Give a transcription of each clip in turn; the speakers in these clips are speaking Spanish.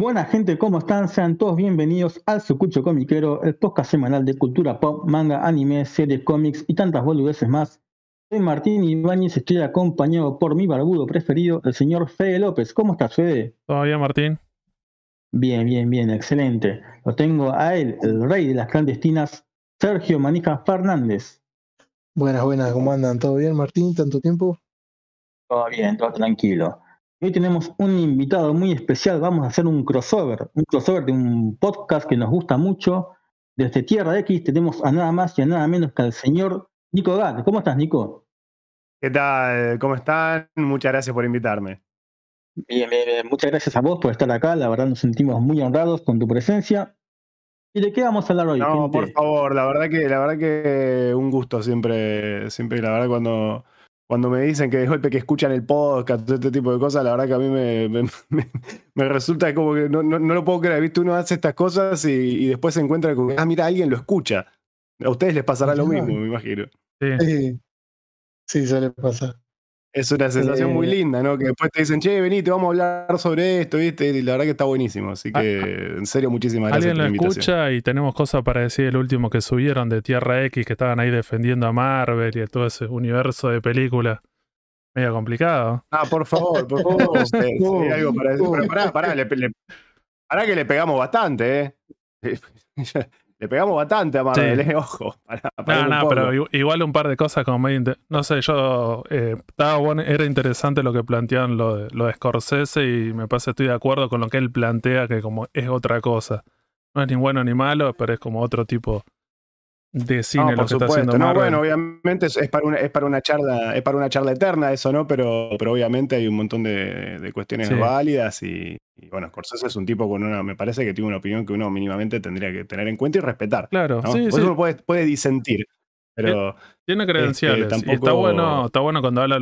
Buena gente, ¿cómo están? Sean todos bienvenidos al Sucucho Comiquero, el podcast semanal de cultura pop, manga, anime, series, cómics y tantas boludeces más. Soy Martín Ibáñez, estoy acompañado por mi barbudo preferido, el señor Fede López. ¿Cómo estás, Fede? ¿Todo bien, Martín? Bien, bien, bien, excelente. Lo tengo a él, el rey de las clandestinas, Sergio Manija Fernández. Buenas, buenas, ¿cómo andan? ¿Todo bien, Martín? ¿Tanto tiempo? Todo bien, todo tranquilo. Hoy tenemos un invitado muy especial, vamos a hacer un crossover, un crossover de un podcast que nos gusta mucho. Desde Tierra X tenemos a nada más y a nada menos que al señor Nico Gat. ¿Cómo estás, Nico? ¿Qué tal? ¿Cómo están? Muchas gracias por invitarme. Bien, bien, bien. Muchas gracias a vos por estar acá. La verdad nos sentimos muy honrados con tu presencia. ¿Y de qué vamos a hablar hoy? No, por favor, la verdad que, la verdad que un gusto siempre, siempre, la verdad cuando cuando me dicen que de golpe que escuchan el podcast, todo este tipo de cosas, la verdad que a mí me, me, resulta como que no, no, lo puedo creer. ¿Viste? Uno hace estas cosas y, después se encuentra con, ah, mira, alguien lo escucha. A ustedes les pasará lo mismo, me imagino. Sí, sí, suele pasar. Es una sensación muy linda, ¿no? Que después te dicen, che, vení, te vamos a hablar sobre esto, ¿viste? Y la verdad que está buenísimo. Así que, ah, ah. en serio, muchísimas gracias. Alguien lo escucha y tenemos cosas para decir el último que subieron de Tierra X, que estaban ahí defendiendo a Marvel y a todo ese universo de películas. Medio complicado. Ah, por favor, por favor. sí, algo para decir. Pero pará, pará, le, pará que le pegamos bastante, ¿eh? Le pegamos bastante a Marvel, eh, ojo. no, no, pero igual un par de cosas como medio. No sé, yo. Eh, estaba bueno, era interesante lo que planteaban lo de, lo de Scorsese y me parece estoy de acuerdo con lo que él plantea, que como es otra cosa. No es ni bueno ni malo, pero es como otro tipo de cine lo que está haciendo No, bueno, obviamente es, para una, es para una charla, es para una charla eterna eso, ¿no? Pero, pero obviamente hay un montón de, cuestiones válidas y, bueno, Scorsese es un tipo con una, me parece que tiene una opinión que uno mínimamente tendría que tener en cuenta y respetar. Claro, sí, uno puede, puede disentir. Pero, tiene credenciales. Este, está bueno, está bueno cuando habla de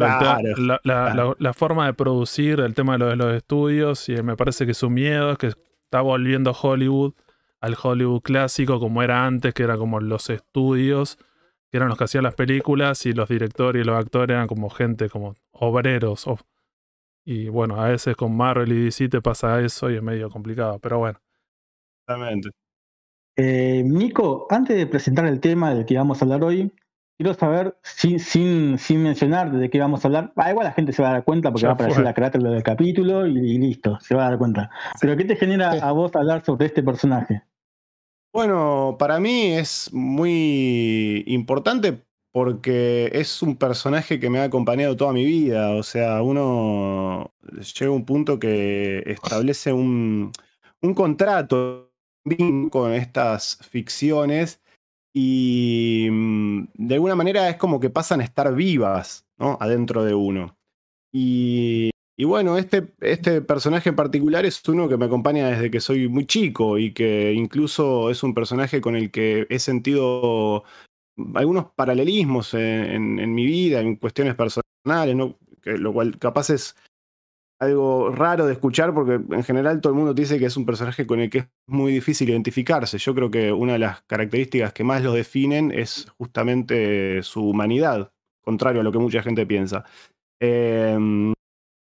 la, la, forma de producir, el tema de, de los estudios, y me parece que su miedo es que está volviendo Hollywood al Hollywood clásico como era antes, que era como los estudios, que eran los que hacían las películas y los directores y los actores eran como gente, como obreros. Y bueno, a veces con Marvel y DC te pasa eso y es medio complicado, pero bueno. Exactamente. Eh, Nico, antes de presentar el tema del que vamos a hablar hoy, quiero saber, sin, sin, sin mencionar de qué vamos a hablar, ah, igual la gente se va a dar cuenta porque va a aparecer la carátula del capítulo y, listo, se va a dar cuenta. Pero ¿qué te genera a vos hablar sobre este personaje? Bueno, para mí es muy importante porque es un personaje que me ha acompañado toda mi vida. O sea, uno llega a un punto que establece un, un contrato con estas ficciones y mm, de alguna manera es como que pasan a estar vivas ¿no? adentro de uno. Y, bueno, este, este personaje en particular es uno que me acompaña desde que soy muy chico y que incluso es un personaje con el que he sentido algunos paralelismos en, mi vida, en cuestiones personales, lo cual capaz es algo raro de escuchar porque en general todo el mundo dice que es un personaje con el que es muy difícil identificarse. Yo creo que una de las características que más lo definen es justamente su humanidad, contrario a lo que mucha gente piensa. Em,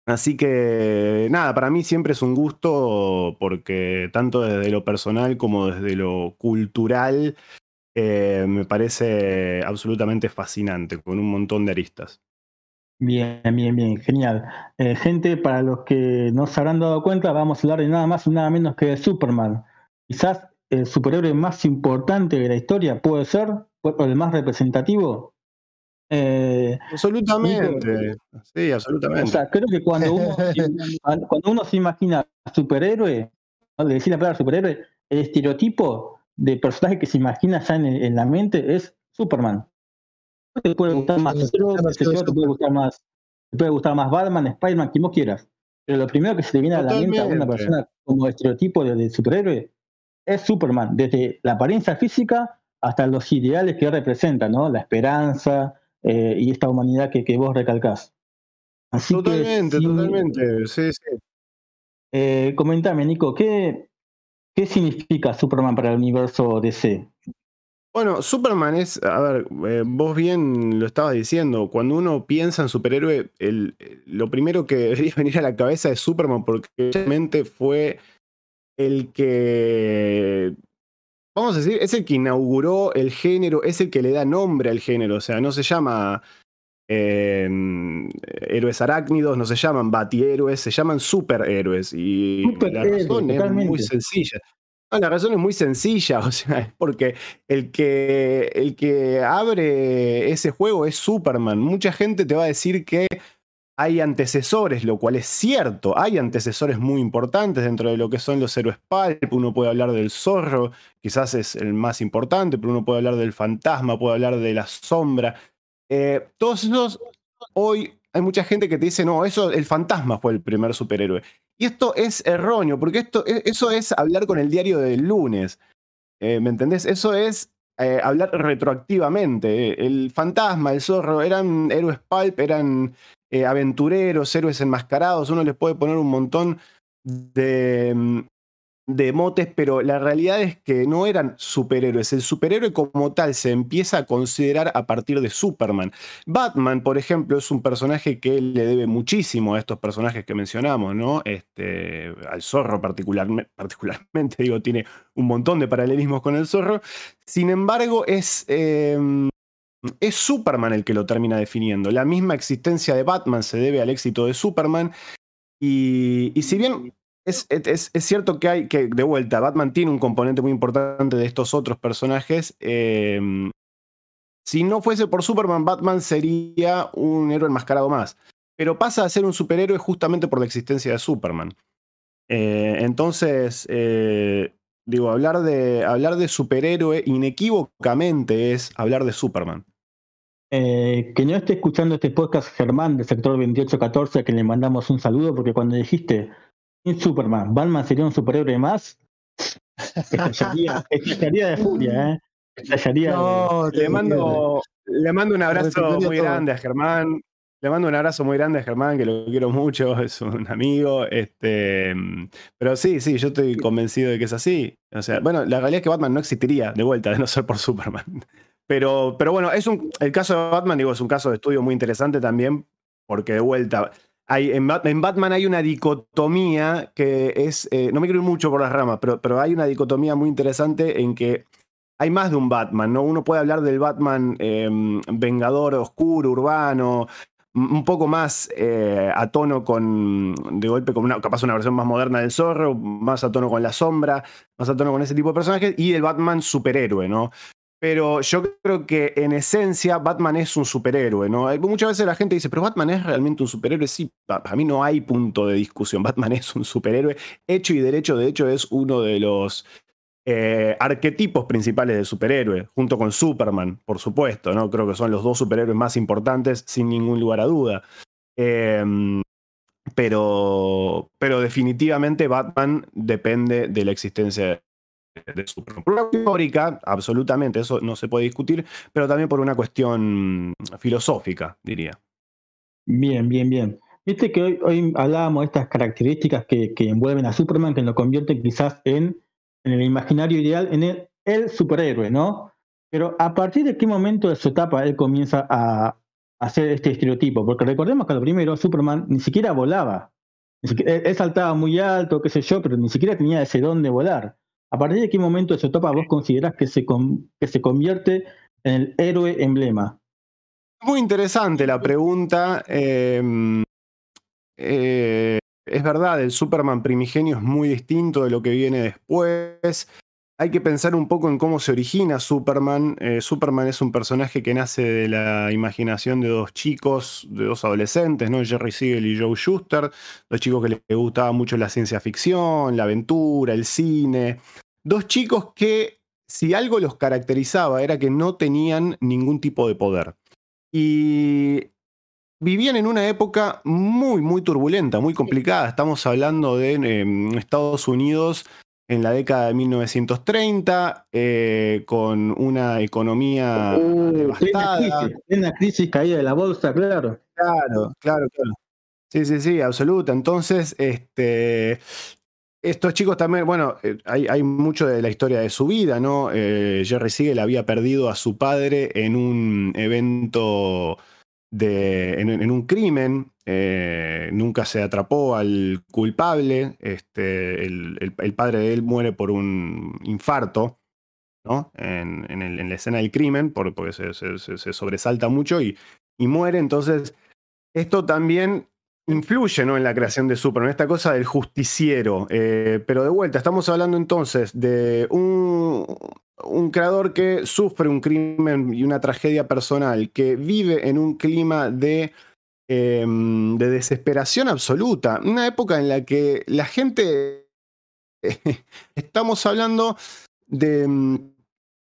así que nada, para mí siempre es un gusto porque tanto desde lo personal como desde lo cultural eh, me parece absolutamente fascinante, con un montón de aristas. Bien, bien, bien, genial. Eh, gente, para los que no se habrán dado cuenta, vamos a hablar de nada más y nada menos que de Superman. Quizás el superhéroe más importante de la historia puede ser, o el más representativo. Eh, absolutamente, sí, absolutamente. O sea, creo que cuando uno, cuando uno se imagina superhéroe, le decir la palabra superhéroe, el estereotipo de personaje que se imagina ya en la mente es Superman te puede gustar más te puede gustar más, te puede gustar más Batman, Spider-Man, quien vos quieras. Pero lo primero que se te viene a la mente a una persona como estereotipo de, superhéroe es Superman, desde la apariencia física hasta los ideales que representa, ¿no? La esperanza eh, y esta humanidad que, que vos recalcás. totalmente, totalmente, sí, sí. Eh, comentame, Nico, ¿qué, ¿qué significa Superman para el universo DC? Bueno, Superman es, a ver, eh, vos bien lo estabas diciendo, cuando uno piensa en superhéroe, el, lo primero que debería venir a la cabeza es Superman, porque realmente fue el que, vamos a decir, es el que inauguró el género, es el que le da nombre al género, o sea, no se llama em, héroes arácnidos, no se llaman batihéroes, se llaman superhéroes. Y la razón es muy sencilla. la razón es muy sencilla, o sea, es porque el que, el que abre ese juego es Superman. Mucha gente te va a decir que hay antecesores, lo cual es cierto, hay antecesores muy importantes dentro de lo que son los héroes pulp, uno puede hablar del zorro, quizás es el más importante, pero uno puede hablar del fantasma, puede hablar de la sombra. Eh, todos esos, hoy hay mucha gente que te dice, no, eso, el fantasma fue el primer superhéroe. Y esto es erróneo, porque esto, e, eso es hablar con el diario del lunes. Eh, ¿Me entendés? Eso es eh, hablar retroactivamente. El fantasma, el zorro, eran héroes pulp, eran aventureros, héroes enmascarados, uno les puede poner un montón de, mm, de motes, pero la realidad es que no eran superhéroes. El superhéroe como tal se empieza a considerar a partir de Superman. Batman, por ejemplo, es un personaje que le debe muchísimo a estos personajes que mencionamos, ¿no? Este, al zorro particularmente, digo, tiene un montón de paralelismos con el zorro. Sin embargo, es... Em, es Superman el que lo termina definiendo. La misma existencia de Batman se debe al éxito de Superman. Y, si bien es, cierto que hay que, de vuelta, Batman tiene un componente muy importante de estos otros personajes. Em, si no fuese por Superman, Batman sería un héroe enmascarado más. Pero pasa a ser un superhéroe justamente por la existencia de Superman. Eh, entonces, eh, digo, hablar de, hablar de superhéroe inequívocamente es hablar de Superman. Eh, que no esté escuchando este podcast Germán del sector 2814, que le mandamos un saludo, porque cuando dijiste Superman, Batman sería un superhéroe más, estallaría, de furia, ¿eh? le, mando, le mando un abrazo muy grande a Germán. Le mando un abrazo muy grande a Germán, que lo quiero mucho, es un amigo. Este, pero sí, sí, yo estoy convencido de que es así. O sea, bueno, la realidad es que Batman no existiría de vuelta de no ser por Superman. Pero, pero bueno, es un, el caso de Batman, digo, es un caso de estudio muy interesante también, porque de vuelta, hay, en, Batman hay una dicotomía que es, eh, no me quiero ir mucho por las ramas, pero, pero hay una dicotomía muy interesante en que hay más de un Batman, ¿no? Uno puede hablar del Batman em, vengador, oscuro, urbano, un poco más eh, a tono con, de golpe, con una, capaz una versión más moderna del zorro, más a tono con la sombra, más a tono con ese tipo de personajes, y el Batman superhéroe, ¿no? Pero yo creo que en esencia Batman es un superhéroe, ¿no? Muchas veces la gente dice, pero Batman es realmente un superhéroe. Sí, para mí no hay punto de discusión. Batman es un superhéroe hecho y derecho. De hecho, es uno de los eh, arquetipos principales de superhéroe, junto con Superman, por supuesto, ¿no? Creo que son los dos superhéroes más importantes, sin ningún lugar a duda. Em, pero, pero definitivamente Batman depende de la existencia de su fábrica, absolutamente, eso no se puede discutir, pero también por una cuestión filosófica, diría. Bien, bien, bien. Viste que hoy, hoy hablábamos de estas características que, envuelven a Superman, que lo convierten quizás en, en el imaginario ideal, en el, superhéroe, ¿no? Pero a partir de qué momento de su etapa él comienza a hacer este estereotipo, porque recordemos que lo primero Superman ni siquiera volaba, él saltaba muy alto, qué sé yo, pero ni siquiera tenía ese don de volar. ¿A partir de qué momento de su etapa vos considerás que se, que se convierte en el héroe emblema? Muy interesante la pregunta. Em, eh, es verdad, el Superman primigenio es muy distinto de lo que viene después. Hay que pensar un poco en cómo se origina Superman. Eh, Superman es un personaje que nace de la imaginación de dos chicos, de dos adolescentes, ¿no? Jerry Siegel y Joe Schuster, dos chicos que les gustaba mucho la ciencia ficción, la aventura, el cine, Dos chicos que, si algo los caracterizaba, era que no tenían ningún tipo de poder. Y vivían en una época muy, muy turbulenta, muy complicada. Estamos hablando de em, Estados Unidos en la década de 1930, eh, con una economía uh, devastada. Una crisis, caída de la bolsa, claro. Claro, claro, claro. Sí, sí, sí, absoluta. Entonces, este, estos chicos también, bueno, eh, hay, mucho de la historia de su vida, ¿no? Eh, Jerry Siegel había perdido a su padre en un evento, de, en, un crimen. Eh, nunca se atrapó al culpable, este, el, padre de él muere por un infarto, ¿no? En, la escena del crimen, porque se, sobresalta mucho y, y, muere, entonces esto también influye ¿no? en la creación de Superman, esta cosa del justiciero, eh, pero de vuelta, estamos hablando entonces de un, un creador que sufre un crimen y una tragedia personal, que vive en un clima de Em, de desesperación absoluta. Una época en la que la gente. estamos hablando de, mm,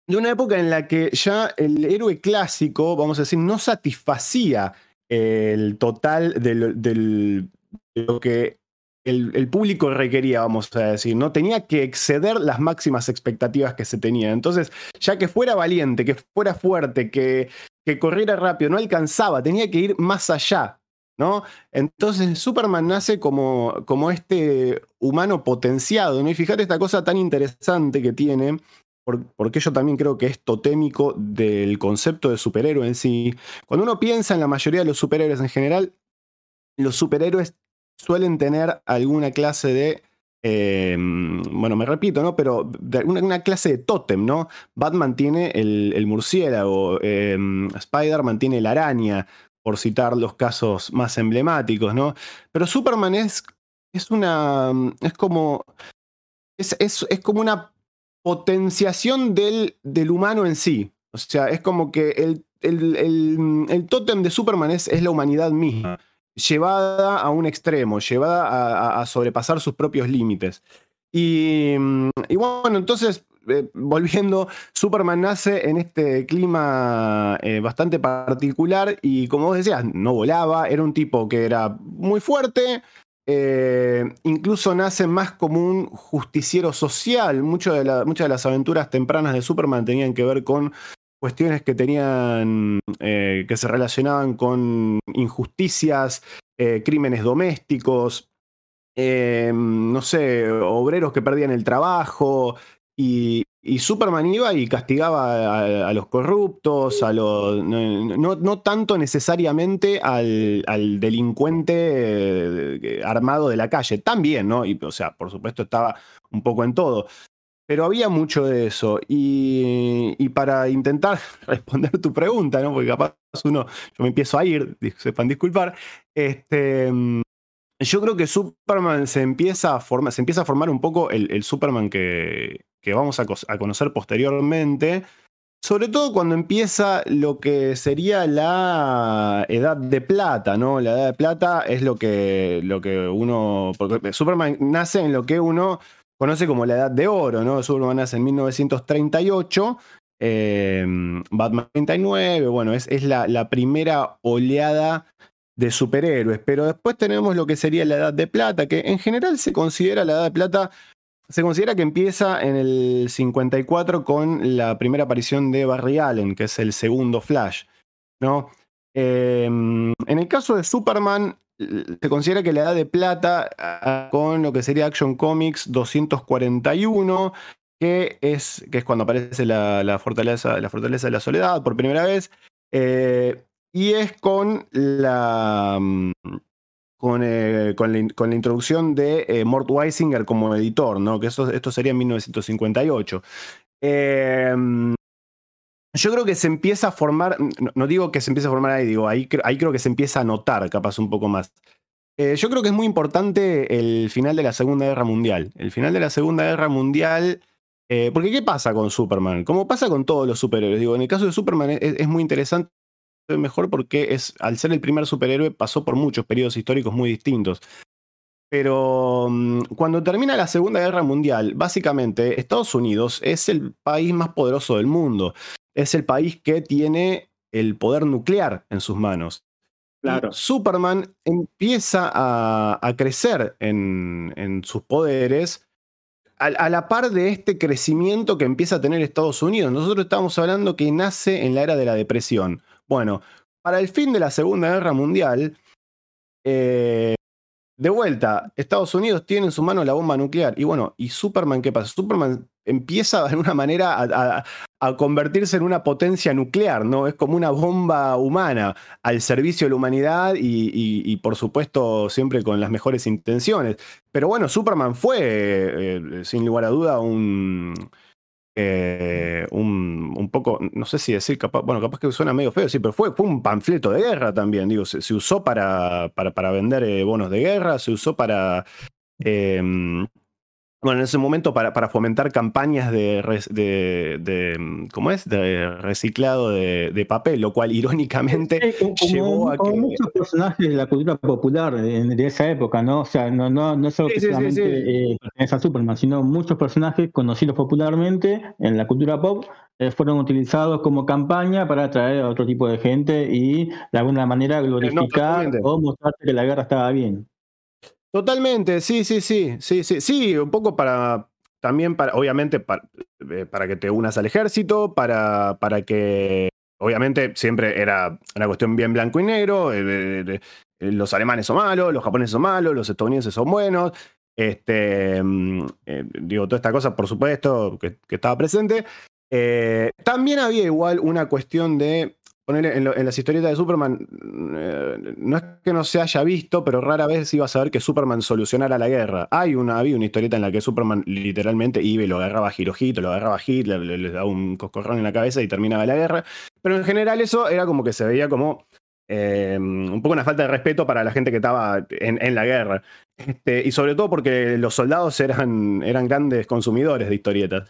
de, una época en la que ya el héroe clásico, vamos a decir, no satisfacía el total de lo que el, público requería, vamos a decir, ¿no? Tenía que exceder las máximas expectativas que se tenían. Entonces, ya que fuera valiente, que fuera fuerte, que que corriera rápido, no alcanzaba, tenía que ir más allá. ¿no? Entonces Superman nace como, como este humano potenciado, ¿no? Y fíjate esta cosa tan interesante que tiene, porque yo también creo que es totémico del concepto de superhéroe en sí. Cuando uno piensa en la mayoría de los superhéroes en general, los superhéroes suelen tener alguna clase de Em, bueno, me repito, ¿no? Pero una, clase de tótem, ¿no? Batman tiene el, murciélago, em, Spider-Man tiene la araña, por citar los casos más emblemáticos, ¿no? Pero Superman es, es una. es como. Es, es, como una potenciación del, del, humano en sí. O sea, es como que el, el, el tótem de Superman es, es la humanidad misma llevada a un extremo, llevada a, sobrepasar sus propios límites. Y, bueno, entonces, eh, volviendo, Superman nace en este clima eh, bastante particular y como vos decías, no volaba, era un tipo que era muy fuerte, eh, incluso nace más como un justiciero social. muchas de las aventuras tempranas de Superman tenían que ver con cuestiones que tenían, eh, que se relacionaban con injusticias, eh, crímenes domésticos, eh, no sé, obreros que perdían el trabajo, y, Superman iba y castigaba a, los corruptos, a los, no, tanto necesariamente al, al, delincuente armado de la calle, también, ¿no? Y, o sea, por supuesto estaba un poco en todo. Pero había mucho de eso. Y, para intentar responder tu pregunta, ¿no? Porque capaz uno, yo me empiezo a ir, sepan disculpar. Este, yo creo que Superman se empieza a formar, se empieza a formar un poco el, Superman que, que vamos a, conocer posteriormente. Sobre todo cuando empieza lo que sería la edad de plata, ¿no? La edad de plata es lo que, lo que uno. Porque Superman nace en lo que uno conoce como la Edad de Oro, ¿no? Superman nace en 1938, em, Batman 39, bueno, es, es la, primera oleada de superhéroes, pero después tenemos lo que sería la Edad de Plata, que en general se considera la Edad de Plata, se considera que empieza en el 54 con la primera aparición de Barry Allen, que es el segundo Flash, ¿no? Em, en el caso de Superman, se considera que la edad de plata ah, con lo que sería Action Comics 241, que es, que es cuando aparece la, fortaleza, la fortaleza de la soledad por primera vez, eh, y es con la... Mm, con, eh, con, la, introducción de eh, Mort Weisinger como editor, ¿no? que eso, esto sería en 1958. Yo creo que se empieza a formar, no, digo que se empiece a formar ahí, digo, ahí, creo que se empieza a notar capaz un poco más. Eh, yo creo que es muy importante el final de la Segunda Guerra Mundial. El final de la Segunda Guerra Mundial, eh, porque ¿qué pasa con Superman? Como pasa con todos los superhéroes. Digo, en el caso de Superman es, muy interesante, mejor porque es, al ser el primer superhéroe pasó por muchos periodos históricos muy distintos. Pero mm, cuando termina la Segunda Guerra Mundial, básicamente Estados Unidos es el país más poderoso del mundo es el país que tiene el poder nuclear en sus manos. Claro. Superman empieza a, crecer en, sus poderes a, la par de este crecimiento que empieza a tener Estados Unidos. Nosotros estamos hablando que nace en la era de la depresión. Bueno, para el fin de la Segunda Guerra Mundial, eh, de vuelta, Estados Unidos tiene en su mano la bomba nuclear. Y bueno, ¿y Superman qué pasa? Superman empieza de alguna manera a, convertirse en una potencia nuclear, ¿no? Es como una bomba humana al servicio de la humanidad y, por supuesto siempre con las mejores intenciones. Pero bueno, Superman fue, eh, sin lugar a duda, un, eh, un, poco, no sé si decir, capaz, bueno, capaz que suena medio feo, sí, pero fue, fue un panfleto de guerra también, digo, se, usó para, para, vender eh, bonos de guerra, se usó para... Em, bueno, en ese momento para, para fomentar campañas de, de, mm, ¿cómo es? De reciclado de, papel, lo cual irónicamente llevó a que... muchos personajes de la cultura popular de, esa época, ¿no? O sea, no, no, no solo que solamente eh, Superman, sino muchos personajes conocidos popularmente en la cultura pop eh, fueron utilizados como campaña para atraer a otro tipo de gente y de alguna manera glorificar o mostrar que la guerra estaba bien. Totalmente, sí, sí, sí, sí, sí, sí, un poco para, también para, obviamente, para, eh, para que te unas al ejército, para, para que, obviamente, siempre era una cuestión bien blanco y negro, eh, los alemanes son malos, los japoneses son malos, los estadounidenses son buenos, este, mm, eh, digo, toda esta cosa, por supuesto, que, estaba presente. también había igual una cuestión de en, las historietas de Superman, eh, no es que no se haya visto, pero rara vez ibas a ver que Superman solucionara la guerra. Hay una, había una historieta en la que Superman literalmente iba y lo agarraba a Hirojito, lo agarraba a Hitler, le, daba un coscorrón en la cabeza y terminaba la guerra. Pero en general eso era como que se veía como eh, un poco una falta de respeto para la gente que estaba en, la guerra. Este, y sobre todo porque los soldados eran, eran grandes consumidores de historietas.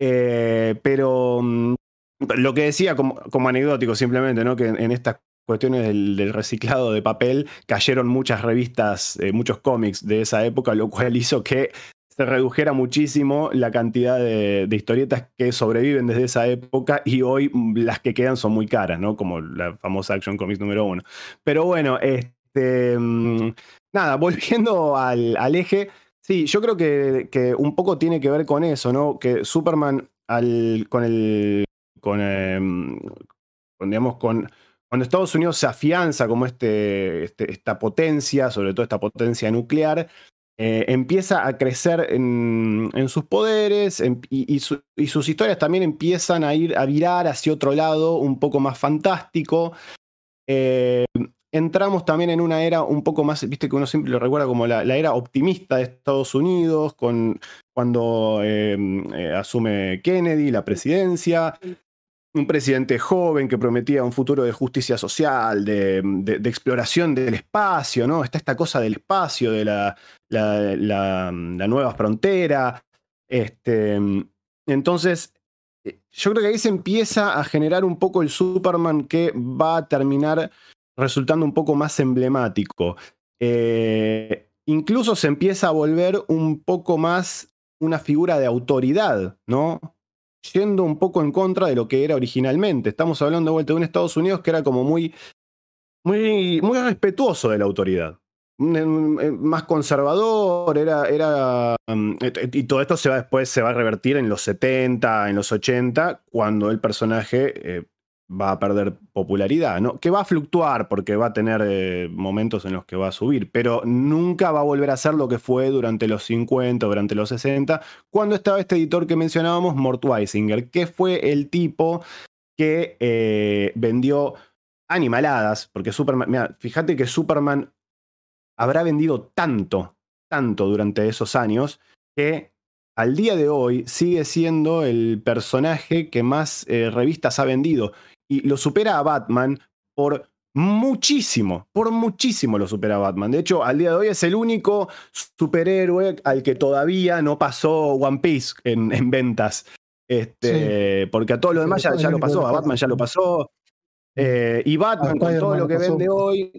Eh, pero mm, lo que decía como, anecdótico simplemente, ¿no? Que en, estas cuestiones del, reciclado de papel cayeron muchas revistas, eh, muchos cómics de esa época, lo cual hizo que se redujera muchísimo la cantidad de, historietas que sobreviven desde esa época y hoy las que quedan son muy caras, ¿no? Como la famosa Action Comics número uno. Pero bueno, este, mm, nada, volviendo al, eje, sí, yo creo que, que, un poco tiene que ver con eso, ¿no? Que Superman al, con el Em, con, digamos, con, cuando Estados Unidos se afianza como este, este esta potencia, sobre todo esta potencia nuclear, eh, empieza a crecer en, sus poderes em, y, sus historias también empiezan a ir a virar hacia otro lado un poco más fantástico. Eh, entramos también en una era un poco más, viste que uno siempre lo recuerda como la, era optimista de Estados Unidos, con, cuando em, eh, asume Kennedy la presidencia un presidente joven que prometía un futuro de justicia social, de, exploración del espacio, ¿no? Está esta cosa del espacio, de la, nueva frontera. Este, entonces, eh, yo creo que ahí se empieza a generar un poco el Superman que va a terminar resultando un poco más emblemático. Eh, incluso se empieza a volver un poco más una figura de autoridad, ¿no? Yendo un poco en contra de lo que era originalmente. Estamos hablando de vuelta de un Estados Unidos que era como muy, muy, muy respetuoso de la autoridad. Más conservador, era, era. Mm, y todo esto se va, después se va a revertir en los 70, en los 80, cuando el personaje eh, va a perder popularidad, ¿no? Que va a fluctuar porque va a tener eh, momentos en los que va a subir, pero nunca va a volver a ser lo que fue durante los 50, durante los 60, cuando estaba este editor que mencionábamos, Mort Weisinger, que fue el tipo que eh, vendió animaladas, porque Superman, mira, fíjate que Superman habrá vendido tanto, tanto durante esos años, que al día de hoy sigue siendo el personaje que más eh, revistas ha vendido y lo supera a Batman por muchísimo, por muchísimo lo supera a Batman. De hecho, al día de hoy es el único superhéroe al que todavía no pasó One Piece en, ventas. Este, Porque a todos los demás ya, lo pasó, a Batman ya lo pasó. Eh, y Batman con todo lo que vende hoy.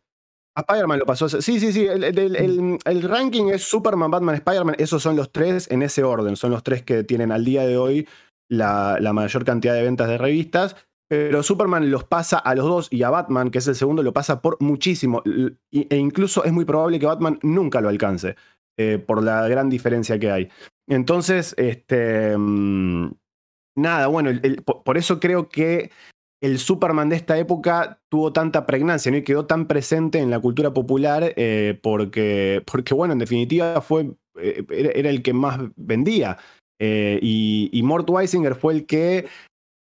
A Spider-Man lo pasó. Sí, sí, sí. El, ranking es Superman, Batman, Spider-Man. Esos son los tres en ese orden. Son los tres que tienen al día de hoy la, la mayor cantidad de ventas de revistas. Pero Superman los pasa a los dos y a Batman, que es el segundo, lo pasa por muchísimo. E incluso es muy probable que Batman nunca lo alcance, eh, por la gran diferencia que hay. Entonces, este. Mm, nada, bueno, por eso creo que el Superman de esta época tuvo tanta pregnancia ¿no? y quedó tan presente en la cultura popular eh, porque, porque, bueno, en definitiva fue, eh, era, el que más vendía. y, y Mort Weisinger fue el que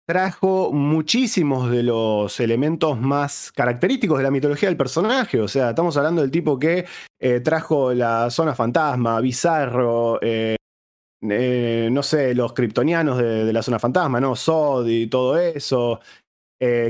trajo muchísimos de los elementos más característicos de la mitología del personaje. O sea, estamos hablando del tipo que eh, trajo la zona fantasma, bizarro, eh, eh, no sé, los kryptonianos de, la zona fantasma, ¿no? Sod y todo eso.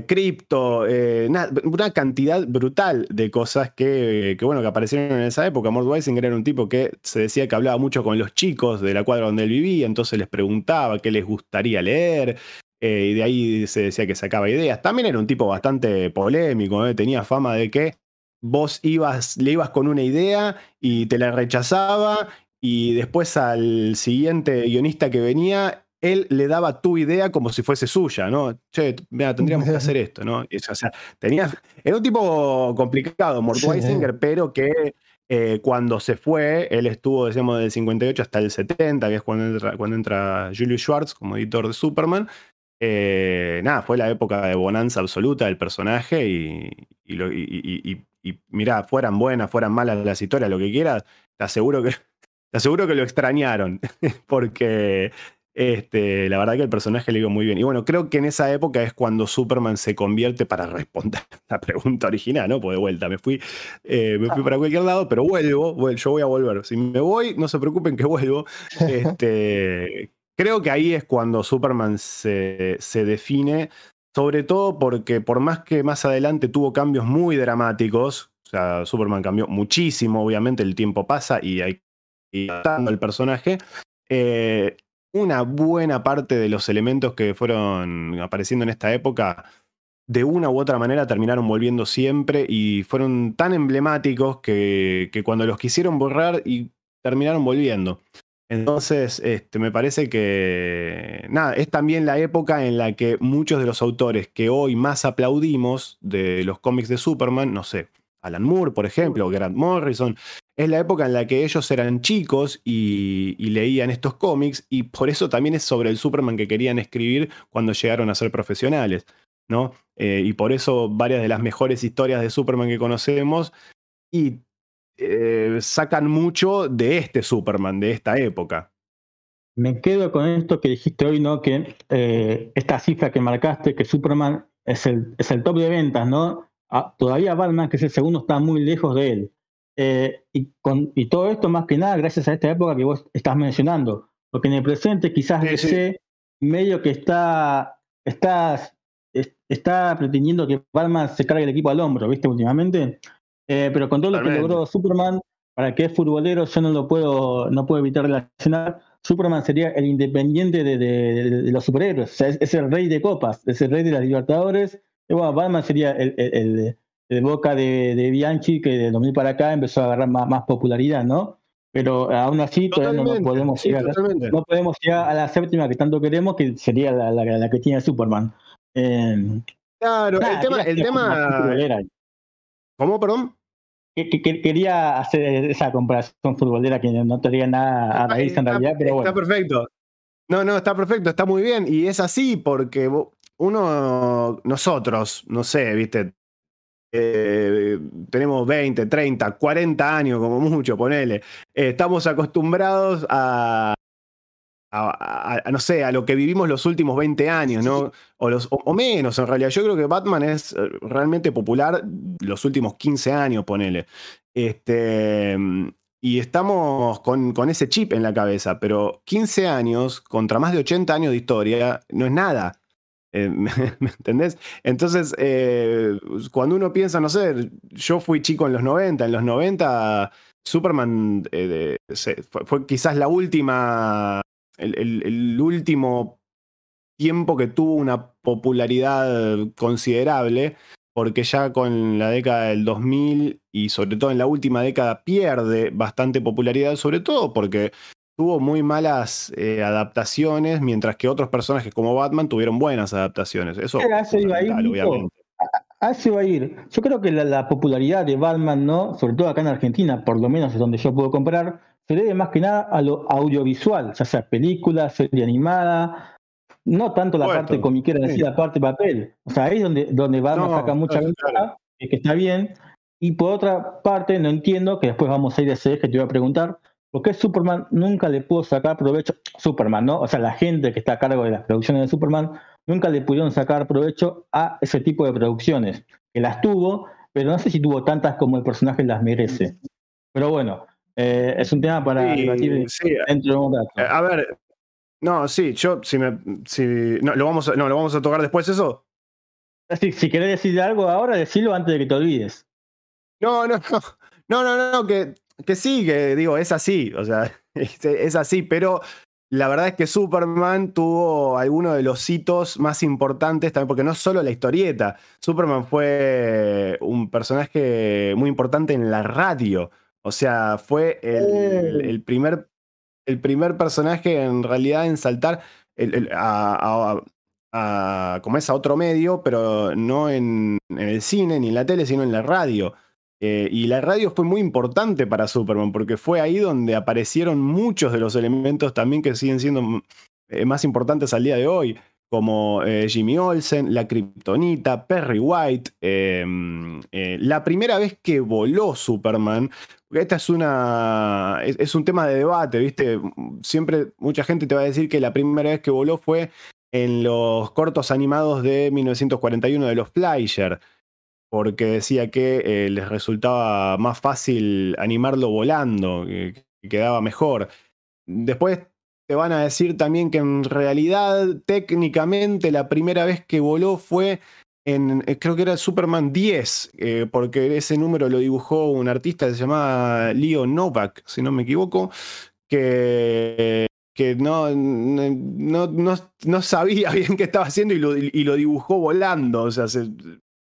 Crypto, una, cantidad brutal de cosas que, bueno, que aparecieron en esa época. Mort Weisinger era un tipo que se decía que hablaba mucho con los chicos de la cuadra donde él vivía, entonces les preguntaba qué les gustaría leer, eh, y de ahí se decía que sacaba ideas. También era un tipo bastante polémico, ¿eh? tenía fama de que vos ibas, le ibas con una idea y te la rechazaba y después al siguiente guionista que venía, él le daba tu idea como si fuese suya, ¿no? Che, mira, tendríamos que hacer esto, ¿no? o sea, tenía, era un tipo complicado, Mort Weisinger, pero que eh, cuando se fue, él estuvo, decíamos, del 58 hasta el 70, que es cuando entra, cuando entra Julius Schwartz como editor de Superman, eh, nada, fue la época de bonanza absoluta del personaje y, y, mirá, fueran buenas, fueran malas las historias, lo que quieras, te aseguro que, te aseguro que lo extrañaron, porque este, la verdad que el personaje le iba muy bien. Y bueno, creo que en esa época es cuando Superman se convierte para responder la pregunta original, ¿no? Pues de vuelta, me fui, eh, me fui para cualquier lado, pero vuelvo, yo voy a volver. Si me voy, no se preocupen que vuelvo. Este, Creo que ahí es cuando Superman se, se, define, sobre todo porque por más que más adelante tuvo cambios muy dramáticos, o sea, Superman cambió muchísimo, obviamente el tiempo pasa y hay que ir adaptando el personaje, eh, una buena parte de los elementos que fueron apareciendo en esta época, de una u otra manera terminaron volviendo siempre y fueron tan emblemáticos que, que cuando los quisieron borrar y terminaron volviendo. Entonces, este, me parece que, nada, es también la época en la que muchos de los autores que hoy más aplaudimos de los cómics de Superman, no sé, Alan Moore, por ejemplo, Grant Morrison, es la época en la que ellos eran chicos y, leían estos cómics y por eso también es sobre el Superman que querían escribir cuando llegaron a ser profesionales, ¿no? Eh, y por eso varias de las mejores historias de Superman que conocemos y eh, sacan mucho de este Superman, de esta época. Me quedo con esto que dijiste hoy, ¿no? Que eh, esta cifra que marcaste, que Superman es el, es el top de ventas, ¿no? Ah, todavía Batman, que es el segundo, está muy lejos de él. Eh, y, con, y todo esto más que nada gracias a esta época que vos estás mencionando. Porque en el presente quizás ese medio que está, está, está pretendiendo que Batman se cargue el equipo al hombro, ¿viste? Últimamente. Eh, pero con todo lo que logró Superman, para que es futbolero, yo no lo puedo, no puedo evitar relacionar. Superman sería el independiente de, los superhéroes, es, el rey de copas, es el rey de las Libertadores. Y bueno, Batman sería el, el, boca de, Bianchi, que de 2000 para acá empezó a agarrar más, popularidad, ¿no? Pero aún así todavía no podemos llegar, no podemos llegar a la séptima que tanto queremos, que sería la, que tiene Superman. Eh, claro, el tema, el tema... ¿Cómo, perdón? Que, quería hacer esa comparación futbolera que no tenía nada a raíz en realidad, pero bueno. Está perfecto. No, no, está perfecto, está muy bien. Y es así porque uno, nosotros, no sé, viste, eh, tenemos 20, 30, 40 años como mucho, ponele. Eh, estamos acostumbrados a, a, no sé, a lo que vivimos los últimos 20 años, ¿no? O, los, o, menos, en realidad. Yo creo que Batman es eh, realmente popular los últimos 15 años, ponele. Este, y estamos con, con, ese chip en la cabeza, pero 15 años contra más de 80 años de historia no es nada. Eh, ¿Me entendés? Entonces, eh, cuando uno piensa, no sé, yo fui chico en los 90, en los 90 Superman fue, fue, quizás la última el, último tiempo que tuvo una popularidad considerable, porque ya con la década del 2000 y sobre todo en la última década pierde bastante popularidad, sobre todo porque tuvo muy malas eh, adaptaciones, mientras que otros personajes como Batman tuvieron buenas adaptaciones. Eso es obviamente. Así va a ir. Yo creo que la, popularidad de Batman, ¿no? Sobre todo acá en Argentina, por lo menos es donde yo puedo comprar, se debe más que nada a lo audiovisual, ya sea película, serie animada, no tanto la parte comiquera, decir la parte papel. O sea, ahí es donde, donde Batman saca mucha ventaja, que está bien. Y por otra parte, no entiendo, que después vamos a ir a ese que te voy a preguntar, ¿Por qué Superman nunca le pudo sacar provecho? Superman, ¿no? O sea, la gente que está a cargo de las producciones de Superman nunca le pudieron sacar provecho a ese tipo de producciones. Que las tuvo, pero no sé si tuvo tantas como el personaje las merece. Pero bueno, eh, es un tema para debatir dentro de un rato. Eh, a ver, no, sí, yo, si me. Si, no, lo vamos a, no, lo vamos a tocar después, eso. Si, si querés decir algo ahora, decilo antes de que te olvides. No, no, no. No, no, no, que, que sí, que digo, es así. O sea, es, así, pero la verdad es que Superman tuvo algunos de los hitos más importantes también, porque no solo la historieta. Superman fue un personaje muy importante en la radio. O sea, fue el, primer, el primer personaje en realidad en saltar a, como es a otro medio, pero no en, el cine ni en la tele, sino en la radio. Eh, y la radio fue muy importante para Superman, porque fue ahí donde aparecieron muchos de los elementos también que siguen siendo eh, más importantes al día de hoy como eh, Jimmy Olsen, La Kryptonita, Perry White. Em, eh, la primera vez que voló Superman, esta es una. Es, un tema de debate, ¿viste? Siempre mucha gente te va a decir que la primera vez que voló fue en los cortos animados de 1941 de los Fleischer, porque decía que eh, les resultaba más fácil animarlo volando, que quedaba mejor. Después te van a decir también que en realidad, técnicamente, la primera vez que voló fue en, eh, creo que era Superman 10, eh, porque ese número lo dibujó un artista que se llamaba Leo Novak, si no me equivoco, que, que no, no, no, sabía bien qué estaba haciendo y lo, y lo dibujó volando. O sea, se,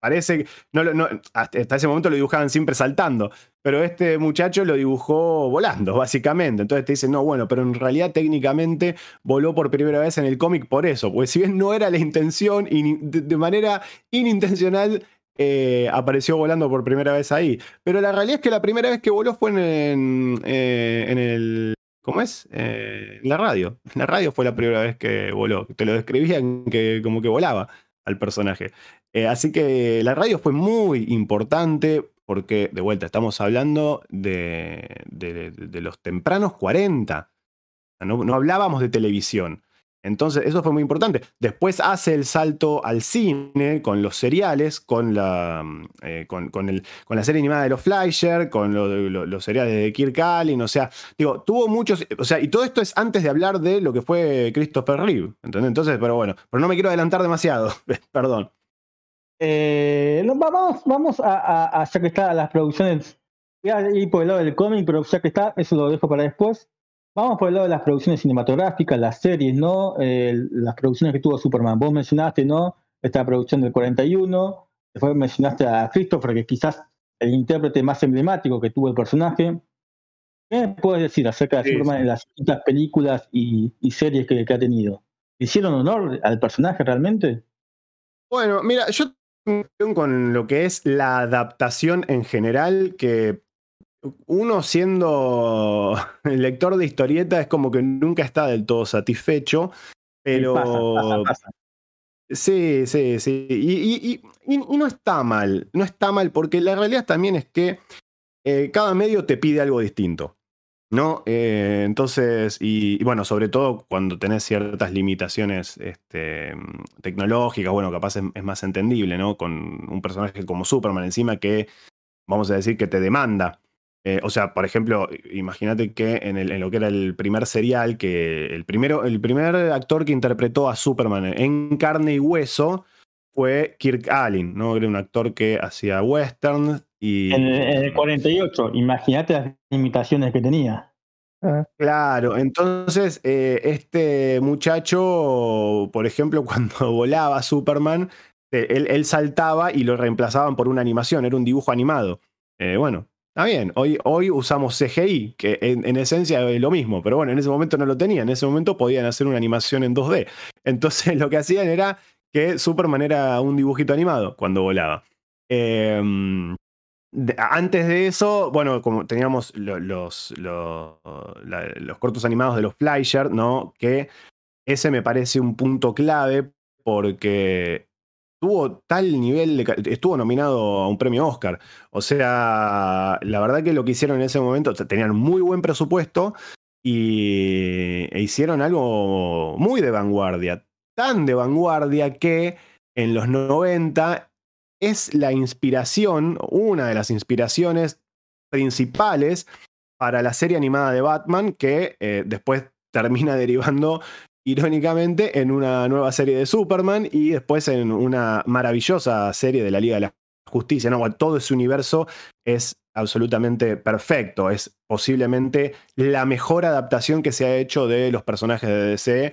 Parece que no, no, hasta ese momento lo dibujaban siempre saltando, pero este muchacho lo dibujó volando, básicamente. Entonces te dicen, no, bueno, pero en realidad técnicamente voló por primera vez en el cómic por eso, porque si bien no era la intención de, manera inintencional eh, apareció volando por primera vez ahí. Pero la realidad es que la primera vez que voló fue en, eh, en el ¿Cómo es? Eh, la radio. En la radio fue la primera vez que voló. Te lo describían que como que volaba al personaje. Eh, así que la radio fue muy importante porque, de vuelta, estamos hablando de, los tempranos 40. No, hablábamos de televisión. Entonces, eso fue muy importante. Después hace el salto al cine con los seriales, con la, eh, con, la serie animada de los Fleischer, con los seriales de Kirk Allen. O sea, digo, tuvo muchos. O sea, y todo esto es antes de hablar de lo que fue Christopher Reeve. Entonces, pero bueno, pero no me quiero adelantar demasiado. Perdón. Eh, vamos, vamos a, ya que está las producciones, voy a ir por el lado del cómic, pero ya que está, eso lo dejo para después. Vamos por el lado de las producciones cinematográficas, las series, ¿no? las producciones que tuvo Superman. Vos mencionaste, ¿no? Esta producción del 41. Después mencionaste a Christopher, que quizás el intérprete más emblemático que tuvo el personaje. ¿Qué puedes decir acerca de Superman en las distintas películas y, series que, que, ha tenido? ¿Hicieron honor al personaje realmente? Bueno, mira, yo con lo que es la adaptación en general, que uno siendo lector de historieta es como que nunca está del todo satisfecho, pero... Sí, sí, sí. Y, no está mal, no está mal, porque la realidad también es que eh, cada medio te pide algo distinto. ¿no? Eh, entonces, y, bueno, sobre todo cuando tenés ciertas limitaciones este, tecnológicas, bueno, capaz es, más entendible, ¿no? Con un personaje como Superman encima que, vamos a decir, que te demanda. Eh, o sea, por ejemplo, imagínate que en, el, en, lo que era el primer serial, que el, primero, el primer actor que interpretó a Superman en carne y hueso fue Kirk Allen, ¿no? Era un actor que hacía westerns y... En, el 48, imagínate las limitaciones que tenía. Ah. Claro, entonces eh, este muchacho, por ejemplo, cuando volaba Superman, eh, él, saltaba y lo reemplazaban por una animación, era un dibujo animado. Eh, bueno, está bien, hoy, hoy usamos CGI, que en, esencia es lo mismo, pero bueno, en ese momento no lo tenían, en ese momento podían hacer una animación en 2D. Entonces lo que hacían era que Superman era un dibujito animado cuando volaba. Eh, antes de eso, bueno, como teníamos los, los, cortos animados de los Fleischer, ¿no? Que ese me parece un punto clave porque tuvo tal nivel, de, estuvo nominado a un premio Oscar. O sea, la verdad que lo que hicieron en ese momento, tenían muy buen presupuesto y e hicieron algo muy de vanguardia, tan de vanguardia que en los 90 es la inspiración, una de las inspiraciones principales para la serie animada de Batman que eh, después termina derivando irónicamente en una nueva serie de Superman y después en una maravillosa serie de la Liga de la Justicia. No, todo ese universo es absolutamente perfecto. Es posiblemente la mejor adaptación que se ha hecho de los personajes de DC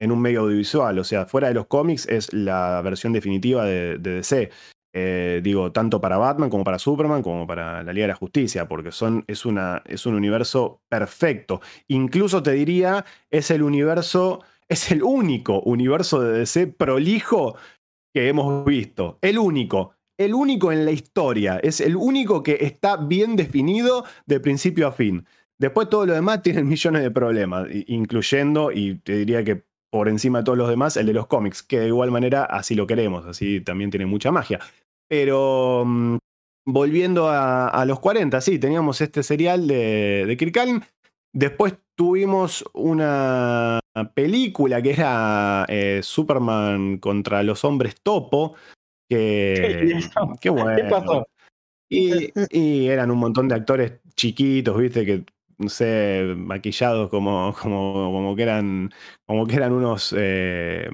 en un medio audiovisual. O sea, fuera de los cómics es la versión definitiva de, DC. Eh, digo, tanto para Batman como para Superman, como para la Liga de la Justicia, porque son, es, una, es un universo perfecto. Incluso te diría, es el universo es el único universo de DC prolijo que hemos visto. El único. El único en la historia. Es el único que está bien definido de principio a fin. Después todo lo demás tiene millones de problemas, incluyendo, y te diría que por encima de todos los demás, el de los cómics, que de igual manera así lo queremos, así también tiene mucha magia. Pero mm, volviendo a, los 40, sí, teníamos este serial de, de Kirk Después tuvimos una película que era eh, Superman contra los hombres topo. Que, qué bueno. ¿Qué pasó? Y, eran un montón de actores chiquitos, viste, que no sé, maquillados como, como, como que eran, como que eran unos eh,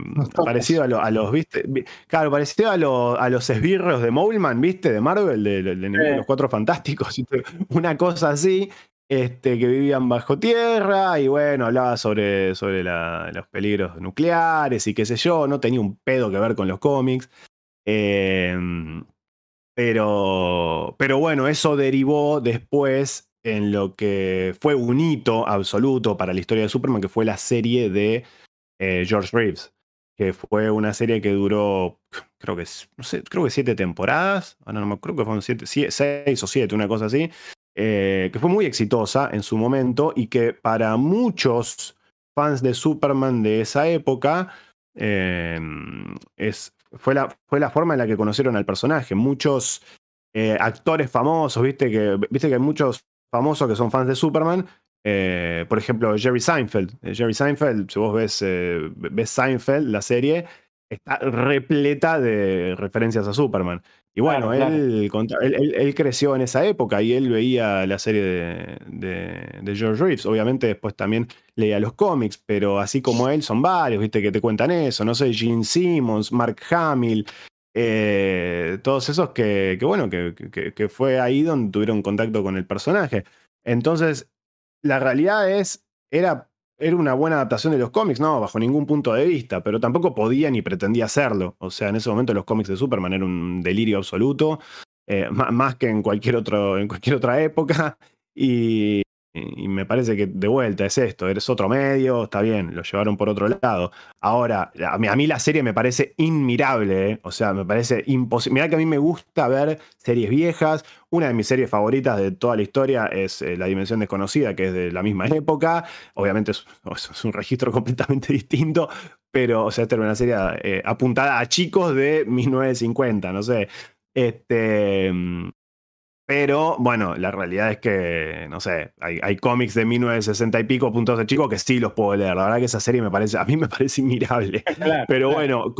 parecidos a, los, viste, claro, parecido a, a los esbirros de Moleman, viste, de Marvel, de, los cuatro fantásticos, una cosa así, este, que vivían bajo tierra y bueno, hablaba sobre, sobre los peligros nucleares y qué sé yo, no tenía un pedo que ver con los cómics. Em, pero, pero bueno, eso derivó después en lo que fue un hito absoluto para la historia de Superman, que fue la serie de eh, George Reeves, que fue una serie que duró, creo que, no creo que siete temporadas, no, no, creo que fueron seis o siete, una cosa así, eh, que fue muy exitosa en su momento y que para muchos fans de Superman de esa época em, es, fue, la, fue la forma en la que conocieron al personaje. Muchos eh, actores famosos, viste que, viste que hay muchos famosos que son fans de Superman. Eh, por ejemplo, Jerry Seinfeld. Jerry Seinfeld, si vos ves, ves Seinfeld, la serie, está repleta de referencias a Superman. Y bueno, Él, él, creció en esa época y él veía la serie de, George Reeves. Obviamente después también leía los cómics, pero así como él son varios, viste, que te cuentan eso. No sé, Gene Simmons, Mark Hamill, eh, todos esos que, bueno, que, que, fue ahí donde tuvieron contacto con el personaje. Entonces, la realidad es, era era una buena adaptación de los cómics, no, bajo ningún punto de vista, pero tampoco podía ni pretendía hacerlo. O sea, en ese momento los cómics de Superman eran un delirio absoluto, eh, más que en cualquier, otro, en cualquier otra época. Y, y me parece que de vuelta es esto, eres otro medio, está bien, lo llevaron por otro lado. Ahora, a mí, la serie me parece inmirable, ¿eh? o sea, me parece imposible. Mirá que a mí me gusta ver series viejas. Una de mis series favoritas de toda la historia es eh, La Dimensión Desconocida, que es de la misma época. Obviamente es, un registro completamente distinto, pero, o sea, esta era una serie eh, apuntada a chicos de 1950, no sé. Este, mm, pero bueno, la realidad es que, no sé, hay, cómics de 1960 y pico puntos de chico que sí los puedo leer. La verdad que esa serie me parece, a mí me parece inmirable. pero bueno,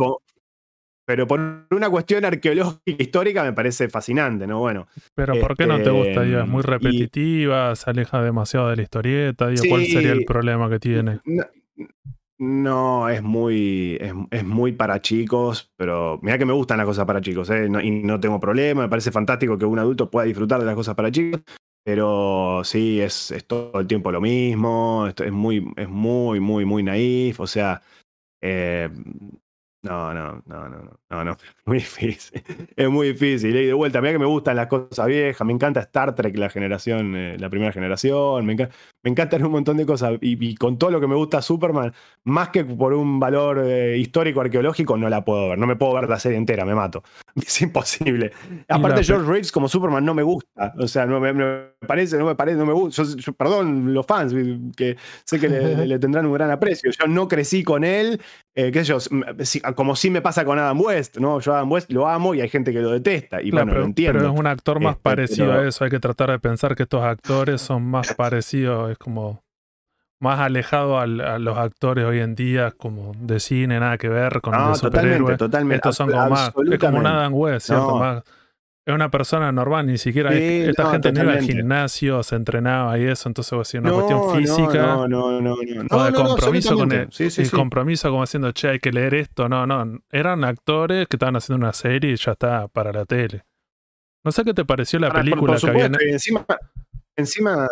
pero por una cuestión arqueológica histórica me parece fascinante, ¿no? Bueno. Pero ¿por qué no te gusta? es muy este, repetitiva, se aleja demasiado de la historieta. ¿Cuál sería el problema que tiene? No, es muy, es, muy para chicos, pero mira que me gustan las cosas para chicos, ¿eh? y no tengo problema, me parece fantástico que un adulto pueda disfrutar de las cosas para chicos, pero sí, es, es todo el tiempo lo mismo, esto es muy, es muy, muy, muy naif, o sea, eh, no, no, no, no, no, no, muy difícil. Es muy difícil. Y de vuelta, mira que me gustan las cosas viejas, me encanta Star Trek, la generación, eh, la primera generación, me, encanta, me encantan un montón de cosas. Y, con todo lo que me gusta Superman, más que por un valor eh, histórico, arqueológico, no la puedo ver. No me puedo ver la serie entera, me mato. Es imposible. Aparte, George Reeves como Superman no me gusta. O sea, no me, parece, no me parece, no me gusta. perdón, los fans, que sé que le, le tendrán un gran aprecio. Yo no crecí con él eh, qué sé yo, como sí me pasa con Adam West, ¿no? Yo Adam West lo amo y hay gente que lo detesta. Y bueno, pero, lo entiendo. Pero es un actor más este, parecido a eso. Hay que tratar de pensar que estos actores son más parecidos, es como más alejado a, los actores hoy en día, como de cine, nada que ver con no, de Totalmente, totalmente. Estos son como más, es como un Adam West, ¿cierto? Más, es una persona normal, ni siquiera esta gente no iba al gimnasio, se entrenaba y eso, entonces va a ser una cuestión física. No, no, no, no. O de compromiso con el, compromiso como haciendo, che, hay que leer esto. No, no. Eran actores que estaban haciendo una serie y ya está para la tele. No sé qué te pareció la película que habían. Encima, encima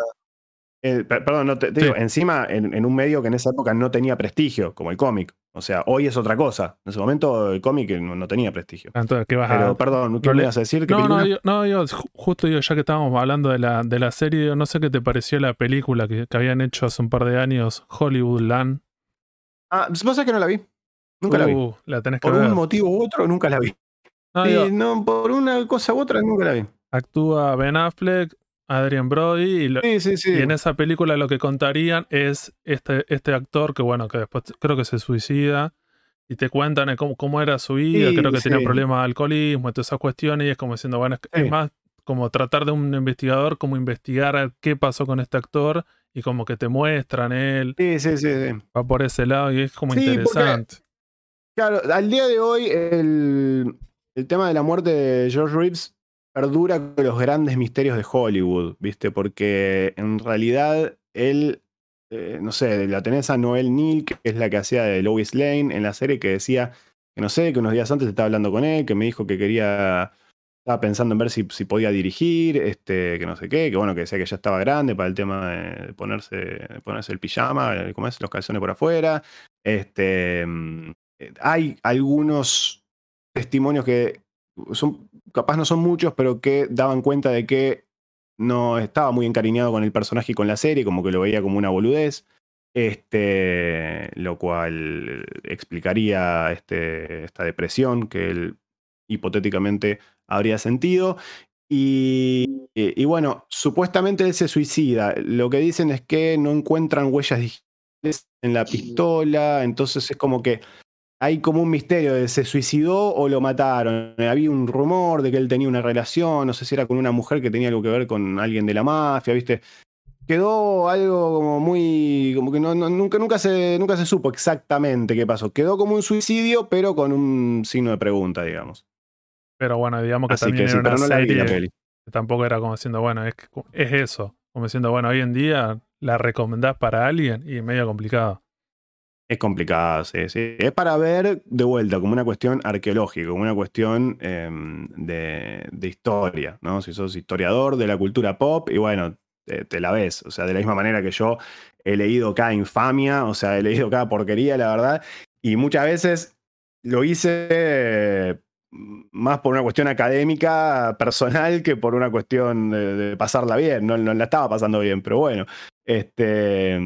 eh, perdón, no, te, digo, encima en, un medio que en esa época no tenía prestigio, como el cómic. O sea, hoy es otra cosa. En ese momento el cómic no, tenía prestigio. Entonces, ¿qué vas Pero, perdón, ¿qué le ibas a decir? No, no, yo, no yo, justo yo, ya que estábamos hablando de la, de la serie, no sé qué te pareció la película que, habían hecho hace un par de años, Hollywood Land. Ah, vos sabés que no la vi. Nunca la vi. Uh, la tenés que por un motivo u otro, nunca la vi. No, no, por una cosa u otra, nunca la vi. Actúa Ben Affleck, Adrian Brody. Y, sí, sí, y, en esa película lo que contarían es este, este actor que, bueno, que después creo que se suicida. Y te cuentan cómo, cómo era su vida, creo que tenía problemas de alcoholismo, todas esas cuestiones, y es como diciendo, bueno, es, más como tratar de un investigador, como investigar qué pasó con este actor, y como que te muestran él. Sí, sí, sí. Va por ese lado y es como interesante. claro, al día de hoy el, el tema de la muerte de George Reeves perdura con los grandes misterios de Hollywood, ¿viste? Porque en realidad él, eh, no sé, la tenés a Noel Neal, que es la que hacía de Lois Lane en la serie, que decía que no sé, que unos días antes estaba hablando con él, que me dijo que quería, estaba pensando en ver si, si podía dirigir, este, que no sé qué, que bueno, que decía que ya estaba grande para el tema de ponerse, ponerse el pijama, como es, los calzones por afuera. Este, mm, eh, hay algunos testimonios que son, capaz no son muchos, pero que daban cuenta de que no estaba muy encariñado con el personaje y con la serie, como que lo veía como una boludez. Este, lo cual explicaría este, esta depresión que él hipotéticamente habría sentido. Y, y, bueno, supuestamente él se suicida. Lo que dicen es que no encuentran huellas digitales en la pistola, entonces es como que hay como un misterio de se suicidó o lo mataron. Había un rumor de que él tenía una relación, no sé si era con una mujer que tenía algo que ver con alguien de la mafia, ¿viste? Quedó algo como muy. como que no, nunca, nunca, se, nunca se supo exactamente qué pasó. Quedó como un suicidio, pero con un signo de pregunta, digamos. Pero bueno, digamos que también era una serie que tampoco era como diciendo, bueno, es, es eso. Como diciendo, bueno, hoy en día la recomendás para alguien y medio complicado. Es complicado, sí, sí. Es para ver de vuelta, como una cuestión arqueológica, como una cuestión em, de, historia, ¿no? Si sos historiador de la cultura pop, y bueno, te, la ves. O sea, de la misma manera que yo he leído cada infamia, o sea, he leído cada porquería, la verdad, y muchas veces lo hice más por una cuestión académica, personal, que por una cuestión de, pasarla bien. No, no, la estaba pasando bien, pero bueno. Este,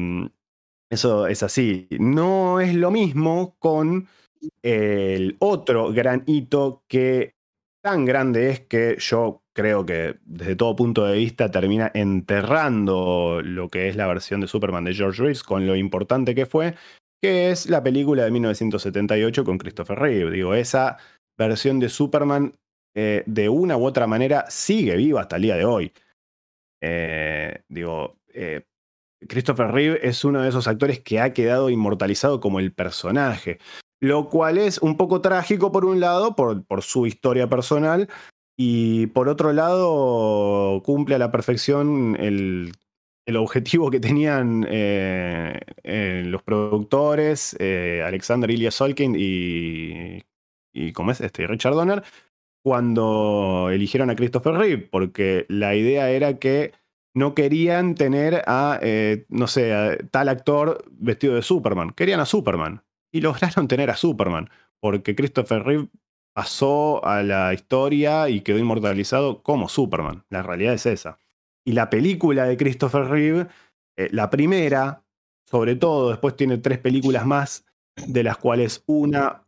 eso es así. No es lo mismo con el otro gran hito que tan grande es que yo creo que desde todo punto de vista termina enterrando lo que es la versión de Superman de George Reeves con lo importante que fue, que es la película de 1978 con Christopher Reeve. Digo, esa versión de Superman eh, de una u otra manera sigue viva hasta el día de hoy. Eh, digo, eh, Christopher Reeve es uno de esos actores que ha quedado inmortalizado como el personaje, lo cual es un poco trágico por un lado, por, su historia personal, y por otro lado cumple a la perfección el, el objetivo que tenían eh, eh, los productores, eh, Alexander Ilya Solkin y, y ¿cómo es? Este, Richard Donner, cuando eligieron a Christopher Reeve, porque la idea era que no querían tener a, eh, no sé, tal actor vestido de Superman. Querían a Superman. Y lograron tener a Superman. Porque Christopher Reeve pasó a la historia y quedó inmortalizado como Superman. La realidad es esa. Y la película de Christopher Reeve, eh, la primera, sobre todo, después tiene tres películas más, de las cuales una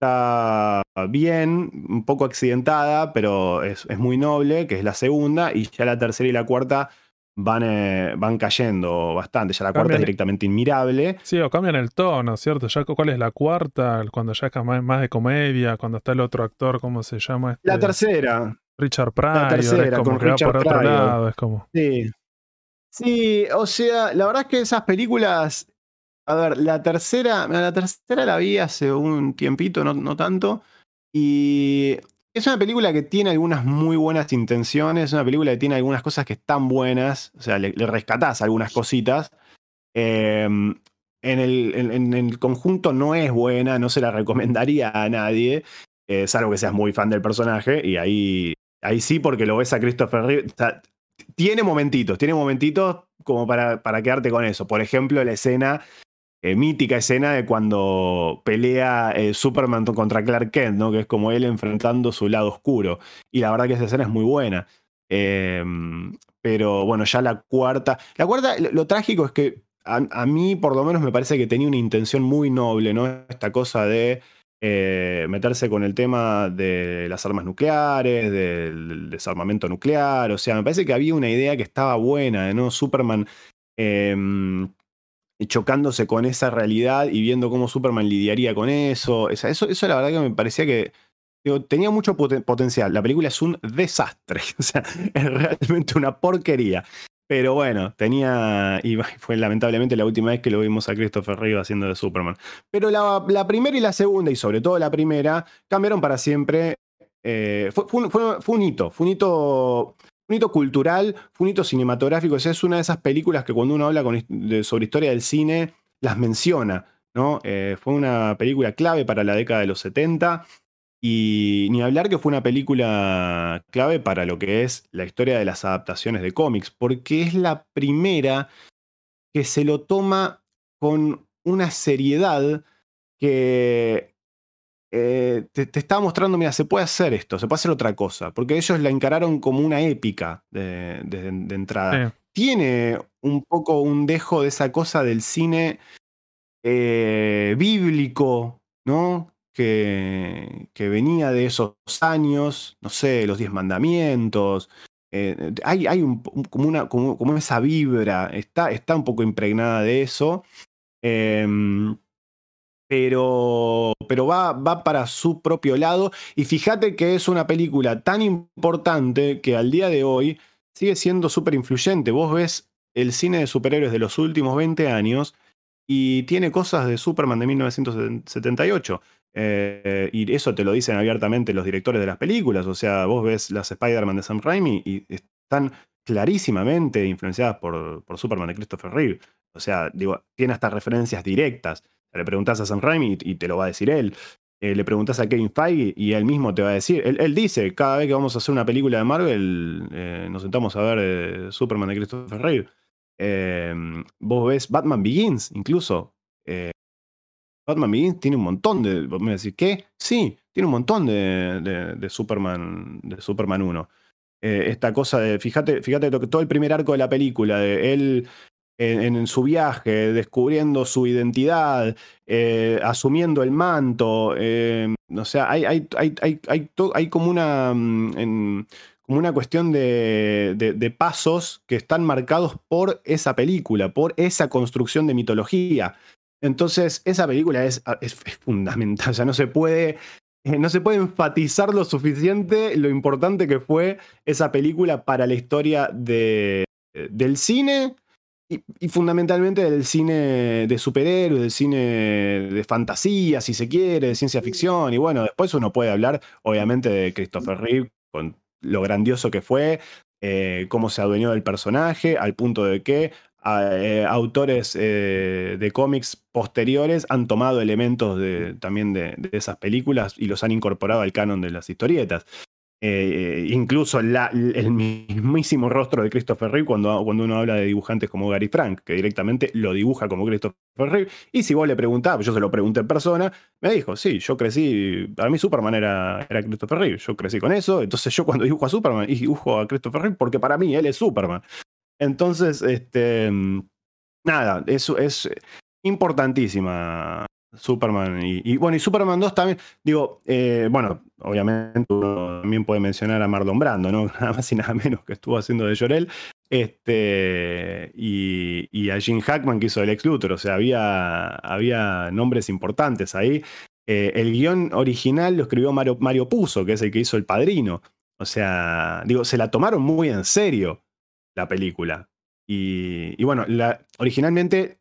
está bien, un poco accidentada, pero es, muy noble, que es la segunda, y ya la tercera y la cuarta van, eh, van cayendo bastante. Ya la cuarta es directamente inmirable. Sí, o cambian el tono, ¿cierto? Ya, ¿Cuál es la cuarta? Cuando ya es más, de comedia, cuando está el otro actor, ¿cómo se llama? la este, tercera. Richard Pryor. La tercera, es como que va por otro lado. Es como... Sí. Sí, o sea, la verdad es que esas películas. A ver, la tercera. La tercera la vi hace un tiempito, no, no tanto. Y es una película que tiene algunas muy buenas intenciones, es una película que tiene algunas cosas que están buenas, o sea, le, rescatás algunas cositas. Em, en, el, conjunto no es buena, no se la recomendaría a nadie, eh, salvo que seas muy fan del personaje, y ahí, ahí sí, porque lo ves a Christopher Reeve. tiene momentitos, tiene momentitos como para, para quedarte con eso. Por ejemplo, la escena eh, mítica escena de cuando pelea eh, Superman contra Clark Kent, ¿no? Que es como él enfrentando su lado oscuro. Y la verdad que esa escena es muy buena. Em, pero bueno, ya la cuarta. La cuarta, lo, trágico es que a, mí, por lo menos, me parece que tenía una intención muy noble, ¿no? Esta cosa de eh, meterse con el tema de las armas nucleares, del desarmamento nuclear. O sea, me parece que había una idea que estaba buena, ¿no? Superman. Em, chocándose con esa realidad y viendo cómo Superman lidiaría con eso. eso, eso la verdad que me parecía que tenía mucho potencial. La película es un desastre, o sea, es realmente una porquería. Pero bueno, tenía. Y fue lamentablemente la última vez que lo vimos a Christopher Reeve haciendo de Superman. Pero la, primera y la segunda, y sobre todo la primera, cambiaron para siempre. Eh, fue, un hito. Fue un hito un hito cultural, fue un hito cinematográfico. es una de esas películas que cuando uno habla sobre historia del cine, las menciona. Eh, fue una película clave para la década de los 70. Y ni hablar que fue una película clave para lo que es la historia de las adaptaciones de cómics, porque es la primera que se lo toma con una seriedad que, eh, te, estaba mostrando, mira, se puede hacer esto, se puede hacer otra cosa, porque ellos la encararon como una épica de, entrada. Tiene un poco un dejo de esa cosa del cine eh, bíblico, ¿no? Que, que, venía de esos años, no sé, los diez mandamientos. Eh, hay, hay como, una, como, esa vibra, está, está un poco impregnada de eso. Pero, pero va, va para su propio lado. Y fíjate que es una película tan importante que al día de hoy sigue siendo súper influyente. Vos ves el cine de superhéroes de los últimos 20 años y tiene cosas de Superman de 1978. Eh, y eso te lo dicen abiertamente los directores de las películas. O sea, vos ves las Spider-Man de Sam Raimi y están clarísimamente influenciadas por, por Superman de Christopher Reeve. O sea, digo, tiene hasta referencias directas. Le preguntas a Sam Raimi y, te lo va a decir él. Eh, le preguntas a Kevin Feige y él mismo te va a decir. Él, dice, cada vez que vamos a hacer una película de Marvel, eh, nos sentamos a ver eh, Superman de Christopher Reeve. Em, vos ves Batman Begins, incluso. Batman Begins tiene un montón de. Vos me decís, ¿qué? Sí, tiene un montón de, de, Superman, de Superman 1. esta cosa de, fíjate, fíjate todo el primer arco de la película, de él en, su viaje, descubriendo su identidad, eh, asumiendo el manto. Eh, o sea, hay, hay, hay, hay, como una, mm, una cuestión de, pasos que están marcados por esa película, por esa construcción de mitología. Entonces, esa película es, es, fundamental. O sea, no se puede eh, no se puede enfatizar lo suficiente lo importante que fue esa película para la historia de, del cine y, fundamentalmente del cine de superhéroes, del cine de fantasía, si se quiere, de ciencia ficción. Y bueno, después uno puede hablar, obviamente, de Christopher Reeve, con lo grandioso que fue, eh, cómo se adueñó del personaje, al punto de que eh, autores eh, de cómics posteriores han tomado elementos de, también de, de, esas películas y los han incorporado al canon de las historietas. Eh, incluso el mismísimo rostro de Christopher Reeve cuando, cuando uno habla de dibujantes como Gary Frank, que directamente lo dibuja como Christopher Reeve. Y si vos le preguntás, yo se lo pregunté en persona, me dijo, sí, yo crecí, para mí Superman era, era Christopher Reeve, yo crecí con eso, entonces yo cuando dibujo a Superman, dibujo a Christopher Reeve porque para mí él es Superman. Entonces, este, nada, eso es importantísima Superman y, bueno, y Superman 2 también, digo, eh, bueno, obviamente uno también puede mencionar a Marlon Brando, ¿no? Nada más y nada menos que estuvo haciendo de Llorel. Este, y, a Jim Hackman que hizo el ex Luthor. O sea, había, había nombres importantes ahí. Eh, el guion original lo escribió Mario, Mario Puzo, que es el que hizo El Padrino. O sea, digo, se la tomaron muy en serio la película. Y, bueno, la, originalmente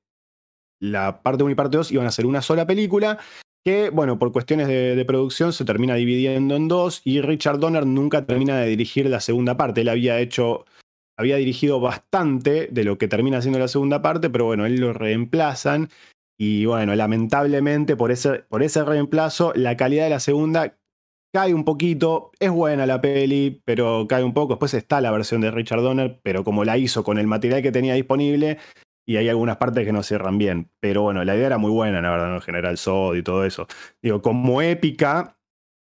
la parte 1 y parte 2 iban a ser una sola película que, bueno, por cuestiones de, producción se termina dividiendo en dos y Richard Donner nunca termina de dirigir la segunda parte. Él había hecho, había dirigido bastante de lo que termina siendo la segunda parte, pero bueno, él lo reemplazan y bueno, lamentablemente por ese, por ese reemplazo la calidad de la segunda cae un poquito, es buena la peli, pero cae un poco. Después está la versión de Richard Donner, pero como la hizo con el material que tenía disponible, y hay algunas partes que no cierran bien. Pero bueno, la idea era muy buena, la verdad, ¿no? General Sod y todo eso. Digo, como épica,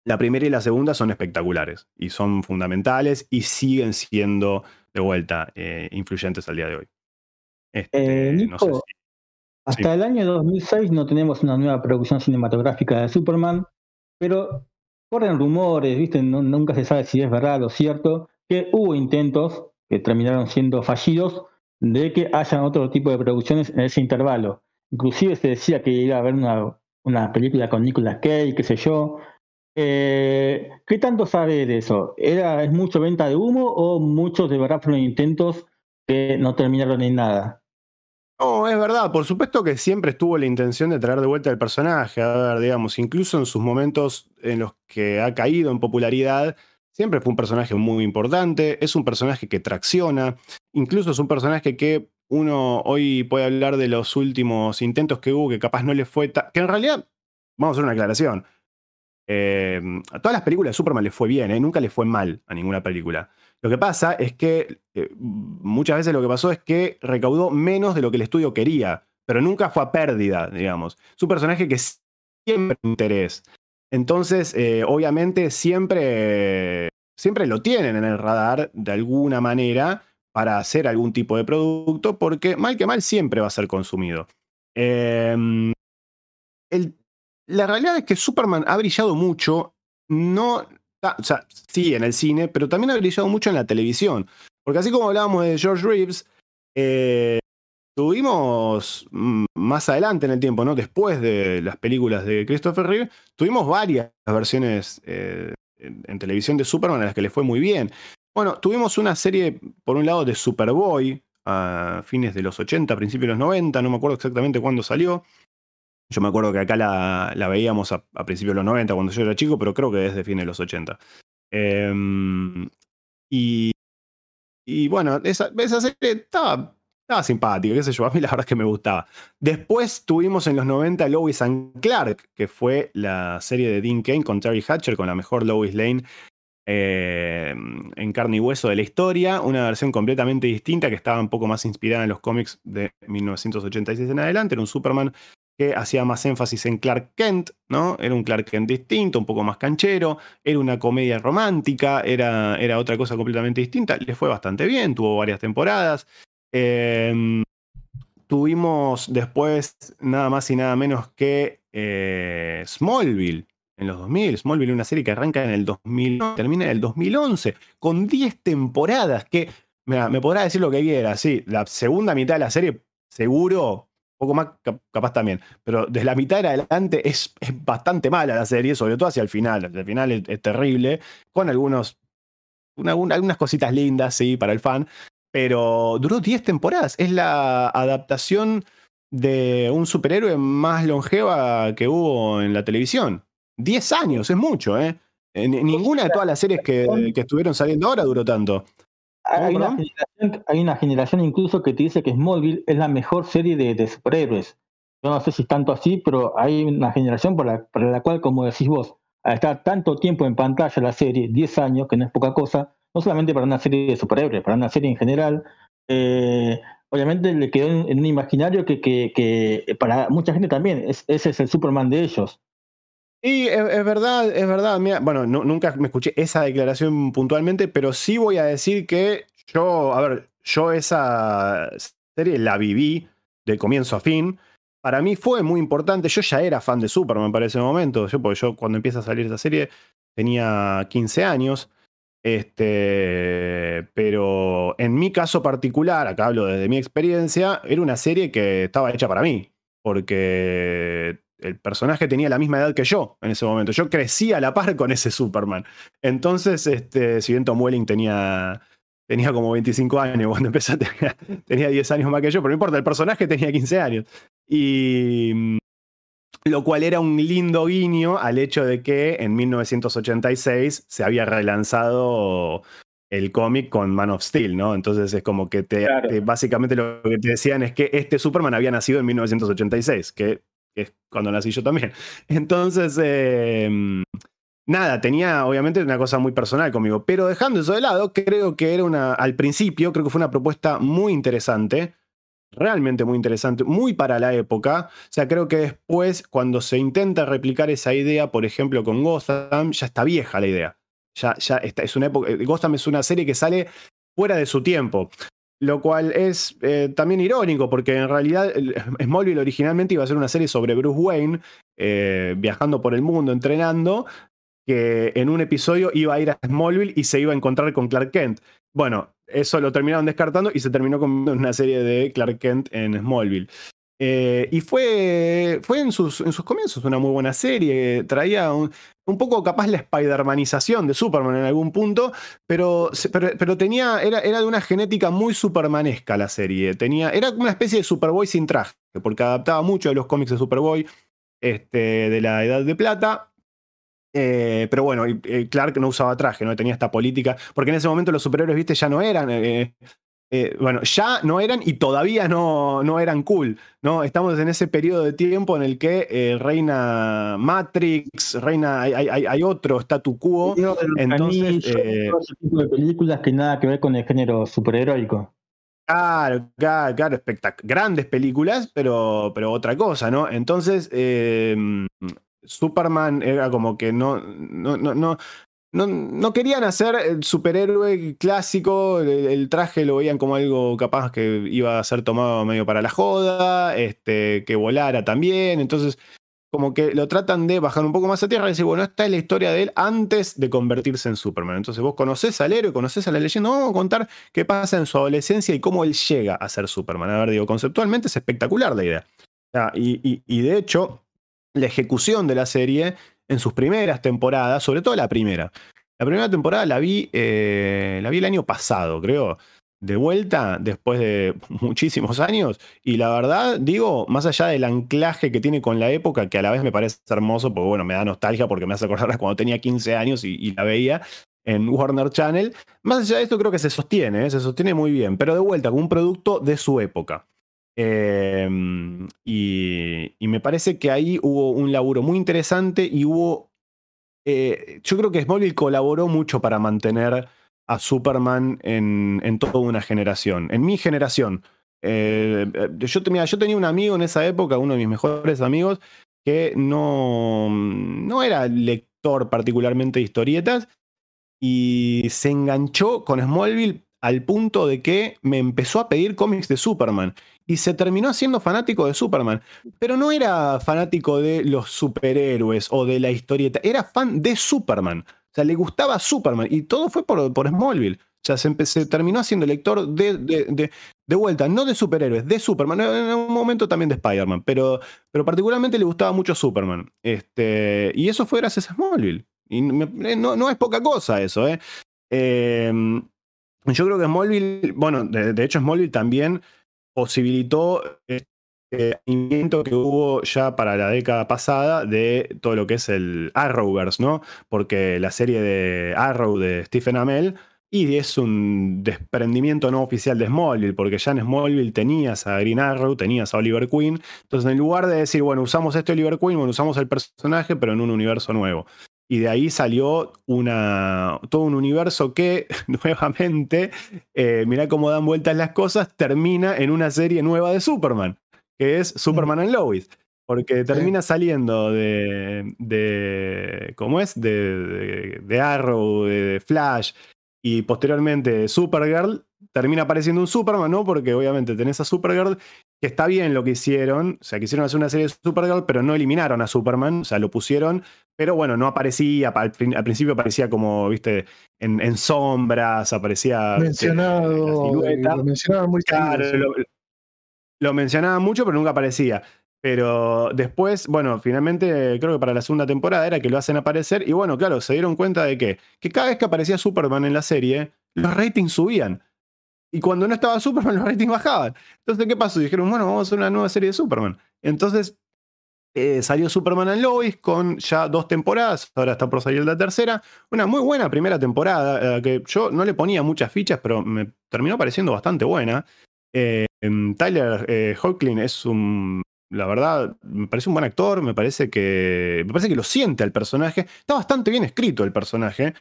la primera y la segunda son espectaculares y son fundamentales y siguen siendo de vuelta eh, influyentes al día de hoy. Este, eh, hasta el año 2006 no tenemos una nueva producción cinematográfica de Superman, pero corren rumores, ¿viste? nunca se sabe si es verdad o cierto, que hubo intentos que terminaron siendo fallidos de que hayan otro tipo de producciones en ese intervalo. Inclusive se decía que iba a haber una, película con Nicolas Cage, qué sé yo. Eh, ¿Qué tanto sabe de eso? ¿Era, ¿Es mucho venta de humo o muchos de verdad fueron intentos que no terminaron en nada? No, es verdad, por supuesto que siempre estuvo la intención de traer de vuelta el personaje, a ver, digamos, incluso en sus momentos en los que ha caído en popularidad, Siempre fue un personaje muy importante, es un personaje que tracciona, incluso es un personaje que uno hoy puede hablar de los últimos intentos que hubo, que capaz no le fue que en realidad, vamos a hacer una aclaración, em, a todas las películas de Superman le fue bien, ¿eh? nunca le fue mal a ninguna película. Lo que pasa es que eh, muchas veces lo que pasó es que recaudó menos de lo que el estudio quería, pero nunca fue a pérdida, digamos. Es un personaje que siempre interés. Entonces, eh, obviamente, siempre, siempre lo tienen en el radar de alguna manera para hacer algún tipo de producto, porque mal que mal siempre va a ser consumido. Em, la realidad es que Superman ha brillado mucho, no, o sea, sí en el cine, pero también ha brillado mucho en la televisión. Porque así como hablábamos de George Reeves, eh, tuvimos mm, más adelante en el tiempo, ¿no? Después de las películas de Christopher Reeve, tuvimos varias versiones eh, en, televisión de Superman a las que le fue muy bien. Bueno, tuvimos una serie, por un lado, de Superboy a fines de los 80, principios de los 90, no me acuerdo exactamente cuándo salió. Yo me acuerdo que acá la, veíamos a, principios de los 90 cuando yo era chico, pero creo que desde fines de los 80. Em, y, y bueno, esa, serie estaba estaba simpático, qué sé yo, a mí la verdad es que me gustaba. Después tuvimos en los 90 Lois and Clark, que fue la serie de Dean Kane con Terry Hatcher, con la mejor Lois Lane eh, en carne y hueso de la historia, una versión completamente distinta que estaba un poco más inspirada en los cómics de 1986 en adelante, era un Superman que hacía más énfasis en Clark Kent, ¿no? Era un Clark Kent distinto, un poco más canchero, era una comedia romántica, era, era otra cosa completamente distinta, le fue bastante bien, tuvo varias temporadas, Em, tuvimos después nada más y nada menos que eh, Smallville en los 2000. Smallville es una serie que arranca en el 2000, termina en el 2011, con 10 temporadas que, me podrá decir lo que quiera, sí, la segunda mitad de la serie seguro, poco más capaz también, pero desde la mitad en adelante es, bastante mala la serie, sobre todo hacia el final. el final es, terrible, con algunos, algunas cositas lindas, sí, para el fan, pero duró 10 temporadas. Es la adaptación de un superhéroe más longeva que hubo en la televisión. 10 años, es mucho, ¿eh? Ninguna de todas las series que, estuvieron saliendo ahora duró tanto. Hay una, generación, incluso que te dice que Smallville es la mejor serie de, superhéroes. Yo no sé si es tanto así, pero hay una generación por la, la cual, como decís vos, al estar tanto tiempo en pantalla la serie, 10 años, que no es poca cosa, no solamente para una serie de superhéroes, para una serie en general, eh, obviamente le quedó en, un imaginario que, que, para mucha gente también, ese es el Superman de ellos. Y es, verdad, es verdad. bueno, nunca me escuché esa declaración puntualmente, pero sí voy a decir que yo, a ver, yo esa serie la viví de comienzo a fin. para mí fue muy importante. Yo ya era fan de Superman para ese momento. Yo, porque yo cuando empieza a salir esa serie tenía 15 años. Este, pero en mi caso particular, acá hablo desde mi experiencia, era una serie que estaba hecha para mí. Porque el personaje tenía la misma edad que yo en ese momento. Yo crecí a la par con ese Superman. Entonces, este, si bien Tom Welling tenía tenía como 25 años cuando empecé, tenía, tenía 10 años más que yo, pero no importa, el personaje tenía 15 años. Y mm, lo cual era un lindo guiño al hecho de que en 1986 se había relanzado el cómic con Man of Steel, ¿no? Entonces es como que te, básicamente lo que te decían es que este Superman había nacido en 1986, que, es cuando nací yo también. Entonces, eh, nada, tenía obviamente una cosa muy personal conmigo, pero dejando eso de lado, creo que era una, al principio, creo que fue una propuesta muy interesante, realmente muy interesante, muy para la época. O sea, creo que después, cuando se intenta replicar esa idea, por ejemplo, con Gotham, ya está vieja la idea. Ya, ya está, es una época, Gotham es una serie que sale fuera de su tiempo. Lo cual es eh, también irónico, porque en realidad Smallville originalmente iba a ser una serie sobre Bruce Wayne, eh, viajando por el mundo, entrenando, que en un episodio iba a ir a Smallville y se iba a encontrar con Clark Kent. Bueno, eso lo terminaron descartando y se terminó con una serie de Clark Kent en Smallville. Eh, y fue, fue en, sus, en sus comienzos una muy buena serie. Traía un, poco capaz la Spider-Manización de Superman en algún punto, pero, pero, tenía, era, era, de una genética muy supermanesca la serie. Tenía, era una especie de Superboy sin traje, porque adaptaba mucho de los cómics de Superboy este, de la Edad de Plata eh, pero bueno, eh, Clark no usaba traje, no tenía esta política, porque en ese momento los superhéroes, viste, ya no eran, eh, bueno, ya no eran y todavía no, no eran cool, ¿no? Estamos en ese periodo de tiempo en el que reina Matrix, reina, hay, otro statu quo, entonces... tipo de películas que nada que ver con el género superheroico. Claro, claro, claro, grandes películas, pero, pero otra cosa, ¿no? Entonces, Superman era como que no, no, no, no, no, querían hacer el superhéroe clásico, el, traje lo veían como algo capaz que iba a ser tomado medio para la joda, este, que volara también, entonces como que lo tratan de bajar un poco más a tierra y decir, bueno, esta es la historia de él antes de convertirse en Superman. Entonces vos conocés al héroe, conocés a la leyenda, vamos a contar qué pasa en su adolescencia y cómo él llega a ser Superman. A ver, digo, conceptualmente es espectacular la idea. y, y de hecho, la ejecución de la serie en sus primeras temporadas, sobre todo la primera. La primera temporada la vi, eh, la vi el año pasado, creo, de vuelta después de muchísimos años. Y la verdad, digo, más allá del anclaje que tiene con la época, que a la vez me parece hermoso, porque bueno, me da nostalgia porque me hace acordar cuando tenía 15 años y, la veía en Warner Channel. Más allá de esto, creo que se sostiene, ¿eh? se sostiene muy bien, pero de vuelta, como un producto de su época. Em, y, me parece que ahí hubo un laburo muy interesante y hubo. Eh, yo creo que Smallville colaboró mucho para mantener a Superman en, toda una generación. En mi generación. Eh, eh, yo, tenía, yo tenía un amigo en esa época, uno de mis mejores amigos, que no, no era lector particularmente de historietas y se enganchó con Smallville al punto de que me empezó a pedir cómics de Superman y se terminó haciendo fanático de Superman. Pero no era fanático de los superhéroes o de la historieta, era fan de Superman. O sea, le gustaba Superman y todo fue por, por Smallville. O sea, se, terminó haciendo lector de, de, de, vuelta, no de superhéroes, de Superman. En un momento también de Spider-Man, pero, pero particularmente le gustaba mucho Superman. Este, y eso fue gracias a Smallville. Y no, no es poca cosa eso, ¿eh? eh yo creo que Smallville, bueno, de, hecho Smallville también posibilitó este movimiento que hubo ya para la década pasada de todo lo que es el Arrowverse, ¿no? Porque la serie de Arrow de Stephen Amell y es un desprendimiento no oficial de Smallville, porque ya en Smallville tenías a Green Arrow, tenías a Oliver Queen. Entonces, en lugar de decir, bueno, usamos este Oliver Queen, bueno, usamos el personaje, pero en un universo nuevo. Y de ahí salió una, todo un universo que, nuevamente, eh, mirá cómo dan vueltas las cosas, termina en una serie nueva de Superman, que es Superman and Lois. Porque termina saliendo de, de ¿cómo es? De, de, Arrow, de, Flash, y posteriormente Supergirl, termina apareciendo un Superman, ¿no? Porque obviamente tenés a Supergirl que está bien lo que hicieron, o sea, quisieron hacer una serie de Supergirl, pero no eliminaron a Superman, o sea, lo pusieron, pero bueno, no aparecía, al, principio aparecía como, viste, en, sombras, aparecía... Mencionado, eh, lo mencionaba muy claro, lo, mencionaba mucho, pero nunca aparecía. Pero después, bueno, finalmente creo que para la segunda temporada era que lo hacen aparecer. Y bueno, claro, se dieron cuenta de que, que cada vez que aparecía Superman en la serie, los ratings subían. Y cuando no estaba Superman, los ratings bajaban. Entonces, ¿qué pasó? Dijeron, bueno, vamos a hacer una nueva serie de Superman. Entonces, eh, salió Superman and Lois con ya dos temporadas, ahora está por salir la tercera. Una muy buena primera temporada, eh, que yo no le ponía muchas fichas, pero me terminó pareciendo bastante buena. Eh, em, Tyler eh, es un. La verdad, me parece un buen actor, me parece que. Me parece que lo siente el personaje. Está bastante bien escrito el personaje.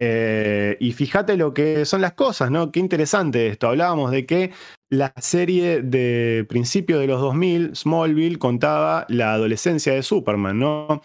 Eh, y fíjate lo que son las cosas, ¿no? Qué interesante esto. Hablábamos de que la serie de principio de los 2000, Smallville, contaba la adolescencia de Superman, ¿no?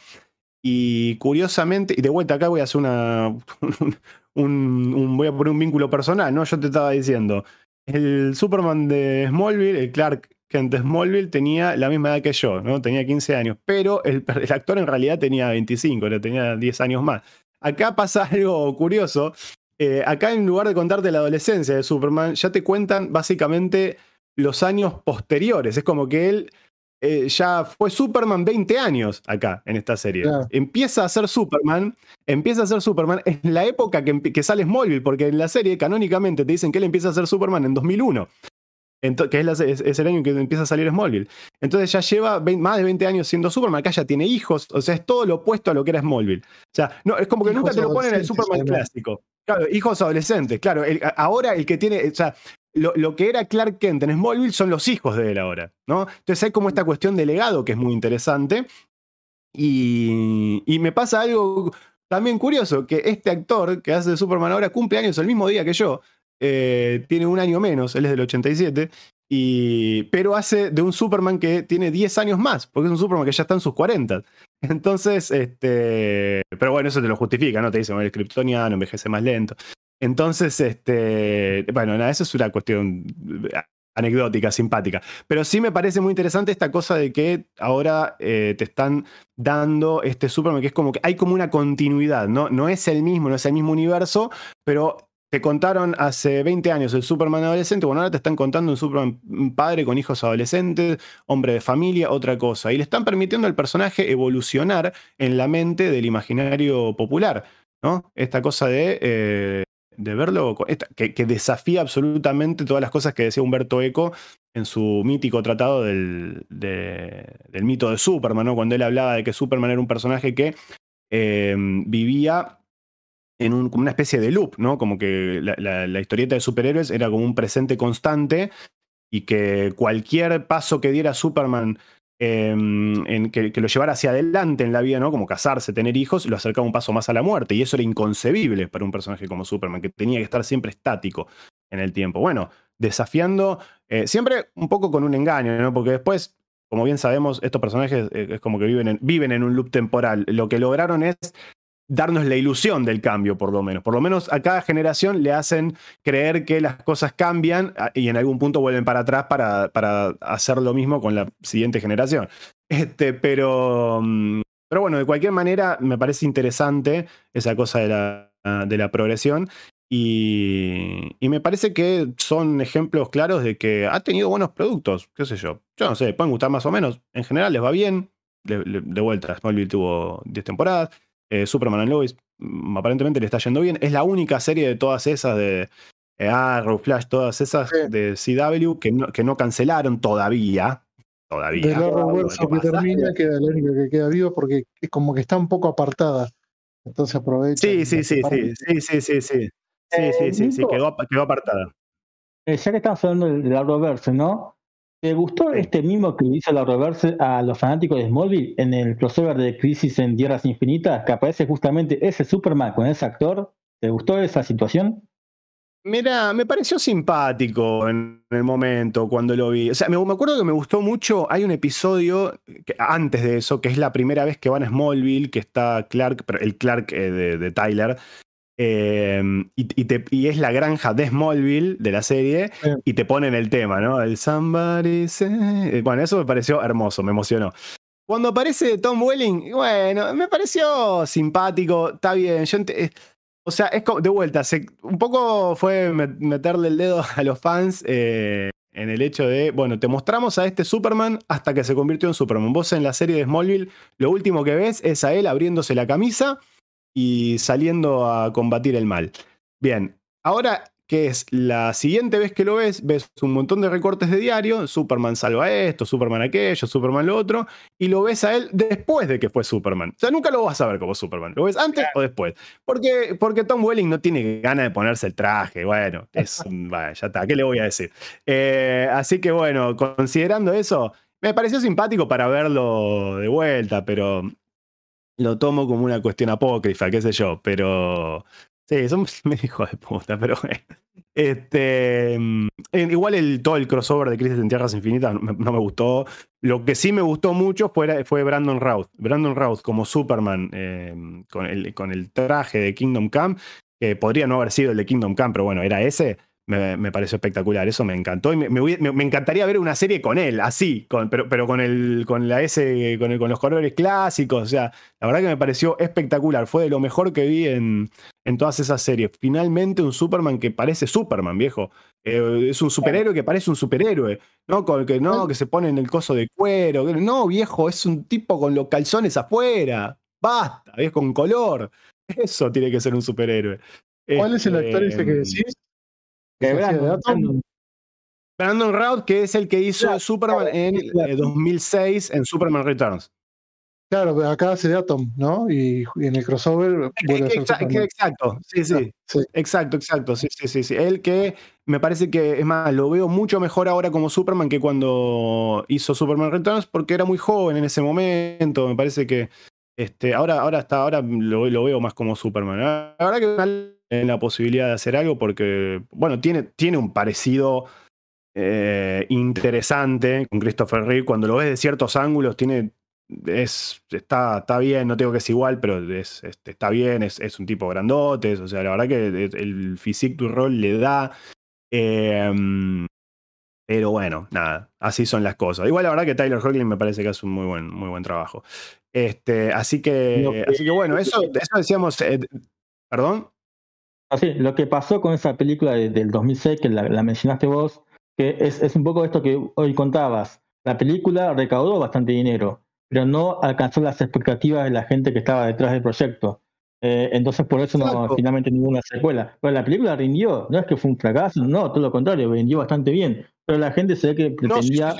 Y curiosamente, y de vuelta acá voy a hacer una. Un, voy a poner un vínculo personal, ¿no? Yo te estaba diciendo. El Superman de Smallville, el Clark Kent de Smallville, tenía la misma edad que yo, ¿no? Tenía 15 años. Pero el, actor en realidad tenía 25, le tenía 10 años más. Acá pasa algo curioso. Eh, acá en lugar de contarte la adolescencia de Superman, ya te cuentan básicamente los años posteriores. Es como que él eh, ya fue Superman 20 años acá en esta serie. Empieza a ser Superman, empieza a ser Superman en la época que, que sale Smallville, porque en la serie canónicamente te dicen que él empieza a ser Superman en 2001 que es, el año en que empieza a salir Smallville. Entonces ya lleva más de 20 años siendo Superman, acá ya tiene hijos, o sea, es todo lo opuesto a lo que era Smallville. O sea, no, es como que nunca te lo ponen en el Superman clásico. Claro, hijos adolescentes, claro. ahora el que tiene, o sea, lo, que era Clark Kent en Smallville son los hijos de él ahora, ¿no? Entonces hay como esta cuestión de legado que es muy interesante. Y, y me pasa algo también curioso, que este actor que hace de Superman ahora cumple años el mismo día que yo. Eh, tiene un año menos, él es del 87, y, pero hace de un Superman que tiene 10 años más, porque es un Superman que ya está en sus 40. Entonces, este, pero bueno, eso te lo justifica, ¿no? Te dicen, el kryptoniano envejece más lento. Entonces, este, bueno, nada, eso es una cuestión anecdótica, simpática. Pero sí me parece muy interesante esta cosa de que ahora eh, te están dando este Superman, que es como que hay como una continuidad, ¿no? No es el mismo, no es el mismo universo, pero te contaron hace 20 años el Superman adolescente, bueno, ahora te están contando un Superman padre con hijos adolescentes, hombre de familia, otra cosa. Y le están permitiendo al personaje evolucionar en la mente del imaginario popular, ¿no? Esta cosa de, eh, de verlo, que, desafía absolutamente todas las cosas que decía Humberto Eco en su mítico tratado del, del mito de Superman, ¿no? Cuando él hablaba de que Superman era un personaje que eh, vivía en una especie de loop, ¿no? Como que la, historieta de superhéroes era como un presente constante y que cualquier paso que diera Superman em, en, que, lo llevara hacia adelante en la vida, ¿no? Como casarse, tener hijos, lo acercaba un paso más a la muerte. Y eso era inconcebible para un personaje como Superman, que tenía que estar siempre estático en el tiempo. Bueno, desafiando, eh, siempre un poco con un engaño, ¿no? Porque después, como bien sabemos, estos personajes eh, es como que viven viven en un loop temporal. Lo que lograron es darnos la ilusión del cambio, por lo menos. Por lo menos a cada generación le hacen creer que las cosas cambian ah, y en algún punto vuelven para atrás para, para hacer lo mismo con la siguiente generación. Este, pero, mm, pero bueno, de cualquier manera me parece interesante esa cosa de la, de la progresión. Y, y, me parece que son ejemplos claros de que ha tenido buenos productos, qué sé yo. Yo no sé, pueden gustar más o menos. En general les va bien. De, de vuelta, Smallville tuvo 10 temporadas. Eh, Superman and Lois, mm, aparentemente le está yendo bien. Es la única serie de todas esas de eh, Arrow, Flash, todas esas de CW que no, que no cancelaron todavía. Todavía. Del Arrowverse que termina, queda la única que queda viva porque es como que está un poco apartada. Entonces aprovecha. Sí, sí, sí, sí, sí, sí, sí, sí. Sí, sí, sí, sí, quedó, quedó apartada. Eh, ya que estamos hablando del Arrowverse, ¿no? ¿Te gustó este mismo que hizo la reverse a los fanáticos de Smallville en el crossover de Crisis en Tierras Infinitas? Que aparece justamente ese Superman con ese actor. ¿Te gustó esa situación? Mira, me pareció simpático en el momento cuando lo vi. O sea, me, acuerdo que me gustó mucho. Hay un episodio antes de eso, que es la primera vez que van a Smallville, que está Clark, el Clark eh, de, Tyler, Em, y, es la granja de Smallville de la serie y te ponen el tema, ¿no? El somebody eh, Bueno, eso me pareció hermoso, me emocionó. Cuando aparece Tom Welling, bueno, me pareció simpático, está bien. Yo eh, o sea, es de vuelta, un poco fue meterle el dedo a los fans eh, en el hecho de, bueno, te mostramos a este Superman hasta que se convirtió en Superman. Vos en la serie de Smallville, lo último que ves es a él abriéndose la camisa y saliendo a combatir el mal. Bien, ahora que es la siguiente vez que lo ves, ves un montón de recortes de diario, Superman salva esto, Superman aquello, Superman lo otro, y lo ves a él después de que fue Superman. O sea, nunca lo vas a ver como Superman, lo ves antes o después. Porque, porque Tom Welling no tiene ganas de ponerse el traje, bueno, es, ya está, ¿qué le voy a decir? Eh, así que bueno, considerando eso, me pareció simpático para verlo de vuelta, pero lo tomo como una cuestión apócrifa, qué sé yo, pero Sí, son me hijo de puta, pero. Este, mm, igual el, todo el crossover de Crisis en Tierras Infinitas no, me gustó. Lo que sí me gustó mucho fue, fue Brandon Routh. Brandon Routh como Superman em, con, el, con el traje de Kingdom Come, que podría no haber sido el de Kingdom Come, pero bueno, era ese me, pareció espectacular, eso me encantó. Y me, encantaría ver una serie con él, así, con, pero, pero con, el, con la S, con, con los colores clásicos. O sea, la verdad que me pareció espectacular. Fue de lo mejor que vi en, en todas esas series. Finalmente, un Superman que parece Superman, viejo. Eh, es un superhéroe que parece un superhéroe. No, con, que, no, que se pone en el coso de cuero. No, viejo, es un tipo con los calzones afuera. Basta, viejo, con color. Eso tiene que ser un superhéroe. ¿Cuál es el actor ese que este, decís? Brandon, Brandon que es el que hizo Superman en 2006 eh, en Superman Returns. Claro, acá hace de Atom, ¿no? Y, en el crossover vuelve a ser Exacto, sí, sí, Exacto, exacto. Sí, sí, sí, sí. Él que me parece que, es más, lo veo mucho mejor ahora como Superman que cuando hizo Superman Returns, porque era muy joven en ese momento. Me parece que este, ahora, ahora hasta ahora lo, lo veo más como Superman. La verdad que en la posibilidad de hacer algo porque, bueno, tiene, tiene un parecido eh, interesante con Christopher Reeve. Cuando lo ves de ciertos ángulos, tiene, es, está, está bien, no tengo que es igual, pero es, este, está bien, es, es, un tipo grandote. O sea, la verdad que el physique du rol le da. Em, pero bueno, nada, así son las cosas. Igual la verdad que Tyler Hoechlin me parece que hace un muy buen, muy buen trabajo. Este, así que, así que bueno, eso, eso decíamos. Eh, ¿Perdón? Así, lo que pasó con esa película del 2006, que la, mencionaste vos, que es, es, un poco esto que hoy contabas. La película recaudó bastante dinero, pero no alcanzó las expectativas de la gente que estaba detrás del proyecto. Eh, entonces por eso no finalmente ninguna secuela. Pero la película rindió, no es que fue un fracaso, no, todo lo contrario, vendió bastante bien. Pero la gente se ve que pretendía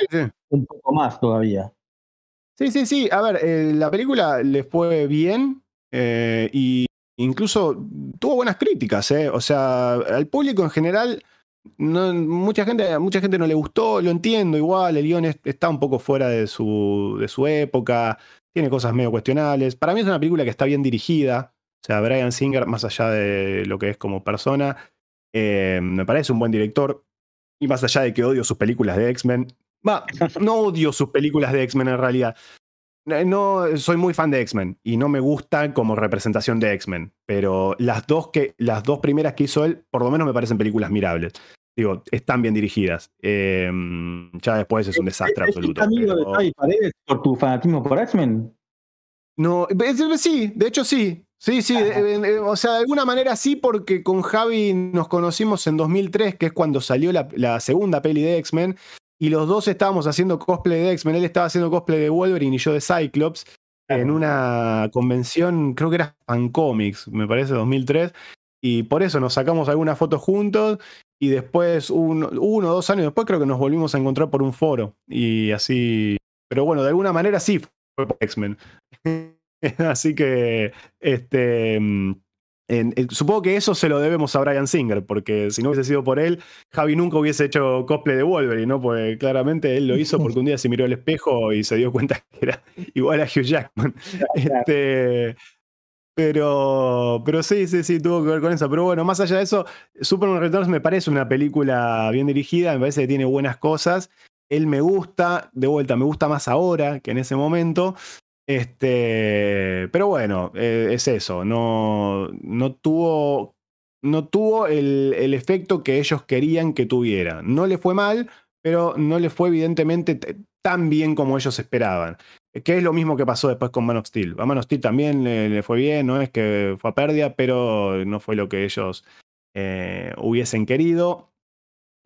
un poco más todavía. Sí, sí, sí. A ver, eh, la película le fue bien eh, y incluso tuvo buenas críticas, ¿eh? O sea, al público en general, mucha, gente, mucha gente no le gustó, lo entiendo igual, el guion está un poco fuera de su, de su época, tiene cosas medio cuestionables. Para mí es una película que está bien dirigida, o sea, Brian Singer, más allá de lo que es como persona, eh, me parece un buen director, y más allá de que odio sus películas de X-Men, no odio sus películas de X-Men en realidad, no, soy muy fan de X-Men y no me gusta como representación de X-Men, pero las dos, que, las dos primeras que hizo él, por lo menos me parecen películas mirables. Digo, están bien dirigidas. Em, ya después es un desastre absoluto. amigo de Paredes por tu fanatismo por X-Men? No, sí, de hecho sí. Sí, sí, o sea, de alguna manera sí, porque con Javi nos conocimos en 2003, que es cuando salió la, la segunda peli de X-Men, y los dos estábamos haciendo cosplay de X-Men. Él estaba haciendo cosplay de Wolverine y yo de Cyclops en una convención, creo que era Fan Comics, me parece, 2003. Y por eso nos sacamos algunas fotos juntos y después, uno o dos años después, creo que nos volvimos a encontrar por un foro. Y así. Pero bueno, de alguna manera sí fue por X-Men. así que, este. Mm, supongo que eso se lo debemos a Brian Singer, porque si no hubiese sido por él, Javi nunca hubiese hecho cosplay de Wolverine, ¿no? Porque claramente él lo hizo porque un día se miró al espejo y se dio cuenta que era igual a Hugh Jackman. Este, pero, pero sí, sí, sí, tuvo que ver con eso. Pero bueno, más allá de eso, Superman Returns me parece una película bien dirigida, me parece que tiene buenas cosas. Él me gusta, de vuelta, me gusta más ahora que en ese momento. Este, pero bueno, eh, es eso. No, no tuvo, no tuvo el, el, efecto que ellos querían que tuviera. No le fue mal, pero no le fue evidentemente tan bien como ellos esperaban. Que es lo mismo que pasó después con Man of Steel. A Man of Steel también le, fue bien, no es que fue a pérdida, pero no fue lo que ellos eh, hubiesen querido.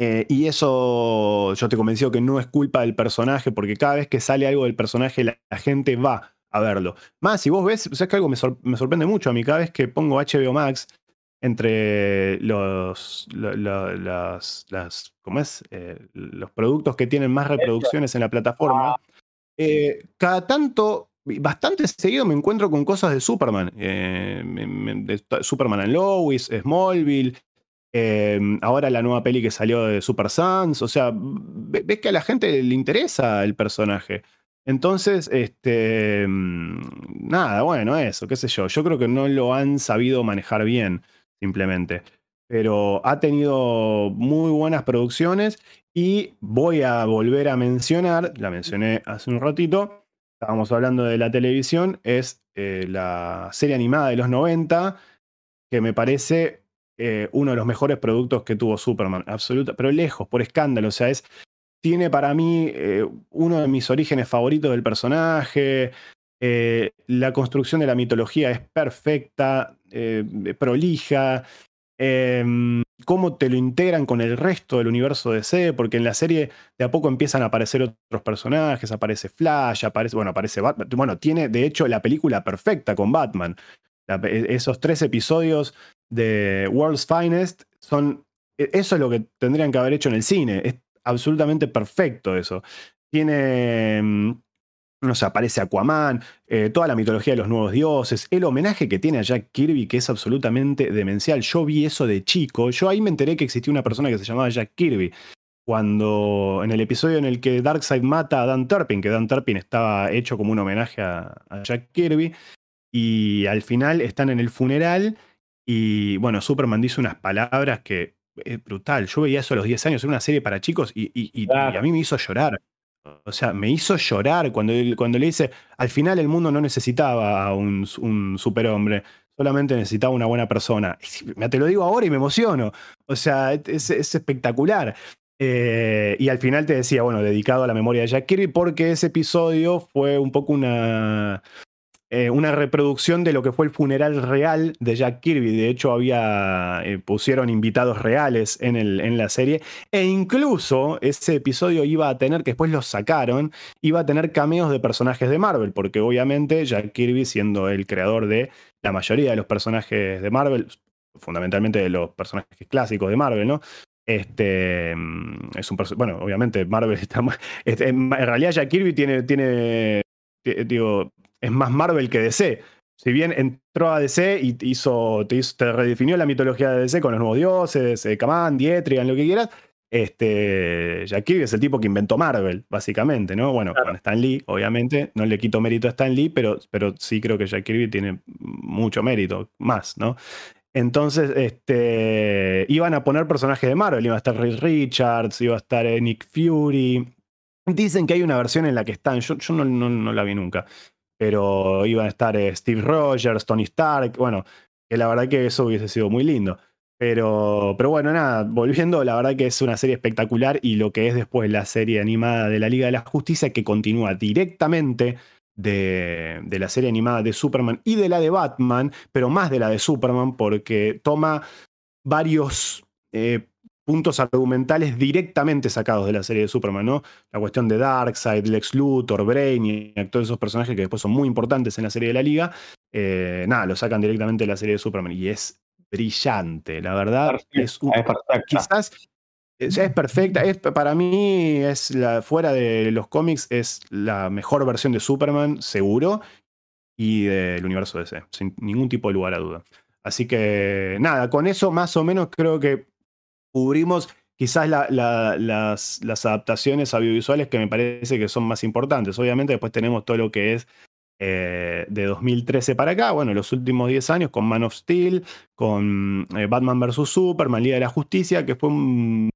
Eh, y eso yo te convencí que no es culpa del personaje, porque cada vez que sale algo del personaje, la, gente va a verlo. Más, si vos ves, o sea, que algo me, sorprende mucho a mí, cada vez que pongo HBO Max entre los, las, ¿cómo es? Eh, los productos que tienen más reproducciones en la plataforma, eh, cada tanto, bastante seguido me encuentro con cosas de Superman. Eh, Superman and Lois, Smallville. Ahora la nueva peli que salió de Super Sons. O sea, ves que a la gente le interesa el personaje. Entonces, este, mm, nada, bueno, eso, qué sé yo. Yo creo que no lo han sabido manejar bien, simplemente. Pero ha tenido muy buenas producciones y voy a volver a mencionar, la mencioné hace un ratito, estábamos hablando de la televisión, es eh, la serie animada de los 90, que me parece eh, uno de los mejores productos que tuvo Superman, absoluta, pero lejos, por escándalo, o sea, es, tiene para mí eh, uno de mis orígenes favoritos del personaje, la construcción de la mitología es perfecta, prolija, Em, cómo te lo integran con el resto del universo DC, porque en la serie de a poco empiezan a aparecer otros personajes, aparece Flash, aparece, bueno, aparece Batman, bueno, tiene de hecho la película perfecta con Batman. E, esos tres episodios de World's Finest son, e, eso es lo que tendrían que haber hecho en el cine, es absolutamente perfecto eso. Tiene em, no sé, aparece Aquaman, eh, toda la mitología de los nuevos dioses, el homenaje que tiene a Jack Kirby, que es absolutamente demencial. Yo vi eso de chico, yo ahí me enteré que existía una persona que se llamaba Jack Kirby. Cuando en el episodio en el que Darkseid mata a Dan Turpin, que Dan Turpin estaba hecho como un homenaje a, Jack Kirby, y al final están en el funeral y bueno, Superman dice unas palabras que es brutal. Yo veía eso a los 10 años, era una serie para chicos y a mí me hizo llorar. O sea, me hizo llorar cuando, cuando le dice, al final el mundo no necesitaba a un, superhombre, solamente necesitaba una buena persona. te lo digo ahora y me emociono. O sea, es, espectacular. Eh, y al final te decía, bueno, dedicado a la memoria de Jack Kirby, porque ese episodio fue un poco una, eh, una reproducción de lo que fue el funeral real de Jack Kirby. De hecho, había eh, pusieron invitados reales en, el, en, la serie. E incluso ese episodio iba a tener, que después lo sacaron, iba a tener cameos de personajes de Marvel, porque obviamente Jack Kirby, siendo el creador de la mayoría de los personajes de Marvel, fundamentalmente de los personajes clásicos de Marvel, ¿no? Este mm, es un bueno, obviamente Marvel está este, en realidad Jack Kirby tiene, tiene digo, es más Marvel que DC. Si bien entró a DC y hizo, te, redefinió la mitología de DC con los nuevos dioses, eh, Kaman, Dietrigan, lo que quieras, este, Jack Kirby es el tipo que inventó Marvel, básicamente, ¿no? Bueno, con Stan Lee, obviamente, no le quito mérito a Stan Lee, pero, pero sí creo que Jack Kirby tiene mucho mérito, más, ¿no? Entonces, este, iban a poner personajes de Marvel, iba a estar Reed Richards, iba a estar eh, Nick Fury. Dicen que hay una versión en la que están, yo, yo no, no la vi nunca, pero iban a estar eh, Steve Rogers, Tony Stark, bueno, que la verdad que eso hubiese sido muy lindo. Pero, pero bueno, nada, volviendo, la verdad que es una serie espectacular y lo que es después la serie animada de la Liga de la Justicia que continúa directamente de, la serie animada de Superman y de la de Batman, pero más de la de Superman porque toma varios eh, puntos argumentales directamente sacados de la serie de Superman, ¿no? La cuestión de Darkseid, Lex Luthor, Brainiac, todos esos personajes que después son muy importantes en la serie de la Liga, eh, nada, lo sacan directamente de la serie de Superman y es brillante, la verdad. Es, perfecta. Quizás es, perfecta, es, para mí es la, fuera de los cómics es la mejor versión de Superman, seguro, y del universo DC, sin ningún tipo de lugar a duda. Así que nada, con eso más o menos creo que cubrimos quizás las, adaptaciones audiovisuales que me parece que son más importantes. Obviamente después tenemos todo lo que es eh, de 2013 para acá, bueno, los últimos 10 años con Man of Steel, con eh, Batman vs. Superman, Liga de la Justicia, que fue un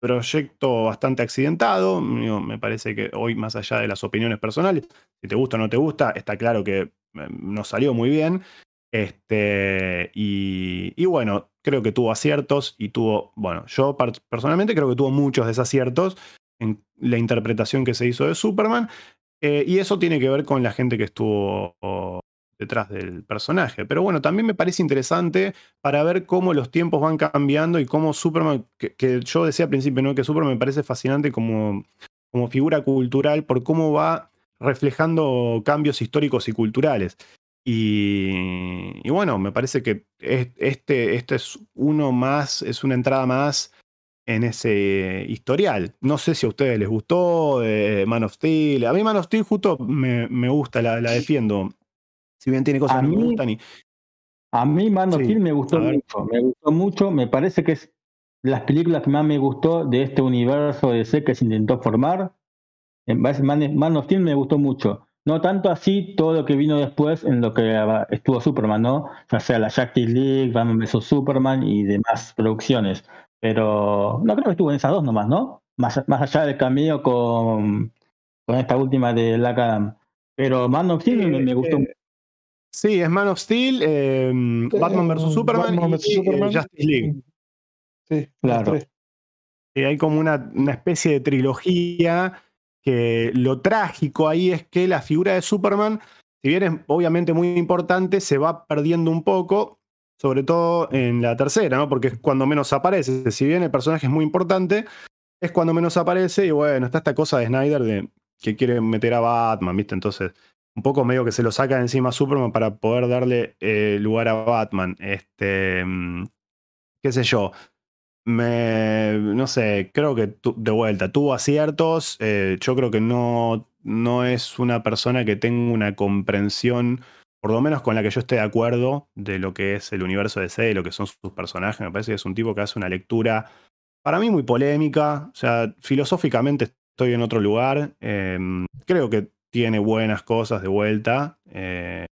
proyecto bastante accidentado. Me parece que hoy, más allá de las opiniones personales, si te gusta o no te gusta, está claro que eh, no salió muy bien. Este, y, bueno, creo que tuvo aciertos y tuvo, bueno, yo personalmente creo que tuvo muchos desaciertos en la interpretación que se hizo de Superman. Eh, y eso tiene que ver con la gente que estuvo detrás del personaje. Pero bueno, también me parece interesante para ver cómo los tiempos van cambiando y cómo Superman, que, yo decía al principio, ¿no? que Superman me parece fascinante como, como figura cultural por cómo va reflejando cambios históricos y culturales. Y, bueno, me parece que este, este es uno más, es una entrada más en ese historial. No sé si a ustedes les gustó eh, Man of Steel. A mí Man of Steel justo me, me gusta, la, la defiendo. Si bien tiene cosas a que mí, me gustan. Y... A mí Man of Steel me gustó mucho. Me gustó mucho. Me parece que es las películas que más me gustó de este universo de C que se intentó formar. Man, Man of Steel me gustó mucho. No tanto así todo lo que vino después en lo que estuvo Superman, ¿no? Ya sea la Justice League, Batman vs. Superman y demás producciones. Pero no creo que estuvo en esas dos nomás, ¿no? Más, más allá del cameo con, con esta última de Black Adam. Pero Man of Steel me, gustó mucho. Sí, es Man of Steel, em, Batman vs. Superman y, eh, Justice League. Sí, claro. Y hay como una, una, especie de trilogía que lo trágico ahí es que la figura de Superman, si bien es obviamente muy importante, se va perdiendo un poco, sobre todo en la tercera, ¿no? Porque es cuando menos aparece. Si bien el personaje es muy importante, es cuando menos aparece y bueno, está esta cosa de Snyder de que quiere meter a Batman, ¿viste? Entonces, un poco medio que se lo saca encima a Superman para poder darle eh, lugar a Batman. Este, mm, qué sé yo. Me, no sé, creo que de vuelta, tuvo aciertos. Eh, yo creo que no, no es una persona que tenga una comprensión, por lo menos con la que yo esté de acuerdo, de lo que es el universo de C, de lo que son sus personajes. Me parece que es un tipo que hace una lectura, para mí, muy polémica. O sea, filosóficamente estoy en otro lugar. Em, creo que tiene buenas cosas de vuelta. Eh,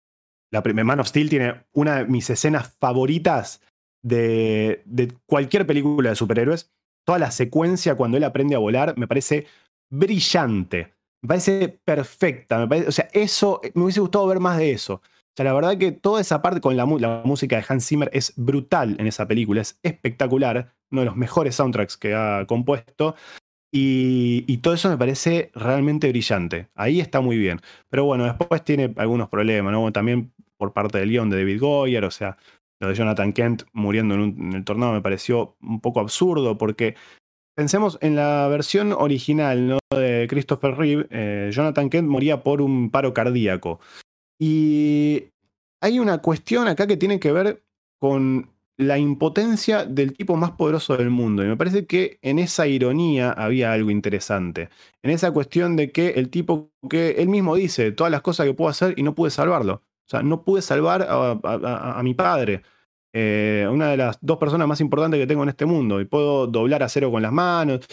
la Man of Steel tiene una de mis escenas favoritas de, cualquier película de superhéroes. Toda la secuencia cuando él aprende a volar me parece brillante. Me parece perfecta. o sea, eso, me hubiese gustado ver más de eso. O sea, la verdad que toda esa parte con la, música de Hans Zimmer es brutal en esa película, es espectacular, uno de los mejores soundtracks que ha compuesto. Y, todo eso me parece realmente brillante. Ahí está muy bien. Pero bueno, después tiene algunos problemas, ¿no? También por parte del guion de David Goyer, o sea, lo de Jonathan Kent muriendo en, el tornado me pareció un poco absurdo porque pensemos en la versión original de Christopher Reeve, eh, Jonathan Kent moría por un paro cardíaco. Y hay una cuestión acá que tiene que ver con la impotencia del tipo más poderoso del mundo. Y me parece que en esa ironía había algo interesante. En esa cuestión de que el tipo que él mismo dice todas las cosas que puedo hacer y no pude salvarlo. O sea, no pude salvar a, mi padre. Eh, una de las dos personas más importantes que tengo en este mundo. Y puedo doblar a cero con las manos.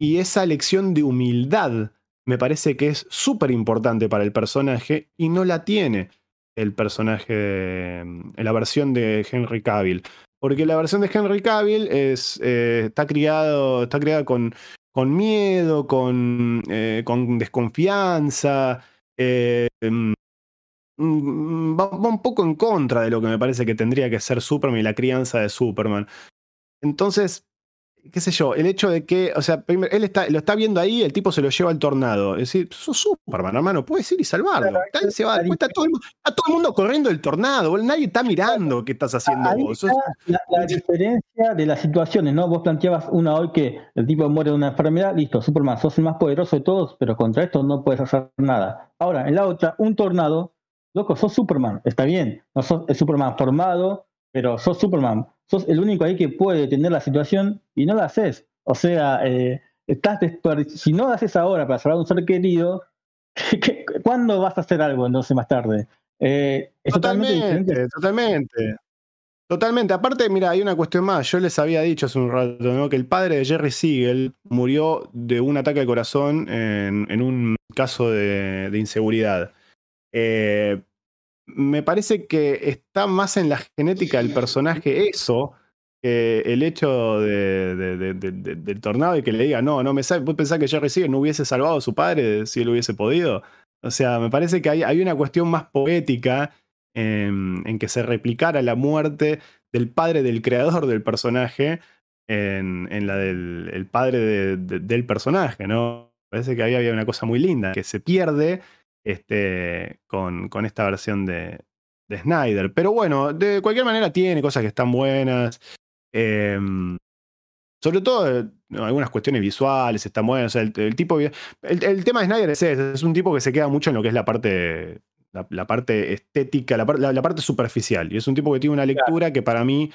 Y esa lección de humildad me parece que es súper importante para el personaje y no la tiene el personaje la versión de Henry Cavill. Porque la versión de Henry Cavill es, eh, está, criado, está criada con, con miedo, con, eh, con desconfianza. Eh, mm, mm, va, un poco en contra de lo que me parece que tendría que ser Superman y la crianza de Superman. Entonces, qué sé yo, el hecho de que, o sea, él está, lo está viendo ahí, el tipo se lo lleva al tornado. Es decir, sos Superman, hermano, puedes ir y salvarlo. se va, está, todo el, mundo corriendo el tornado, nadie está mirando qué estás haciendo vos. la, diferencia de las situaciones, ¿no? Vos planteabas una hoy que el tipo muere de una enfermedad, listo, Superman, sos el más poderoso de todos, pero contra esto no puedes hacer nada. Ahora, en la otra, un tornado, loco, sos Superman, está bien, no sos el Superman formado, pero sos Superman sos el único ahí que puede detener la situación y no la haces. O sea, eh, estás si no lo haces ahora para salvar a un ser querido, ¿cuándo vas a hacer algo entonces más tarde? Eh, totalmente, totalmente. Totalmente. Aparte, mira, hay una cuestión más. Yo les había dicho hace un rato, ¿no? Que el padre de Jerry Siegel murió de un ataque al corazón en, un caso de, inseguridad. Eh, me parece que está más en la genética del personaje eso el hecho del tornado y que le diga, no, no me sabe, ¿vos pensás que Jerry Siegel no hubiese salvado a su padre si él hubiese podido? O sea, me parece que hay, hay una cuestión más poética en, que se replicara la muerte del padre del creador del personaje en, la del padre del personaje, ¿no? Parece que ahí había una cosa muy linda, que se pierde este, con, con esta versión de, de Snyder. Pero bueno, de cualquier manera tiene cosas que están buenas. Em, sobre todo eh, algunas cuestiones visuales están buenas. el, tipo. El, tema de Snyder es ese, es un tipo que se queda mucho en lo que es la parte. La, parte estética, la, parte superficial. Y es un tipo que tiene una lectura que para mí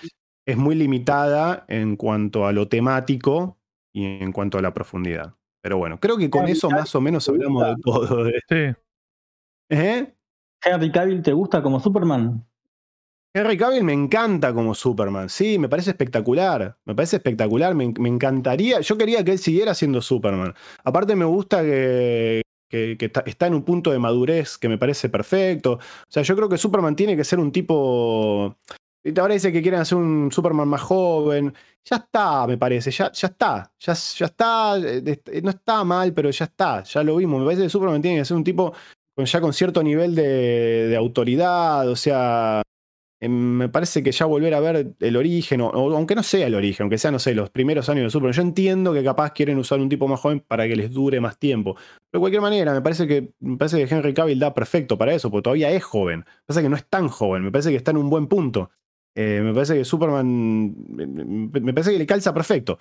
es muy limitada en cuanto a lo temático y en cuanto a la profundidad. Pero bueno, creo que con eso más o menos hablamos de todo. Sí. ¿Eh? Henry Cavill te gusta como Superman? Henry Cavill me encanta como Superman, sí, me parece espectacular, me parece espectacular, me, encantaría, yo quería que él siguiera siendo Superman. Aparte me gusta que, está, en un punto de madurez que me parece perfecto. O sea, yo creo que Superman tiene que ser un tipo... Ahora dice que quieren hacer un Superman más joven. Ya está, me parece, ya, ya está, ya, ya está, eh, no está mal, pero ya está, ya lo vimos. Me parece que Superman tiene que ser un tipo ya con cierto nivel de, autoridad, o sea, em, me parece que ya volver a ver el origen, o, aunque no sea el origen, aunque sea, no sé, los primeros años de Super, yo entiendo que capaz quieren usar un tipo más joven para que les dure más tiempo. Pero de cualquier manera, me parece que, me parece que Henry Cavill da perfecto para eso, porque todavía es joven. Me parece que no es tan joven, me parece que está en un buen punto. Eh, me parece que Superman, me parece que le calza perfecto.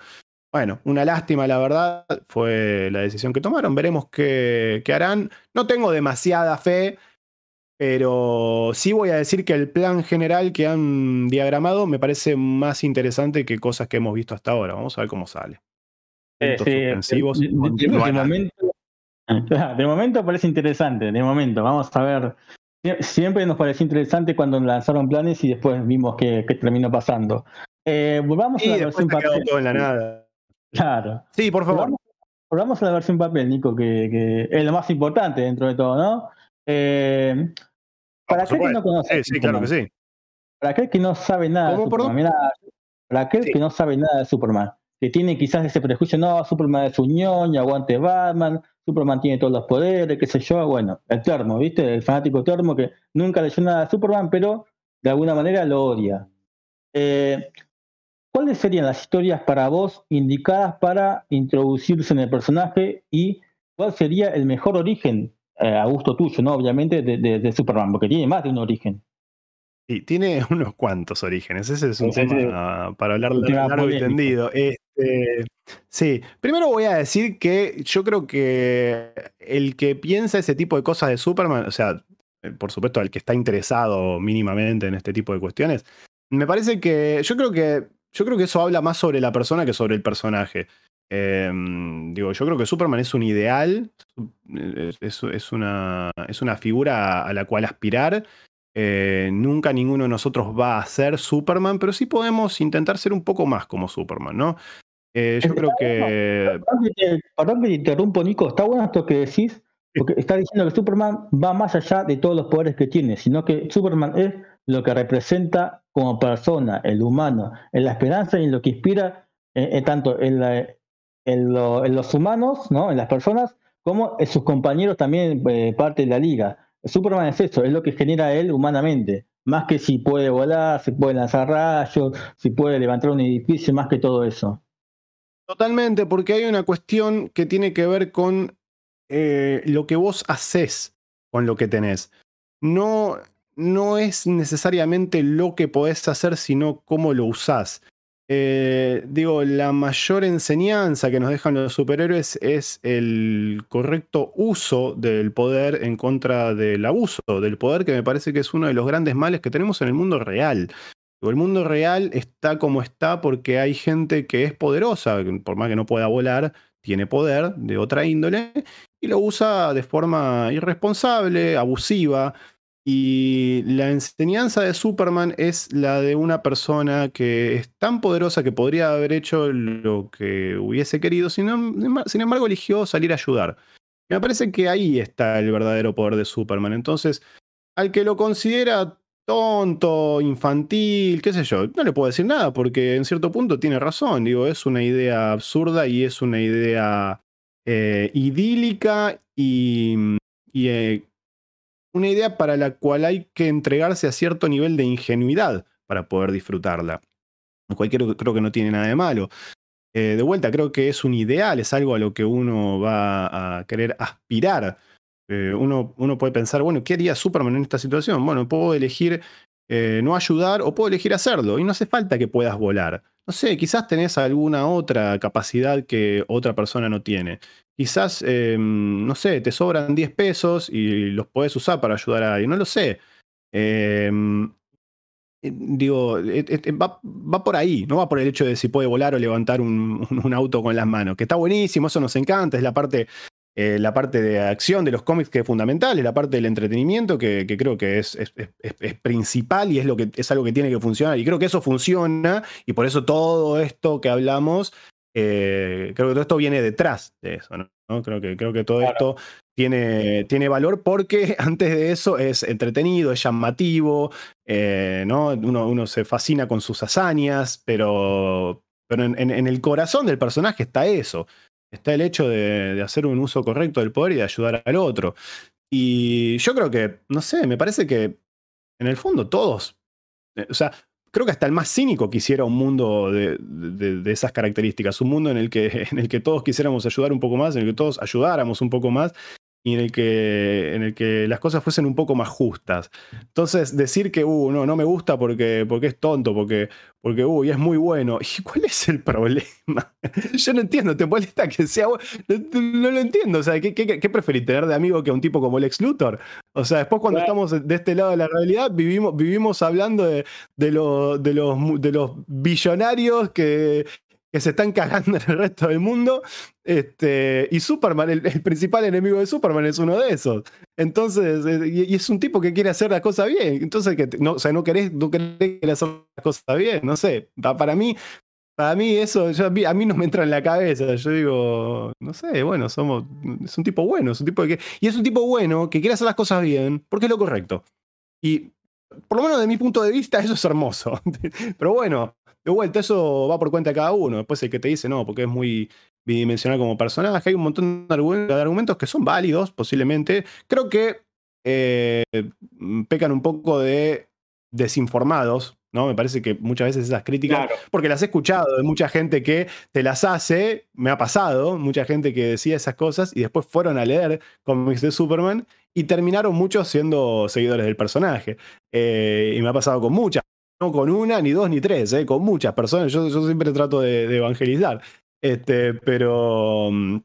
Bueno, una lástima, la verdad, fue la decisión que tomaron. Veremos qué, harán. No tengo demasiada fe, pero sí voy a decir que el plan general que han diagramado me parece más interesante que cosas que hemos visto hasta ahora. Vamos a ver cómo sale. Eh, de, momento, parece interesante, de momento. Vamos a ver. Siempre nos pareció interesante cuando lanzaron planes y después vimos que, terminó pasando. Eh, volvamos a la versión todo en la nada. Claro. Sí, por favor. Volvamos, a la versión papel, Nico, que, es lo más importante dentro de todo, ¿no? Eh, para aquel que no conoce. Sí, sí, claro que sí. Para aquel que no sabe nada de Superman, para aquel que no sabe nada de Superman, que tiene quizás ese prejuicio, no, Superman es un ñoño, aguante Batman, Superman tiene todos los poderes, qué sé yo, bueno, el termo, ¿viste? El fanático termo que nunca leyó nada de Superman, pero de alguna manera lo odia. Eh, ¿Cuáles serían las historias para vos indicadas para introducirse en el personaje y cuál sería el mejor origen, eh, a gusto tuyo, ¿no? Obviamente, de, Superman, porque tiene más de un origen. Sí, tiene unos cuantos orígenes. Ese es un tema para hablar largo y tendido. Este, sí, primero voy a decir que yo creo que el que piensa ese tipo de cosas de Superman, o sea, eh, por supuesto, el que está interesado mínimamente en este tipo de cuestiones, me parece que yo creo que yo creo que eso habla más sobre la persona que sobre el personaje. Em, digo, yo creo que Superman es un ideal, es, una, es una figura a la cual aspirar. Eh, nunca ninguno de nosotros va a ser Superman, pero sí podemos intentar ser un poco más como Superman, ¿no? Eh, yo creo que. Perdón que te interrumpo, Nico. Está bueno esto que decís, porque está diciendo que Superman va más allá de todos los poderes que tiene, sino que Superman es lo que representa como persona, el humano, en la esperanza y en lo que inspira eh, eh, tanto en, los humanos, ¿no? en las personas, como en sus compañeros también eh, parte de la liga. Superman es eso, es lo que genera él humanamente, más que si puede volar, si puede lanzar rayos, si puede levantar un edificio, más que todo eso. Totalmente, porque hay una cuestión que tiene que ver con lo que vos haces con lo que tenés. No, no es necesariamente lo que podés hacer, sino cómo lo usás. Eh, digo, la mayor enseñanza que nos dejan los superhéroes es el correcto uso del poder en contra del abuso del poder, que me parece que es uno de los grandes males que tenemos en el mundo real. El mundo real está como está porque hay gente que es poderosa, por más que no pueda volar, tiene poder de otra índole y lo usa de forma irresponsable, abusiva. Y la enseñanza de Superman es la de una persona que es tan poderosa que podría haber hecho lo que hubiese querido, sin, sin embargo eligió salir a ayudar. me parece que ahí está el verdadero poder de Superman. Entonces, al que lo considera tonto, infantil, qué sé yo. No le puedo decir nada porque en cierto punto tiene razón. Digo, es una idea absurda y es una idea eh, idílica y, eh, una idea para la cual hay que entregarse a cierto nivel de ingenuidad para poder disfrutarla. Cualquiera creo que no tiene nada de malo. Eh, de vuelta, creo que es un ideal, es algo a lo que uno va a querer aspirar. uno, uno, puede pensar, bueno, ¿qué haría Superman en esta situación? Bueno, puedo elegir no ayudar o puedo elegir hacerlo. Y no hace falta que puedas volar. No sé, quizás tenés alguna otra capacidad que otra persona no tiene. Quizás, em, no sé, te sobran 10 pesos y los podés usar para ayudar a alguien. No lo sé. Em, eh, digo, eh, eh, va, por ahí, no va por el hecho de si puede volar o levantar un, un, auto con las manos, que está buenísimo, eso nos encanta, es la parte eh, la parte de acción de los cómics que es fundamental, es la parte del entretenimiento que, creo que es, es, principal y es, lo que, es algo que tiene que funcionar. Y creo que eso funciona y por eso todo esto que hablamos, eh, creo que todo esto viene detrás de eso. ¿no? Creo, que, creo que todo esto tiene, tiene valor porque antes de eso es entretenido, es llamativo, eh, ¿no? uno, uno, se fascina con sus hazañas, pero, pero en el corazón del personaje está eso está el hecho de, hacer un uso correcto del poder y de ayudar al otro. Y yo creo que, no sé, me parece que en el fondo todos, eh, o sea, creo que hasta el más cínico quisiera un mundo de, de, esas características, un mundo en el, que, en el que todos quisiéramos ayudar un poco más, en el que todos ayudáramos un poco más y en el que, en el que las cosas fuesen un poco más justas. Entonces, decir que, uh, no, no me gusta porque, porque es tonto, porque, porque, uh, y es muy bueno. ¿Y cuál es el problema? Yo no entiendo, ¿te molesta que sea bueno? No, lo entiendo. O sea, ¿qué, qué, preferís tener de amigo que a un tipo como Lex Luthor? O sea, después cuando estamos de este lado de la realidad, vivimos, vivimos hablando de, de, de, los, de los billonarios que, que se están cagando en el resto del mundo. Este, y Superman, el, principal enemigo de Superman es uno de esos. Entonces, eh, y, es un tipo que quiere hacer las cosas bien. Entonces, que, no, o sea, no querés, no querés hacer las cosas bien. No sé, para mí, para mí eso a, mí, no me entra en la cabeza. Yo digo, no sé, bueno, somos, es un tipo bueno, es un tipo que, y es un tipo bueno que quiere hacer las cosas bien porque es lo correcto. Y por lo menos de mi punto de vista, eso es hermoso. Pero bueno, de vuelta, eso va por cuenta de cada uno. Después el que te dice, no, porque es muy bidimensional como personaje. Hay un montón de argumentos que son válidos, posiblemente. Creo que eh, pecan un poco de desinformados, ¿no? Me parece que muchas veces esas críticas, porque las he escuchado de mucha gente que te las hace, me ha pasado, mucha gente que decía esas cosas y después fueron a leer cómics de Superman y terminaron muchos siendo seguidores del personaje. Eh, y me ha pasado con muchas no con una, ni dos, ni tres, ¿eh? con muchas personas. Yo, siempre trato de, evangelizar. Este, pero mm,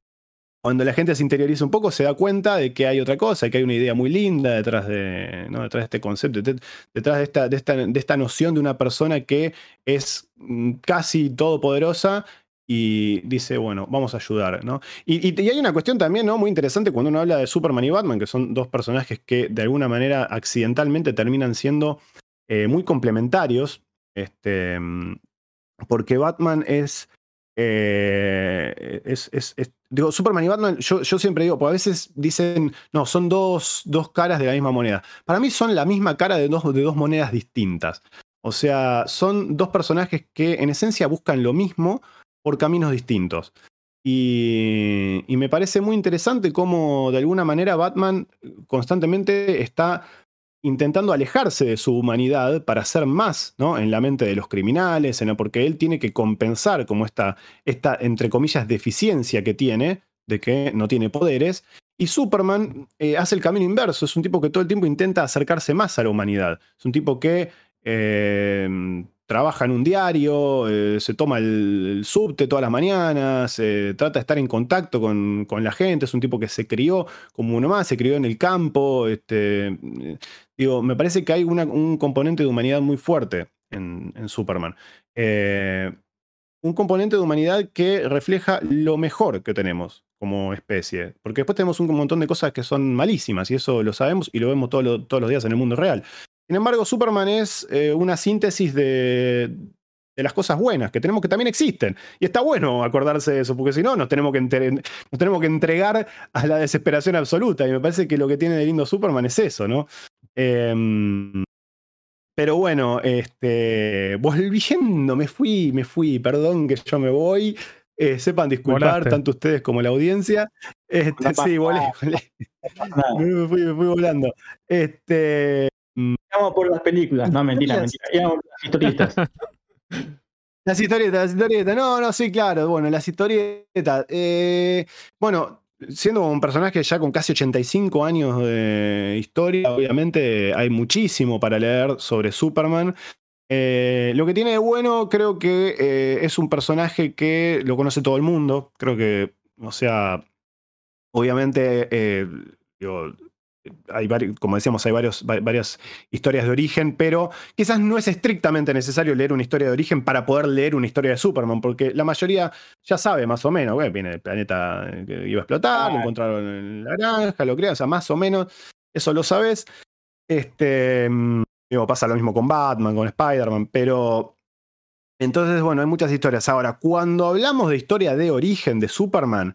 cuando la gente se interioriza un poco, se da cuenta de que hay otra cosa, que hay una idea muy linda detrás de, ¿no? detrás de este concepto, detrás de esta, de, esta, de esta noción de una persona que es mm, casi todopoderosa y dice, bueno, vamos a ayudar, ¿no? Y, y, hay una cuestión también, ¿no? Muy interesante cuando uno habla de Superman y Batman, que son dos personajes que de alguna manera accidentalmente terminan siendo eh, muy complementarios, este, mm, porque Batman es, eh, es, digo, Superman y Batman, yo, yo, siempre digo, porque a veces dicen, no, son dos, dos, caras de la misma moneda. Para mí son la misma cara de dos, de dos monedas distintas. O sea, son dos personajes que en esencia buscan lo mismo por caminos distintos. Y, y, me parece muy interesante cómo de alguna manera Batman constantemente está intentando alejarse de su humanidad para ser más ¿no? en la mente de los criminales, porque él tiene que compensar como esta, esta, entre comillas, deficiencia que tiene, de que no tiene poderes. Y Superman eh, hace el camino inverso, es un tipo que todo el tiempo intenta acercarse más a la humanidad. Es un tipo que eh, trabaja en un diario, eh, se toma el, subte todas las mañanas, trata de estar en contacto con, con, la gente, es un tipo que se crió como uno más, se crió en el campo, este, Digo, me parece que hay un componente de humanidad muy fuerte en, Superman. Eh, un componente de humanidad que refleja lo mejor que tenemos como especie. Porque después tenemos un montón de cosas que son malísimas y eso lo sabemos y lo vemos todos los días en el mundo real. Sin embargo, Superman es eh, una síntesis de, de las cosas buenas que tenemos que también existen. Y está bueno acordarse de eso, porque si no, nos tenemos que, nos tenemos que entregar a la desesperación absoluta. Y me parece que lo que tiene de lindo Superman es eso, ¿no? Em, pero bueno, este, volviendo, me fui, me fui, perdón que yo me voy. Eh, sepan disculpar tanto ustedes como la audiencia. Este, sí, volé, Me, fui, me fui volando. Este, Vamos por las películas. No, mentira, mentira. Íbamos las historietas. Las historietas, las historietas. No, no, sí, claro. Bueno, las historietas. Eh, bueno, siendo un personaje ya con casi 85 años de historia, obviamente hay muchísimo para leer sobre Superman. Eh, lo que tiene de bueno, creo que eh, es un personaje que lo conoce todo el mundo. Creo que, o sea, obviamente, digo, hay como decíamos, hay varios, varias historias de origen, pero quizás no es estrictamente necesario leer una historia de origen para poder leer una historia de Superman, porque la mayoría ya sabe más o menos, viene el planeta que iba a explotar, lo encontraron la granja, lo crean, o sea, más o menos, eso lo sabes. Este, mm, pasa lo mismo con Batman, con Spider-Man, pero entonces, bueno, hay muchas historias. Ahora, cuando hablamos de historia de origen de Superman,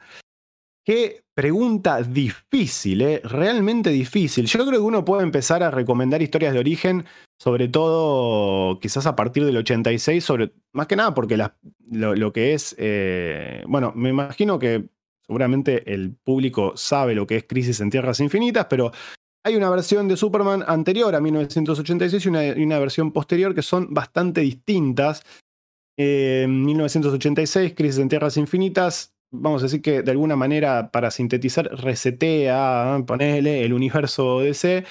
Qué pregunta difícil, ¿eh? realmente difícil. Yo creo que uno puede empezar a recomendar historias de origen, sobre todo quizás a partir del 86, sobre, más que nada porque lo, que es, eh, bueno, me imagino que seguramente el público sabe lo que es Crisis en Tierras Infinitas, pero hay una versión de Superman anterior a 1986 y una, y una versión posterior que son bastante distintas. en 1986, Crisis en Tierras Infinitas vamos a decir que de alguna manera, para sintetizar, resetea, ponele el universo DC.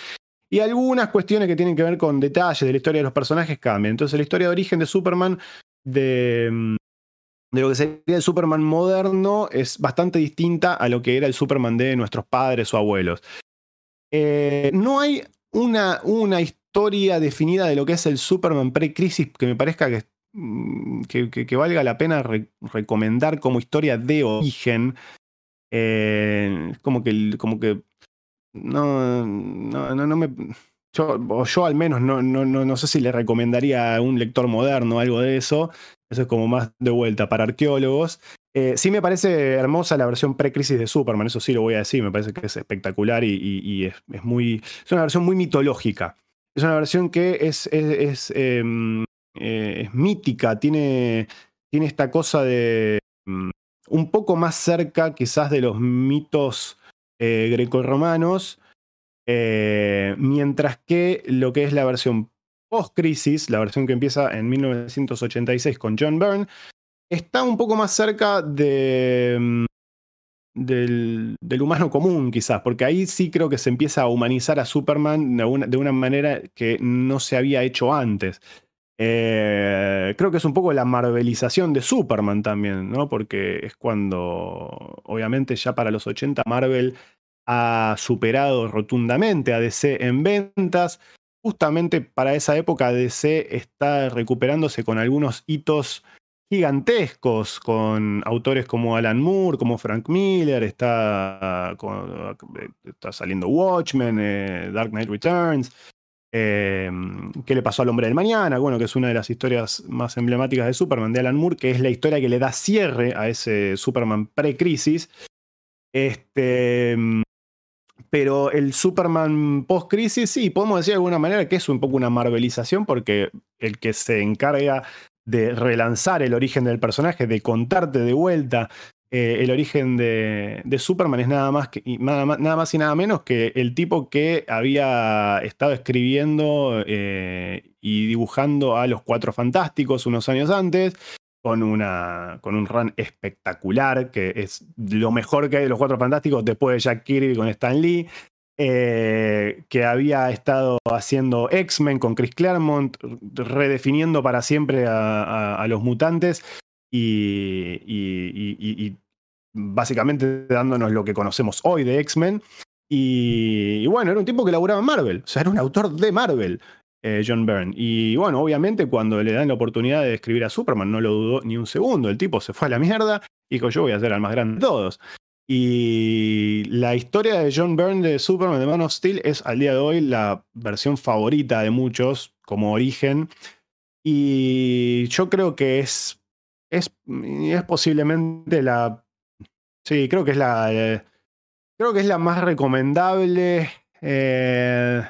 Y algunas cuestiones que tienen que ver con detalles de la historia de los personajes cambian. Entonces, la historia de origen de Superman, de, mm, de lo que sería el Superman moderno, es bastante distinta a lo que era el Superman de nuestros padres o abuelos. Eh, no hay una, una historia definida de lo que es el Superman pre-crisis que me parezca que Mm, que, valga la pena recomendar como historia de origen. Eh, como que, como que no, no, no, me. Yo, o yo al menos no, no, no, sé si le recomendaría a un lector moderno algo de eso. Eso es como más de vuelta para arqueólogos. Eh, sí me parece hermosa la versión pre-crisis de Superman, eso sí lo voy a decir, me parece que es espectacular y, es, muy. Es una versión muy mitológica. Es una versión que es, es, em, es mítica, tiene, tiene esta cosa de mm, un poco más cerca quizás de los mitos eh, grecorromanos, eh, mientras que lo que es la versión post-crisis, la versión que empieza en 1986 con John Byrne, está un poco más cerca de, mm, del, humano común, quizás, porque ahí sí creo que se empieza a humanizar a Superman de una manera que no se había hecho antes. Eh, creo que es un poco la marvelización de Superman también, ¿no? Porque es cuando, obviamente, ya para los 80 Marvel ha superado rotundamente a DC en ventas. Justamente para esa época DC está recuperándose con algunos hitos gigantescos, con autores como Alan Moore, como Frank Miller, está, saliendo Watchmen, eh, Dark Knight Returns. Em, ¿Qué le pasó al hombre del mañana? Bueno, que es una de las historias más emblemáticas de Superman de Alan Moore, que es la historia que le da cierre a ese Superman pre-crisis. Este, em, pero el Superman post-crisis, sí, podemos decir de alguna manera que es un poco una marvelización, porque el que se encarga de relanzar el origen del personaje, de contarte de vuelta eh, el origen de, Superman es nada más, que, nada, más, y nada menos que el tipo que había estado escribiendo eh, y dibujando a los Cuatro Fantásticos unos años antes, con, una, con un run espectacular, que es lo mejor que hay de los Cuatro Fantásticos después de Jack Kirby con Stan Lee. Eh, que había estado haciendo X-Men con Chris Claremont, redefiniendo para siempre a, los mutantes y, básicamente dándonos lo que conocemos hoy de X-Men. Y, bueno, era un tipo que laburaba en Marvel, o sea, era un autor de Marvel, eh, John Byrne. Y bueno, obviamente cuando le dan la oportunidad de escribir a Superman, no lo dudó ni un segundo, el tipo se fue a la mierda y dijo, yo voy a ser el más grande de todos. Y la historia de John Byrne de Superman de Man of Steel es al día de hoy la versión favorita de muchos como origen. Y yo creo que es es, es posiblemente la. Sí, creo que es la. Eh, creo que es la más recomendable. Eh,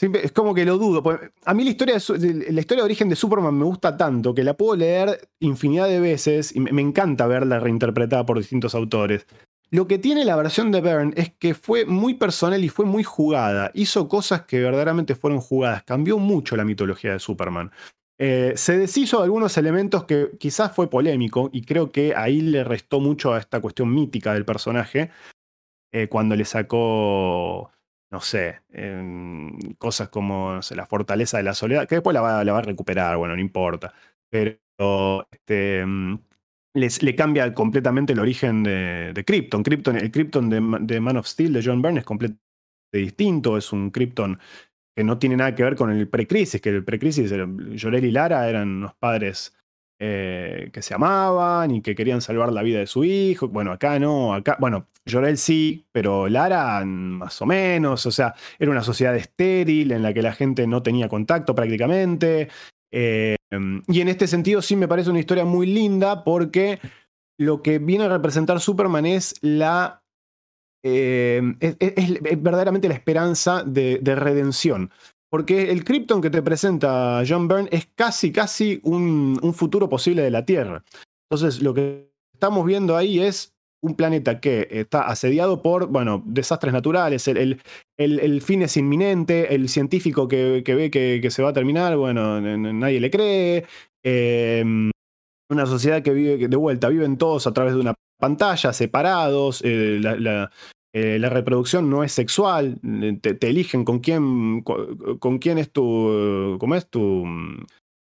es como que lo dudo. A mí la historia, de, la historia de origen de Superman me gusta tanto que la puedo leer infinidad de veces y me, encanta verla reinterpretada por distintos autores. Lo que tiene la versión de Byrne es que fue muy personal y fue muy jugada. Hizo cosas que verdaderamente fueron jugadas. Cambió mucho la mitología de Superman. Eh, se deshizo de algunos elementos que quizás fue polémico y creo que ahí le restó mucho a esta cuestión mítica del personaje eh, cuando le sacó no sé, cosas como la fortaleza de la soledad, que después la va, a recuperar, bueno, no importa. Pero este, mm, le cambia completamente el origen de, Krypton. Krypton. El Krypton de, Man of Steel de John Byrne es completamente distinto, es un Krypton que no tiene nada que ver con el precrisis, que el precrisis, Jorel y Lara eran unos padres eh, que se amaban y que querían salvar la vida de su hijo. Bueno, acá no, acá, bueno, Llorel sí, pero Lara más o menos, o sea, era una sociedad estéril en la que la gente no tenía contacto prácticamente. Eh, y en este sentido sí me parece una historia muy linda porque lo que viene a representar Superman es la... Eh, es, verdaderamente la esperanza de redención. Porque el Krypton que te presenta John Byrne es casi, casi un, futuro posible de la Tierra. Entonces, lo que estamos viendo ahí es un planeta que está asediado por, bueno, desastres naturales, el, el, fin es inminente, el científico que, ve que, se va a terminar, bueno, nadie le cree. Em, una sociedad que vive de vuelta, viven todos a través de una pantalla, separados, eh, la, eh, la reproducción no es sexual, eh, te, eligen con quién, con, quién es tu, ¿cómo es tu,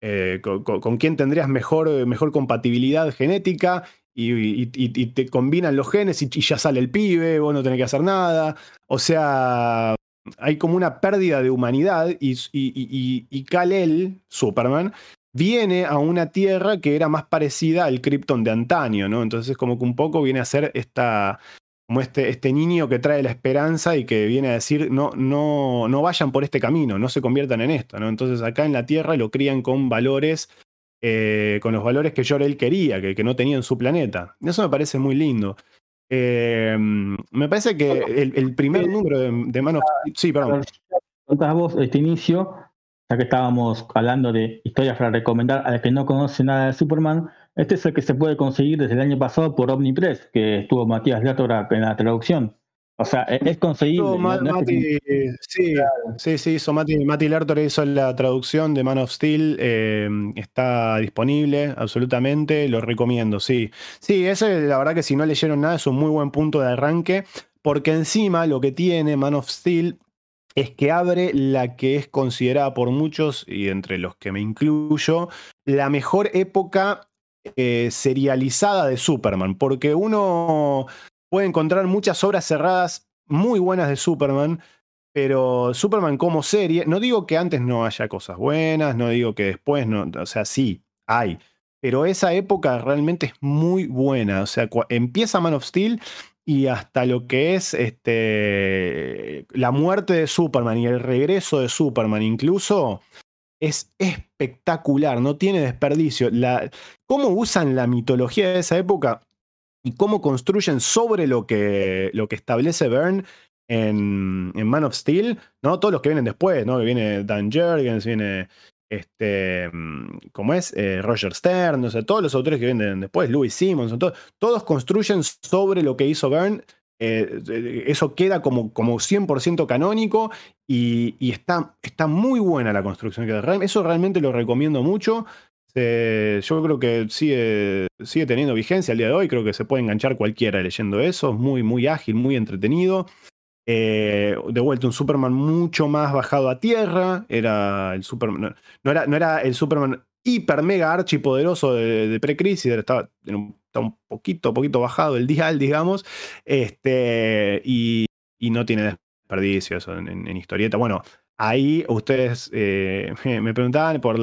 eh, con, quién tendrías mejor, mejor compatibilidad genética y, te combinan los genes y, ya sale el pibe, vos no tenés que hacer nada. O sea, hay como una pérdida de humanidad y, y, Kal-El, Superman, viene a una tierra que era más parecida al Krypton de antaño, ¿no? Entonces como que un poco viene a ser esta, como este, este niño que trae la esperanza y que viene a decir, no, no, no vayan por este camino, no se conviertan en esto. ¿no? Entonces acá en la Tierra lo crían con valores, eh, con los valores que Jor-El quería, que, que, no tenía en su planeta. Eso me parece muy lindo. Eh, me parece que el, primer número de, de manos... Sí, perdón. Contás vos este inicio, ya que estábamos hablando de historias para recomendar a los que no conocen nada de Superman, este es el que se puede conseguir desde el año pasado por Omnipress, que estuvo Matías Látora en la traducción. O sea, e-, es conseguible. sí, sí, sí, hizo Mati, Mati Lertor hizo la traducción de Man of Steel. Eh, está disponible, absolutamente. Lo recomiendo, sí. Sí, ese, la verdad que si no leyeron nada, es un muy buen punto de arranque. Porque encima lo que tiene Man of Steel es que abre la que es considerada por muchos, y entre los que me incluyo, la mejor época eh, serializada de Superman, porque uno puede encontrar muchas obras cerradas muy buenas de Superman, pero Superman como serie, no digo que antes no haya cosas buenas, no digo que después no, o sea, sí, hay, pero esa época realmente es muy buena, o sea, empieza Man of Steel y hasta lo que es este, la muerte de Superman y el regreso de Superman incluso, es espectacular, no tiene desperdicio. La, cómo usan la mitología de esa época y cómo construyen sobre lo que, lo que establece Byrne en, Man of Steel, ¿no? Todos los que vienen después, ¿no? Que viene Dan Jurgens, viene este, ¿cómo es? Eh, Roger Stern, no sé, todos los autores que vienen después, Louis Simmons, todos construyen sobre lo que hizo Byrne eh, eso queda como, como 100% canónico y, está, está, muy buena la construcción. Eso realmente lo recomiendo mucho. yo creo que sigue, sigue teniendo vigencia al día de hoy. Creo que se puede enganchar cualquiera leyendo eso. Es muy, muy ágil, muy entretenido. Eh, de vuelta, un Superman mucho más bajado a tierra. Era el Superman. No, era, no era el Superman hiper mega archipoderoso de, de pre-crisis. Estaba en un poquito, poquito bajado el dial, digamos, este, y, no tiene desperdicio en, historieta. Bueno, ahí ustedes eh, me preguntaban por,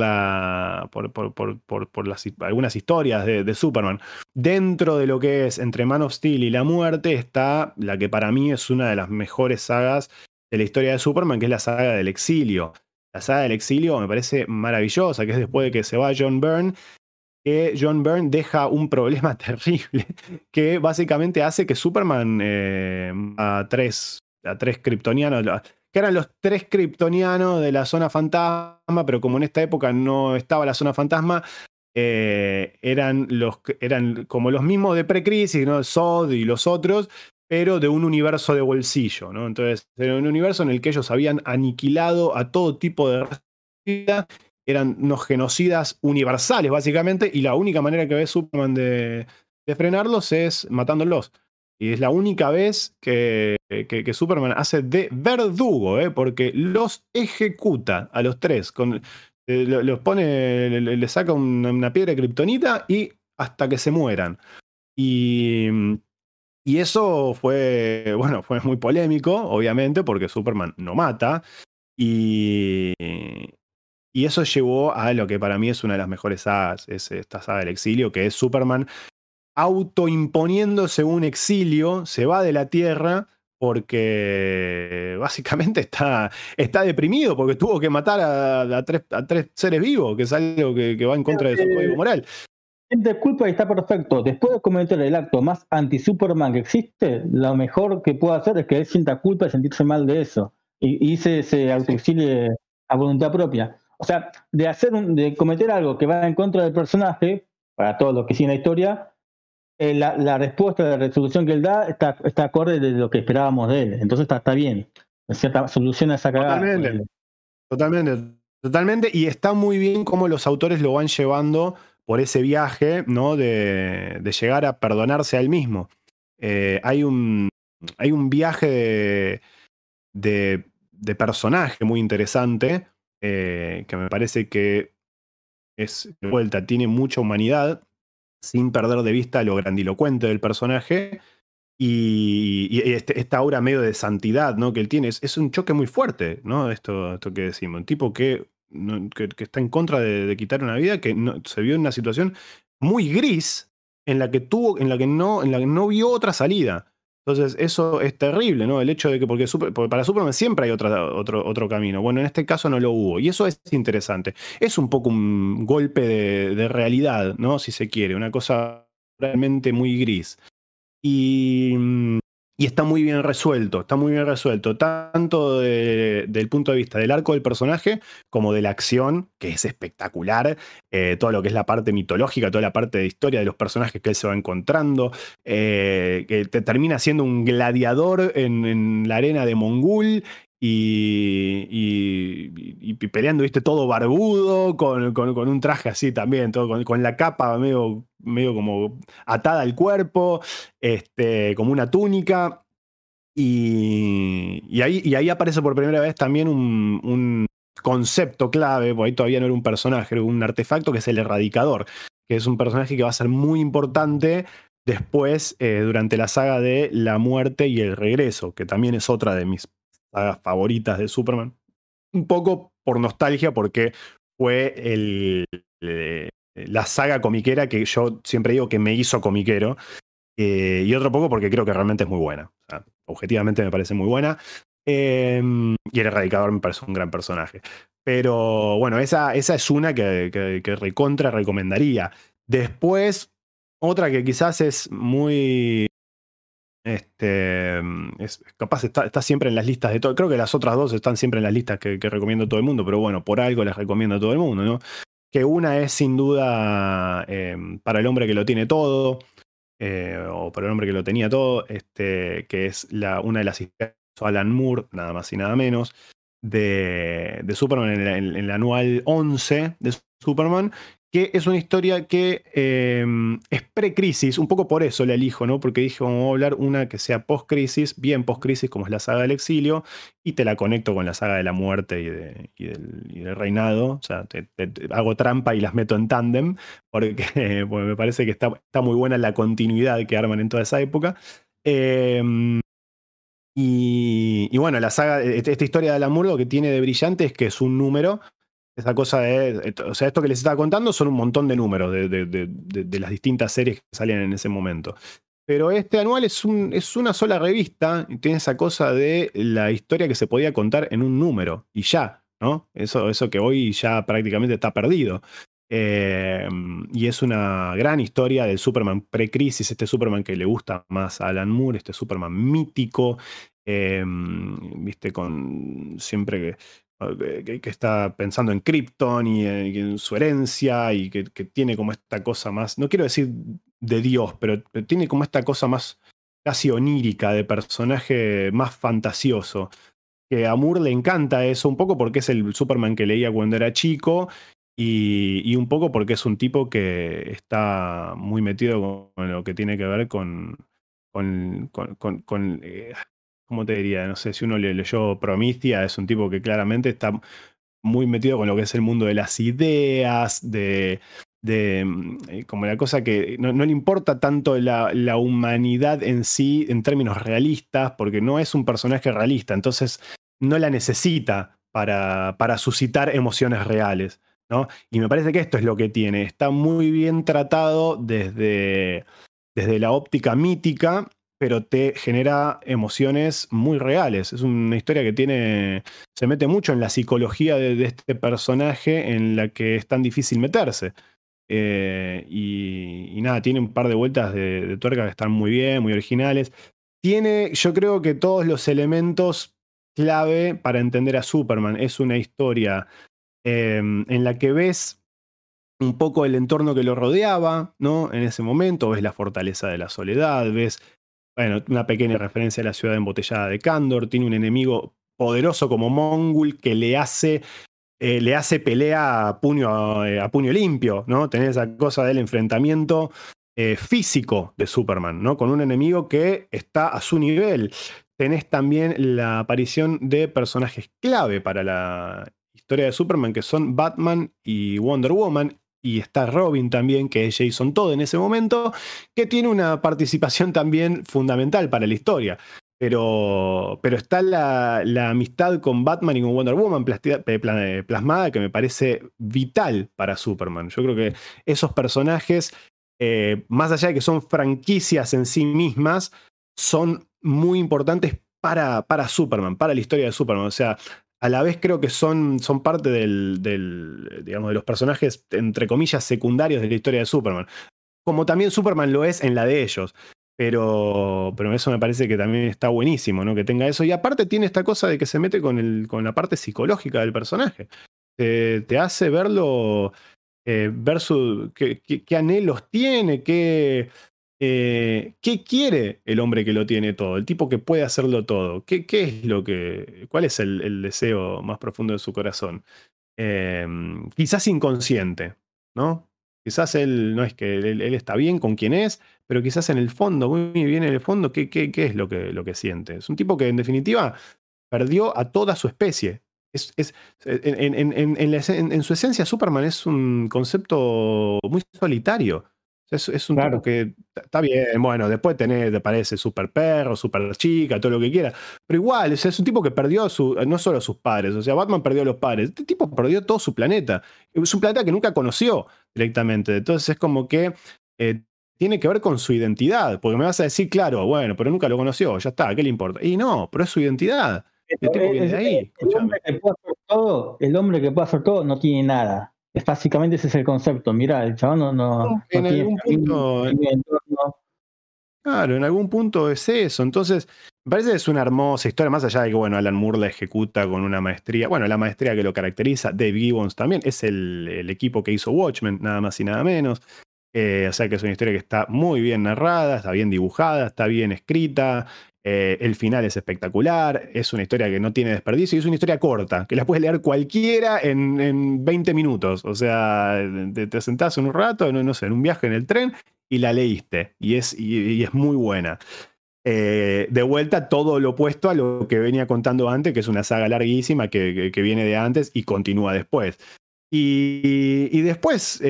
algunas historias de, Superman. Dentro de lo que es entre Man of Steel y la muerte está la que para mí es una de las mejores sagas de la historia de Superman, que es la saga del exilio. La saga del exilio me parece maravillosa, que es después de que se va John Byrne que John Byrne deja un problema terrible que básicamente hace que Superman eh, a tres a tres kryptonianos, que eran los tres kryptonianos de la zona fantasma, pero como en esta época no estaba la zona fantasma, eh, eran, los, eran como los mismos de precrisis, ¿no? Sod y los otros, pero de un universo de bolsillo, ¿no? Entonces, era un universo en el que ellos habían aniquilado a todo tipo de vida, eran unos genocidas universales, básicamente, y la única manera que ve Superman de, frenarlos es matándolos. Y es la única vez que, Superman hace de verdugo, ¿eh? porque los ejecuta a los tres. Con, eh, los pone, le, saca una, piedra de kriptonita y hasta que se mueran. Y, y eso fue, bueno, fue muy polémico, obviamente, porque Superman no mata. Y, y eso llevó a lo que para mí es una de las mejores sagas, es esta saga del exilio, que es Superman autoimponiéndose un exilio, se va de la Tierra porque básicamente está, está deprimido porque tuvo que matar a, tres, a tres, seres vivos, que es algo que, va en contra de su código moral. Siente culpa y está perfecto. Después de cometer el acto más anti-Superman que existe, lo mejor que puede hacer es que él sienta culpa y sentirse mal de eso. Y, y se, se autoexilie a voluntad propia. O sea, de hacer de cometer algo que va en contra del personaje, para todos los que siguen la historia, eh, la, respuesta, la resolución que él da está, está acorde de lo que esperábamos de él. Entonces está, está bien. Cierta solución a esa cagada. Totalmente. Totalmente. Totalmente. Y está muy bien cómo los autores lo van llevando por ese viaje, ¿no? De, llegar a perdonarse a él mismo. Eh, hay, un, hay un viaje de, de, personaje muy interesante eh, que me parece que es de vuelta, tiene mucha humanidad sin perder de vista lo grandilocuente del personaje y, este, esta aura medio de santidad ¿no? que él tiene. Es, un choque muy fuerte, ¿no? Esto, esto que decimos. Un tipo que, que, está en contra de, quitar una vida, que se vio en una situación muy gris en la que tuvo, en la que no, en la que no vio otra salida. Entonces, eso es terrible, ¿no? El hecho de que, porque, para Superman siempre hay otra, otro, otro camino. Bueno, en este caso no lo hubo. Y eso es interesante. Es un poco un golpe de, de realidad, ¿no? Si se quiere, una cosa realmente muy gris. Y mm, y está muy bien resuelto, está muy bien resuelto, tanto del punto de vista del arco del personaje como de la acción, que es espectacular, eh, todo lo que es la parte mitológica, toda la parte de historia de los personajes que él se va encontrando, eh, que te termina siendo un gladiador en, la arena de Mongul y, y, peleando, viste, todo barbudo, con, un traje así también, todo con, la capa medio, como atada al cuerpo, este, como una túnica. Y, ahí, aparece por primera vez también un, un concepto clave, porque ahí todavía no era un personaje, era un artefacto que es el erradicador, que es un personaje que va a ser muy importante después eh, durante la saga de La muerte y el regreso, que también es otra de mis sagas favoritas de Superman. Un poco por nostalgia, porque fue el, eh, la saga comiquera que yo siempre digo que me hizo comiquero. Eh, y otro poco porque creo que realmente es muy buena. objetivamente me parece muy buena. Em, y el Erradicador me parece un gran personaje. Pero bueno, esa, esa es una que, que recontra recomendaría. Después, otra que quizás es muy este, mm, es, capaz está, está, siempre en las listas de todo. Creo que las otras dos están siempre en las listas que, recomiendo a todo el mundo, pero bueno, por algo las recomiendo a todo el mundo, ¿no? Que una es sin duda em, para el hombre que lo tiene todo, eh, o para el hombre que lo tenía todo, este, que es la, una de las historias de Alan Moore, nada más y nada menos, de, de Superman en, en el anual 11 de Superman, que es una historia que em, es pre-crisis, un poco por eso la elijo, ¿no? Porque dije, vamos a hablar una que sea post-crisis, bien post-crisis, como es la saga del exilio, y te la conecto con la saga de la muerte y, del, reinado. O sea, hago trampa y las meto en tándem, porque, me parece que está, está, muy buena la continuidad que arman en toda esa época. Em, y, bueno, la saga, e, esta historia de Alan que tiene de brillante es que es un número esa cosa de. O sea, esto que les estaba contando son un montón de números de, las distintas series que salían en ese momento. Pero este anual es, un, es una sola revista y tiene esa cosa de la historia que se podía contar en un número y ya, ¿no? Eso, eso que hoy ya prácticamente está perdido. Eh, y es una gran historia del Superman pre-crisis, este Superman que le gusta más a Alan Moore, este Superman mítico, em, viste, con siempre que, que, está pensando en Krypton y en, su herencia y que, tiene como esta cosa más, no quiero decir de Dios, pero tiene como esta cosa más casi onírica de personaje más fantasioso. Que a Moore le encanta eso, un poco porque es el Superman que leía cuando era chico y, un poco porque es un tipo que está muy metido con, lo que tiene que ver con, con, con, eh, ¿cómo te diría? No sé, si uno le leyó Promistia, es un tipo que claramente está muy metido con lo que es el mundo de las ideas, de, de mm, eh, como la cosa que no, le importa tanto la, la, humanidad en sí en términos realistas, porque no es un personaje realista, entonces no la necesita para, para suscitar emociones reales. ¿no? Y me parece que esto es lo que tiene. Está muy bien tratado desde, desde la óptica mítica, pero te genera emociones muy reales. Es una historia que tiene. se mete mucho en la psicología de, este personaje en la que es tan difícil meterse. Eh, y, nada, tiene un par de vueltas de, tuerca que están muy bien, muy originales. Tiene, yo creo que todos los elementos clave para entender a Superman. Es una historia em, en la que ves un poco el entorno que lo rodeaba, ¿no? En ese momento ves la fortaleza de la soledad, ves, bueno, una pequeña referencia a la ciudad embotellada de Kandor, tiene un enemigo poderoso como Mongul que le hace, eh, le hace pelea a puño, eh, a puño limpio, ¿no? Tenés esa cosa del enfrentamiento eh, físico de Superman, ¿no? Con un enemigo que está a su nivel tenés también la aparición de personajes clave para la historia de Superman, que son Batman y Wonder Woman. Y está Robin también, que es Jason Todd en ese momento, que tiene una participación también fundamental para la historia. Pero, pero está la, amistad con Batman y con Wonder Woman plasmada que me parece vital para Superman. Yo creo que esos personajes, eh, más allá de que son franquicias en sí mismas, son muy importantes para, para Superman, para la historia de Superman. O sea, a la vez creo que son, son parte del, digamos, de los personajes, entre comillas, secundarios de la historia de Superman. Como también Superman lo es en la de ellos. Pero, pero eso me parece que también está buenísimo, ¿no? Que tenga eso. Y aparte tiene esta cosa de que se mete con, el, con la parte psicológica del personaje. te hace verlo, eh, ver su, qué, qué, anhelos tiene, qué, eh, ¿Qué quiere el hombre que lo tiene todo? El tipo que puede hacerlo todo. ¿Qué, qué es lo que. ¿Cuál es el, deseo más profundo de su corazón? Em, quizás inconsciente, ¿no? Quizás él no es que él, está bien con quien es, pero quizás en el fondo, muy bien en el fondo, ¿qué, es lo que, lo que siente? Es un tipo que en definitiva perdió a toda su especie. Es, es, en, en, su esencia, Superman es un concepto muy solitario. Es, un tipo que está bien, bueno, después tenés, te parece super perro, super chica, todo lo que quiera. Pero igual, es, un tipo que perdió su, no solo a sus padres, o sea, Batman perdió a los padres. Este tipo perdió todo su planeta. Es un planeta que nunca conoció directamente. Entonces es como que eh, tiene que ver con su identidad. Porque me vas a decir, claro, bueno, pero nunca lo conoció, ya está, ¿qué le importa? Y no, pero es su identidad. El, ahí, el hombre que puede hacer todo, el hombre que puede hacer todo no tiene nada básicamente ese es el concepto. Mira, el chabón no, no, en algún punto, Claro, en algún punto es eso. Entonces, me parece que es una hermosa historia, más allá de que, bueno, Alan Moore la ejecuta con una maestría. Bueno, la maestría que lo caracteriza, Dave Gibbons también, es el, equipo que hizo Watchmen, nada más y nada menos. Eh, o sea que es una historia que está muy bien narrada, está bien dibujada, está bien escrita, eh, el final es espectacular, es una historia que no tiene desperdicio y es una historia corta, que la puedes leer cualquiera en, 20 minutos. O sea, te, sentás en un rato, no, sé, en un viaje en el tren y la leíste. Y es, y, es muy buena. Eh, de vuelta, todo lo opuesto a lo que venía contando antes, que es una saga larguísima que, viene de antes y continúa después. Y, después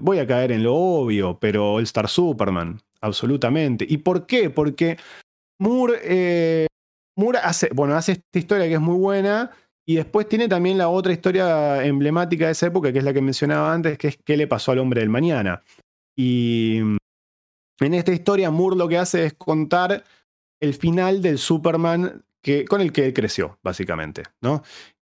voy a caer en lo obvio, pero All Star Superman absolutamente. ¿Y por qué? Porque Moore, eh, Moore hace, bueno, hace esta historia que es muy buena y después tiene también la otra historia emblemática de esa época, que es la que mencionaba antes, que es qué le pasó al hombre del mañana. Y en esta historia Moore lo que hace es contar el final del Superman que, con el que él creció, básicamente. ¿no?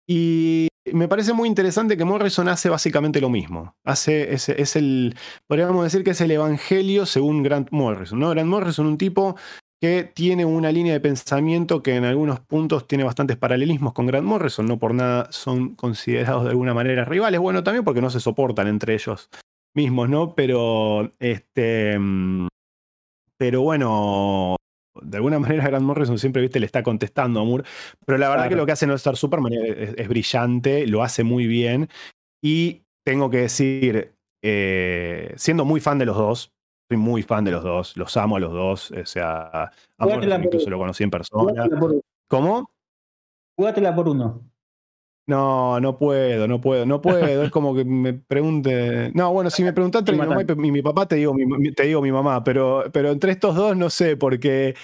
Y me parece muy interesante que Morrison hace básicamente lo mismo. Hace, es, el, podríamos decir que es el evangelio según Grant Morrison. ¿no? Grant Morrison, un tipo que tiene una línea de pensamiento que en algunos puntos tiene bastantes paralelismos con Grant Morrison, no por nada son considerados de alguna manera rivales, bueno, también porque no se soportan entre ellos mismos, ¿no? Pero, este, mm, pero bueno, de alguna manera Grant Morrison siempre, viste, le está contestando a Moore, pero la verdad que lo que hace No Star Superman es, brillante, lo hace muy bien, y tengo que decir, eh, siendo muy fan de los dos, soy muy fan de los dos, los amo a los dos. O sea, incluso lo conocí en persona. ¿Cómo? Jugátela por uno. No, no puedo, no puedo, no puedo. es como que me pregunte. No, bueno, si me preguntas entre mi mamá y mi, papá, te digo mi, te digo mi mamá, pero, pero entre estos dos no sé, porque.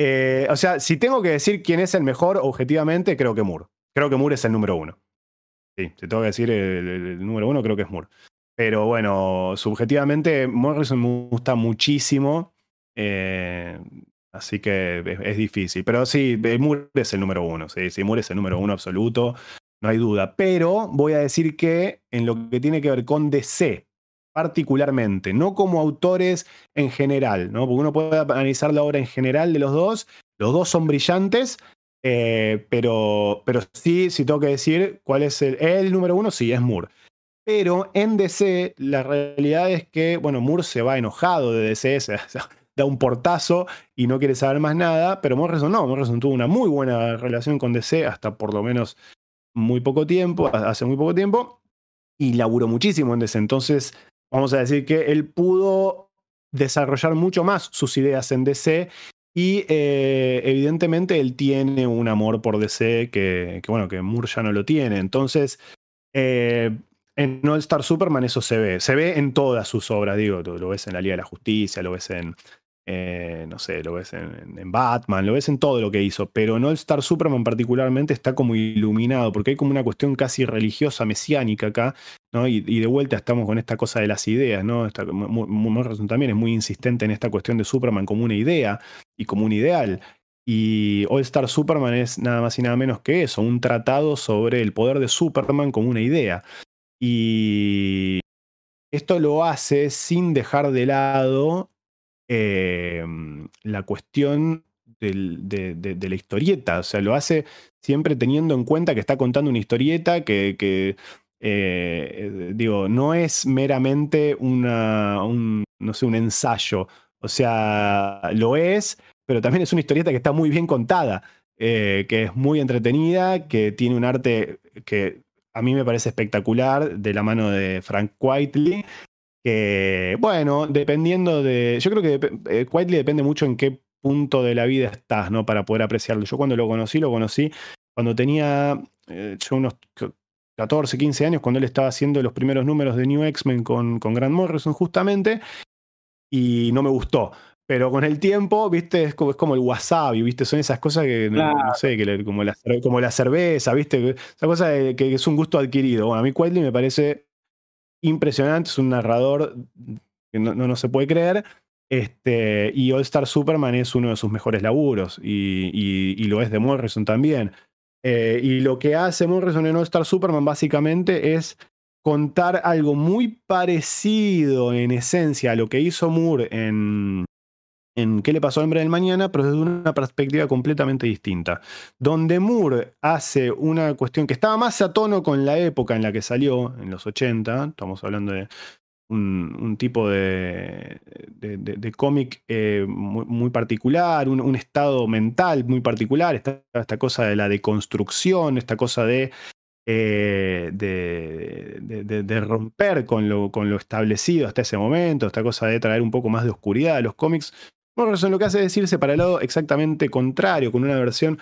Eh, o sea, si tengo que decir quién es el mejor objetivamente, creo que Moore. Creo que Moore es el número uno. Sí, si tengo que decir el número uno, creo que es Moore. Pero bueno, subjetivamente Morrison me gusta muchísimo. Eh, así que es, difícil. Pero sí, Moore es el número uno. Sí, sí, Moore es el número uno absoluto. No hay duda. Pero voy a decir que en lo que tiene que ver con DC, particularmente, no como autores en general, ¿no? Porque uno puede analizar la obra en general de los dos. Los dos son brillantes, eh, pero, pero sí, si tengo que decir cuál es el, el número uno, sí, es Moore. Pero en DC, la realidad es que, bueno, Moore se va enojado de DC, da un portazo y no quiere saber más nada, pero Morrison no, Morrison tuvo una muy buena relación con DC hasta por lo menos muy poco tiempo, hace muy poco tiempo, y laburó muchísimo en DC. Entonces, vamos a decir que él pudo desarrollar mucho más sus ideas en DC y eh, evidentemente él tiene un amor por DC que, bueno, que Moore ya no lo tiene. Entonces, eh, en All Star Superman eso se ve. Se ve en todas sus obras, digo, lo ves en la Liga de la Justicia, lo ves en, eh, no sé, lo ves en, Batman, lo ves en todo lo que hizo, pero en All Star Superman particularmente está como iluminado, porque hay como una cuestión casi religiosa, mesiánica acá, ¿no? Y, de vuelta estamos con esta cosa de las ideas, ¿no? Morrison también es muy insistente en esta cuestión de Superman como una idea y como un ideal. Y All Star Superman es nada más y nada menos que eso, un tratado sobre el poder de Superman como una idea. Y esto lo hace sin dejar de lado em, la cuestión de, la historieta. O sea, lo hace siempre teniendo en cuenta que está contando una historieta que, eh, digo, no es meramente una, un, no sé, un ensayo. O sea, lo es, pero también es una historieta que está muy bien contada, eh, que es muy entretenida, que tiene un arte que a mí me parece espectacular, de la mano de Frank Whiteley. Que, bueno, dependiendo de. Yo creo que eh, Whiteley depende mucho en qué punto de la vida estás, ¿no? Para poder apreciarlo. Yo cuando lo conocí, lo conocí cuando tenía eh, yo unos 14, 15 años, cuando él estaba haciendo los primeros números de New X-Men con, con Grant Morrison, justamente. Y no me gustó. Pero con el tiempo, viste, es como, es como el wasabi, viste, son esas cosas que, no, sé, que como, la, como la cerveza, viste, esa cosa que es un gusto adquirido. Bueno, a mí Quietly me parece impresionante, es un narrador que no, no, se puede creer. Este, y All Star Superman es uno de sus mejores laburos, y, y, lo es de Morrison también. Eh, y lo que hace Morrison en All Star Superman básicamente es contar algo muy parecido en esencia a lo que hizo Moore en, en ¿Qué le pasó al hombre del mañana? pero desde una perspectiva completamente distinta. Donde Moore hace una cuestión que estaba más a tono con la época en la que salió, en los 80, estamos hablando de un, tipo de, cómic eh, muy, particular, un, estado mental muy particular, esta, cosa de la deconstrucción, esta cosa de eh, de, romper con lo, establecido hasta ese momento, esta cosa de traer un poco más de oscuridad a los cómics, Morrison lo que hace es irse para el lado exactamente contrario, con una versión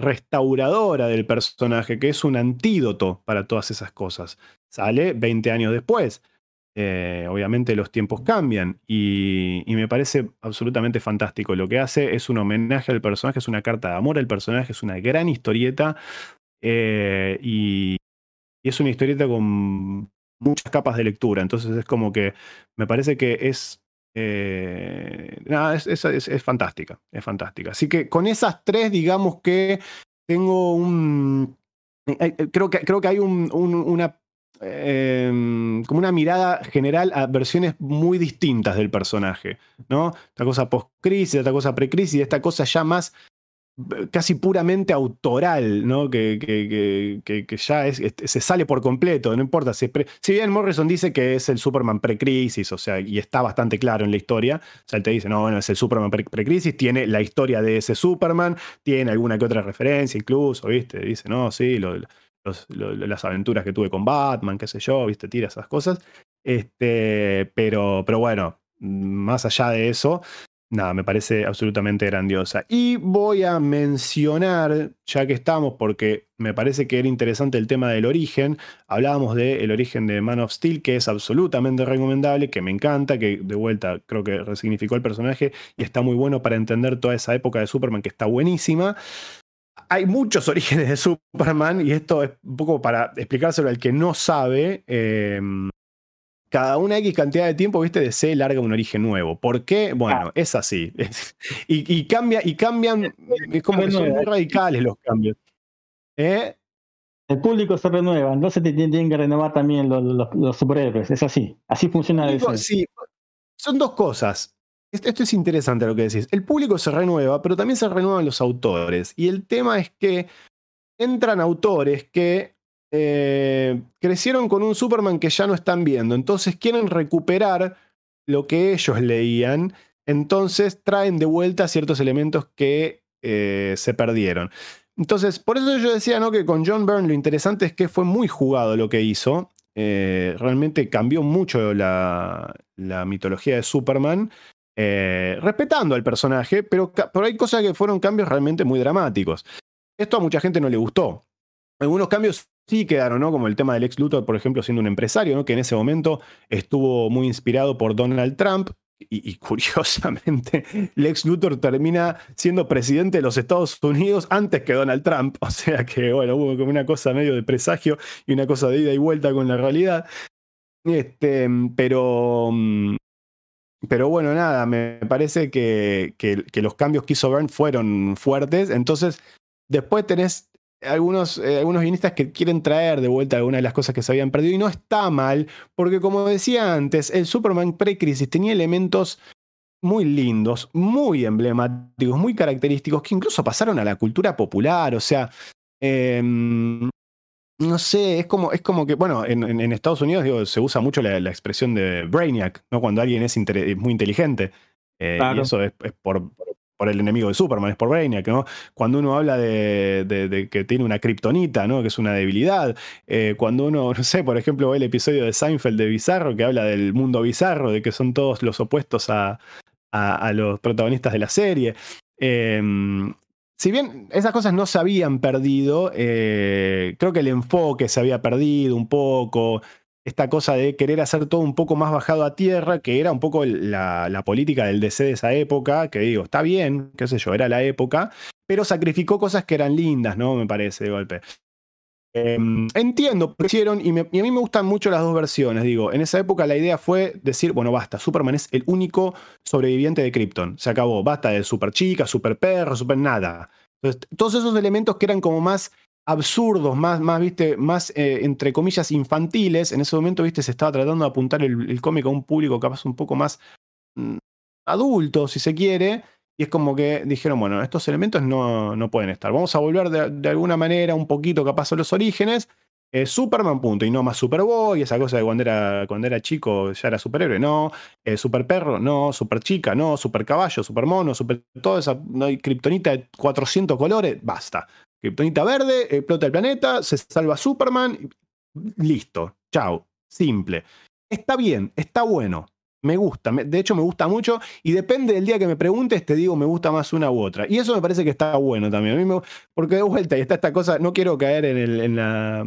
restauradora del personaje, que es un antídoto para todas esas cosas. Sale 20 años después. Eh, obviamente los tiempos cambian y, me parece absolutamente fantástico. Lo que hace es un homenaje al personaje, es una carta de amor al personaje, es una gran historieta eh, y, y, es una historieta con muchas capas de lectura. Entonces es como que me parece que es eh, es, fantástica, es fantástica. Así que con esas tres, digamos que tengo un... Eh, eh, creo que, creo que hay un, una... Em, como una mirada general a versiones muy distintas del personaje, ¿no? Esta cosa post-crisis, esta cosa pre-crisis, esta cosa ya más casi puramente autoral, ¿no? Que, que, ya es, se sale por completo, no importa. Si, si, bien Morrison dice que es el Superman pre-crisis, o sea, y está bastante claro en la historia, o sea, él te dice, no, bueno, es el Superman pre-crisis, tiene la historia de ese Superman, tiene alguna que otra referencia incluso, ¿viste? Dice, no, sí, las aventuras que tuve con Batman, qué sé yo, ¿viste? Tira esas cosas. Este, pero, pero bueno, más allá de eso, nada, me parece absolutamente grandiosa. Y voy a mencionar, ya que estamos, porque me parece que era interesante el tema del origen, hablábamos del origen de Man of Steel, que es absolutamente recomendable, que me encanta, que de vuelta creo que resignificó el personaje y está muy bueno para entender toda esa época de Superman, que está buenísima. Hay muchos orígenes de Superman y esto es un poco para explicárselo al que no sabe. Eh, cada una X cantidad de tiempo, viste, de C larga un origen nuevo. ¿Por qué? Bueno, es así. y, cambia, y cambian, es como que son muy radicales los cambios. ¿Eh? El público se renueva, entonces te tienen que renovar también los, superhéroes. Es así. Así funciona el Sí, son dos cosas. Esto es interesante lo que decís. El público se renueva, pero también se renuevan los autores. Y el tema es que entran autores que eh, crecieron con un Superman que ya no están viendo. Entonces quieren recuperar lo que ellos leían. Entonces traen de vuelta ciertos elementos que eh, se perdieron. Entonces, por eso yo decía ¿no? que con John Byrne lo interesante es que fue muy jugado lo que hizo. Eh, realmente cambió mucho la, mitología de Superman. respetando al personaje, pero, pero hay cosas que fueron cambios realmente muy dramáticos. Esto a mucha gente no le gustó. Algunos cambios sí quedaron, ¿no? Como el tema del ex Luthor, por ejemplo, siendo un empresario, ¿no? Que en ese momento estuvo muy inspirado por Donald Trump. Y, curiosamente, Lex Luthor termina siendo presidente de los Estados Unidos antes que Donald Trump. O sea que, bueno, hubo como una cosa medio de presagio y una cosa de ida y vuelta con la realidad. Este, pero, pero bueno, nada, me parece que, que, que los cambios que hizo Byrne fueron fuertes. Entonces, después tenés algunos, eh, algunos guionistas que quieren traer de vuelta algunas de las cosas que se habían perdido y no está mal, porque como decía antes, el Superman pre-crisis tenía elementos muy lindos, muy emblemáticos, muy característicos, que incluso pasaron a la cultura popular, o sea, em, no sé, es como, es como que, bueno, en, Estados Unidos digo, se usa mucho la, expresión de Brainiac, ¿no? Cuando alguien es, muy inteligente. Eh, y eso es, por, por el enemigo de Superman, es por Brainiac, ¿no? Cuando uno habla de, que tiene una kriptonita, ¿no? Que es una debilidad. Eh, cuando uno, no sé, por ejemplo, ve el episodio de Seinfeld de Bizarro, que habla del mundo bizarro, de que son todos los opuestos a, los protagonistas de la serie. Em, si bien esas cosas no se habían perdido, eh, creo que el enfoque se había perdido un poco esta cosa de querer hacer todo un poco más bajado a tierra, que era un poco la, política del DC de esa época, que digo, está bien, qué sé yo, era la época, pero sacrificó cosas que eran lindas, ¿no? Me parece, de golpe. Em, entiendo, hicieron, y, y, a mí me gustan mucho las dos versiones. Digo, en esa época la idea fue decir, bueno, basta, Superman es el único sobreviviente de Krypton. Se acabó, basta de super chica, super perro, super nada. Entonces, todos esos elementos que eran como más absurdos, más, más, ¿viste? más eh, entre comillas, infantiles. En ese momento, ¿viste? Se estaba tratando de apuntar el, cómic a un público capaz un poco más mm, adulto, si se quiere. Y es como que dijeron, bueno, estos elementos no, no pueden estar. Vamos a volver de, alguna manera un poquito capaz a los orígenes. Eh, Superman, punto, y no más Superboy, esa cosa de cuando era, cuando era chico ya era superhéroe, no. Eh, super perro, no. Super chica, no. Super caballo, super. Toda esa. No kriptonita de 400 colores, basta. Kryptonita verde, explota el planeta, se salva Superman, listo, chao, simple. Está bien, está bueno, me gusta, de hecho me gusta mucho y depende del día que me preguntes, te digo me gusta más una u otra. Y eso me parece que está bueno también. A mí porque de vuelta y está esta cosa, no quiero caer en, la,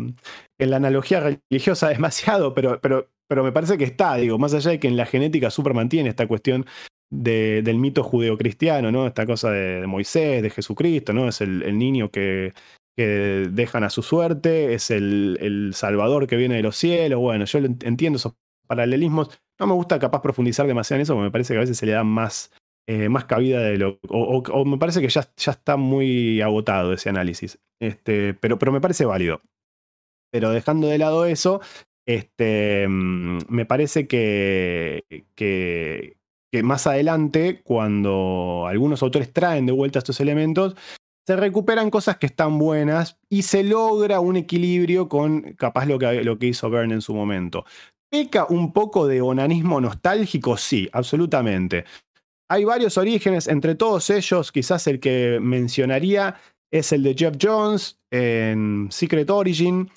en la, analogía religiosa demasiado, pero, pero, pero me parece que está, digo, más allá de que en la genética Superman tiene esta cuestión del mito judeocristiano, ¿no? Esta cosa de, Moisés, de Jesucristo, ¿no? Es el, niño que, dejan a su suerte, es el, salvador que viene de los cielos. Bueno, yo entiendo esos paralelismos. No me gusta capaz profundizar demasiado en eso, porque me parece que a veces se le da más, eh, más cabida de lo. O, me parece que ya, ya, está muy agotado ese análisis. Este, pero, pero me parece válido. Pero dejando de lado eso, Este, mm, me parece que, que, que más adelante, cuando algunos autores traen de vuelta estos elementos, se recuperan cosas que están buenas y se logra un equilibrio con capaz lo que, lo que hizo Verne en su momento. ¿Peca un poco de onanismo nostálgico? Sí, absolutamente. Hay varios orígenes, entre todos ellos, quizás el que mencionaría es el de Jeff Jones en Secret Origin,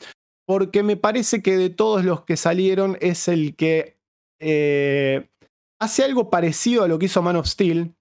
porque me parece que de todos los que salieron es el que eh, hace algo parecido a lo que hizo Man of Steel,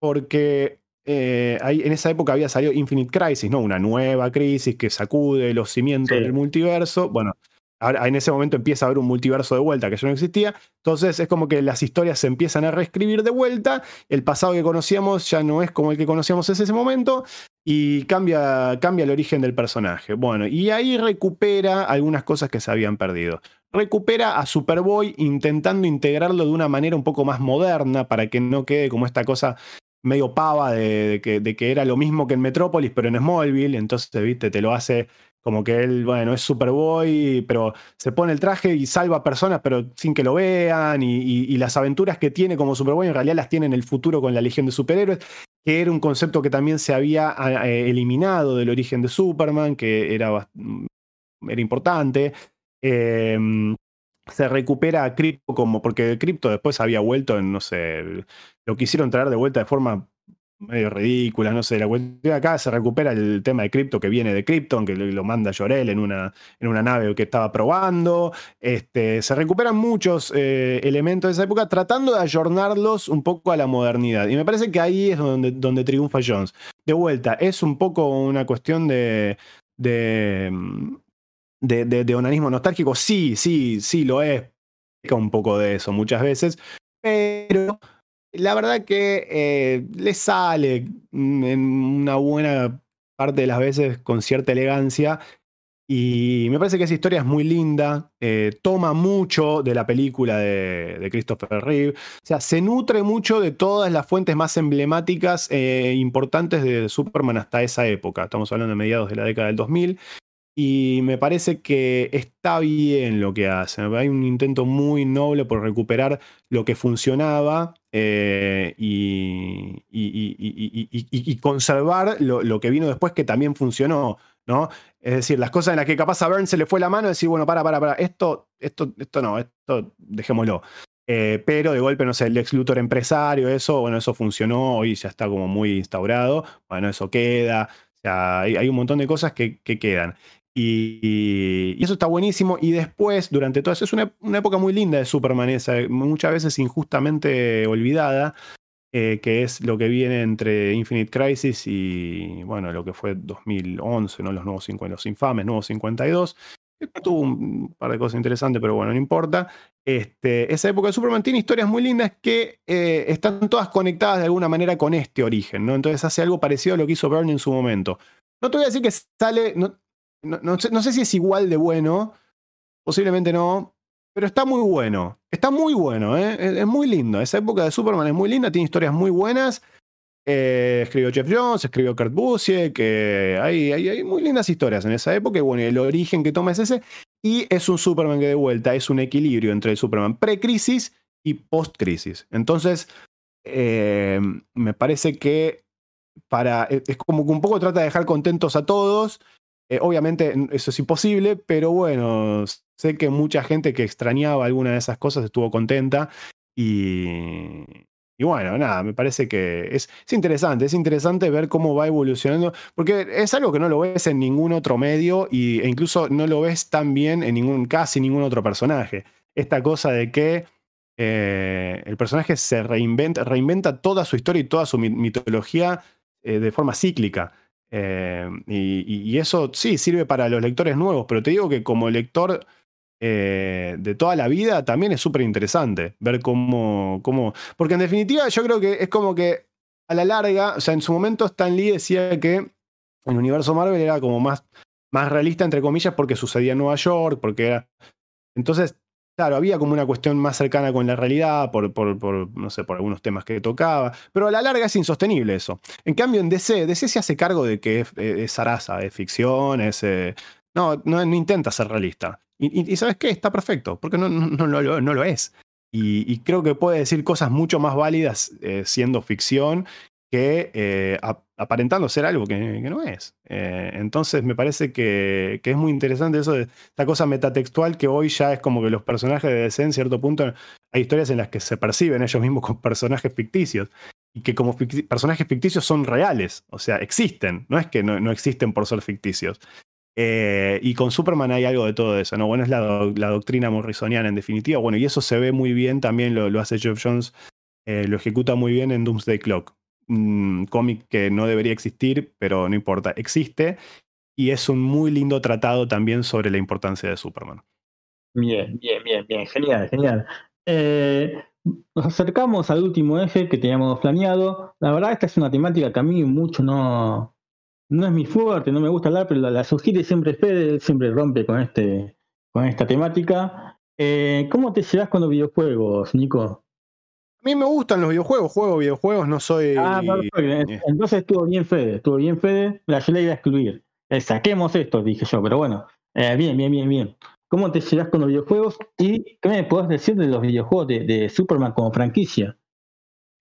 porque eh, ahí, en esa época había salido Infinite Crisis, ¿no? Una nueva crisis que sacude los cimientos del multiverso. Bueno, en ese momento empieza a haber un multiverso de vuelta que ya no existía. Entonces es como que las historias se empiezan a reescribir de vuelta. El pasado que conocíamos ya no es como el que conocíamos en ese momento y cambia, cambia el origen del personaje. Bueno, y ahí recupera algunas cosas que se habían perdido. Recupera a Superboy intentando integrarlo de una manera un poco más moderna para que no quede como esta cosa medio pava de, que, de, que, era lo mismo que en Metrópolis, pero en Smallville. Entonces, viste, te lo hace como que él, bueno, es Superboy, pero se pone el traje y salva a personas, pero sin que lo vean. Y, las aventuras que tiene como Superboy en realidad las tiene en el futuro con la Legión de Superhéroes, que era un concepto que también se había eh, eliminado del origen de Superman, que era, mm, era importante. Em, se recupera a Crypto como, porque Crypto después había vuelto en, no sé, lo quisieron traer de vuelta de forma medio ridícula, no sé. La cuestión acá se recupera el tema de cripto que viene de Krypton, que lo manda Llorel en una, en una nave que estaba probando. Este, se recuperan muchos eh, elementos de esa época tratando de ayornarlos un poco a la modernidad. Y me parece que ahí es donde, donde triunfa Jones. De vuelta, es un poco una cuestión de, de, de, de onanismo nostálgico. Sí, sí, sí lo es. Un poco de eso muchas veces. Pero la verdad que eh, le sale mm, en una buena parte de las veces con cierta elegancia. Y me parece que esa historia es muy linda, eh, toma mucho de la película de, Christopher Reeve, o sea, se nutre mucho de todas las fuentes más emblemáticas e importantes de Superman hasta esa época, estamos hablando de mediados de la década del 2000, y me parece que está bien lo que hace. Hay un intento muy noble por recuperar lo que funcionaba eh, y, conservar lo, que vino después que también funcionó. ¿no? Es decir, las cosas en las que capaz a Byrne se le fue la mano, decir, bueno, para, para, para, esto, esto, esto no, esto dejémoslo. Eh, pero de golpe, no sé, el ex Luthor empresario, eso, bueno, eso funcionó, hoy ya está como muy instaurado, bueno, eso queda. Sea, hay, un montón de cosas que quedan. Y, eso está buenísimo. Y después, durante todo eso, es una, época muy linda de Superman, esa, muchas veces injustamente olvidada, eh, que es lo que viene entre Infinite Crisis y, bueno, lo que fue 2011, ¿no? Los nuevos 50, los infames nuevos 52. tuvo un par de cosas interesantes, pero bueno, no importa. Este, esa época de Superman tiene historias muy lindas que eh, están todas conectadas de alguna manera con este origen, ¿no? Entonces hace algo parecido a lo que hizo Bernie en su momento. No te voy a decir que sale, sé, si es igual de bueno, posiblemente no, pero está muy bueno. Está muy bueno, ¿eh? es, muy lindo. Esa época de Superman es muy linda, tiene historias muy buenas. Eh, escribió Jeff Jones, escribió Kurt Busiek, que hay, hay, muy lindas historias en esa época. Y bueno, el origen que toma es ese. Y es un Superman que de vuelta es un equilibrio entre el Superman pre-crisis y post-crisis. Entonces, eh, me parece que para. Es como que un poco trata de dejar contentos a todos eh, obviamente eso es imposible, pero bueno, sé que mucha gente que extrañaba alguna de esas cosas estuvo contenta y, bueno, nada, me parece que es, es, interesante, es interesante ver cómo va evolucionando, porque es algo que no lo ves en ningún otro medio y, e incluso no lo ves tan bien en ningún, casi ningún otro personaje. Esta cosa de que eh, el personaje se reinventa, reinventa toda su historia y toda su mitología eh, de forma cíclica. Eh, y, eso sí sirve para los lectores nuevos, pero te digo que como lector eh, de toda la vida también es súper interesante ver cómo, cómo. Porque en definitiva, yo creo que es como que a la larga, o sea, en su momento Stan Lee decía que el universo Marvel era como más, más realista, entre comillas, porque sucedía en Nueva York, porque era. Entonces, Claro, había como una cuestión más cercana con la realidad por, por, no sé, por algunos temas que tocaba, pero a la larga es insostenible eso. En cambio, en DC, DC se hace cargo de que es, es zaraza, es ficción, es... Eh, no, no, intenta ser realista. Y, ¿sabes qué? Está perfecto, porque no, no, no, lo, es. Y, creo que puede decir cosas mucho más válidas eh, siendo ficción que eh, aparentando ser algo que, no es. Eh, entonces me parece que, es muy interesante eso de esta cosa metatextual que hoy ya es como que los personajes de DC en cierto punto hay historias en las que se perciben ellos mismos como personajes ficticios y que como personajes ficticios son reales, o sea, existen, no es que no, existen por ser ficticios. Eh, y con Superman hay algo de todo eso, ¿no? Bueno, es la, doctrina morrisoniana en definitiva, bueno, y eso se ve muy bien, también lo, hace Jeff Jones, lo ejecuta muy bien en Doomsday Clock un cómic que no debería existir, pero no importa, existe. Y es un muy lindo tratado también sobre la importancia de Superman. Bien, bien, bien, bien, genial, genial. Eh, nos acercamos al último eje que teníamos planeado. La verdad, esta es una temática que a mí mucho no, no es mi fuerte, no me gusta hablar, pero la, sugiere siempre Fede, siempre rompe con, este, con esta temática. Eh, ¿Cómo te llevas con los videojuegos, Nico? A mí me gustan los videojuegos, juego videojuegos, no soy. Ah, perfecto. Entonces estuvo bien Fede, estuvo bien Fede. La yo le iba a excluir. Eh, saquemos esto, dije yo, pero bueno. Eh, bien, bien, bien, bien. ¿Cómo te llevas con los videojuegos? ¿Y qué me puedes decir de los videojuegos de, Superman como franquicia?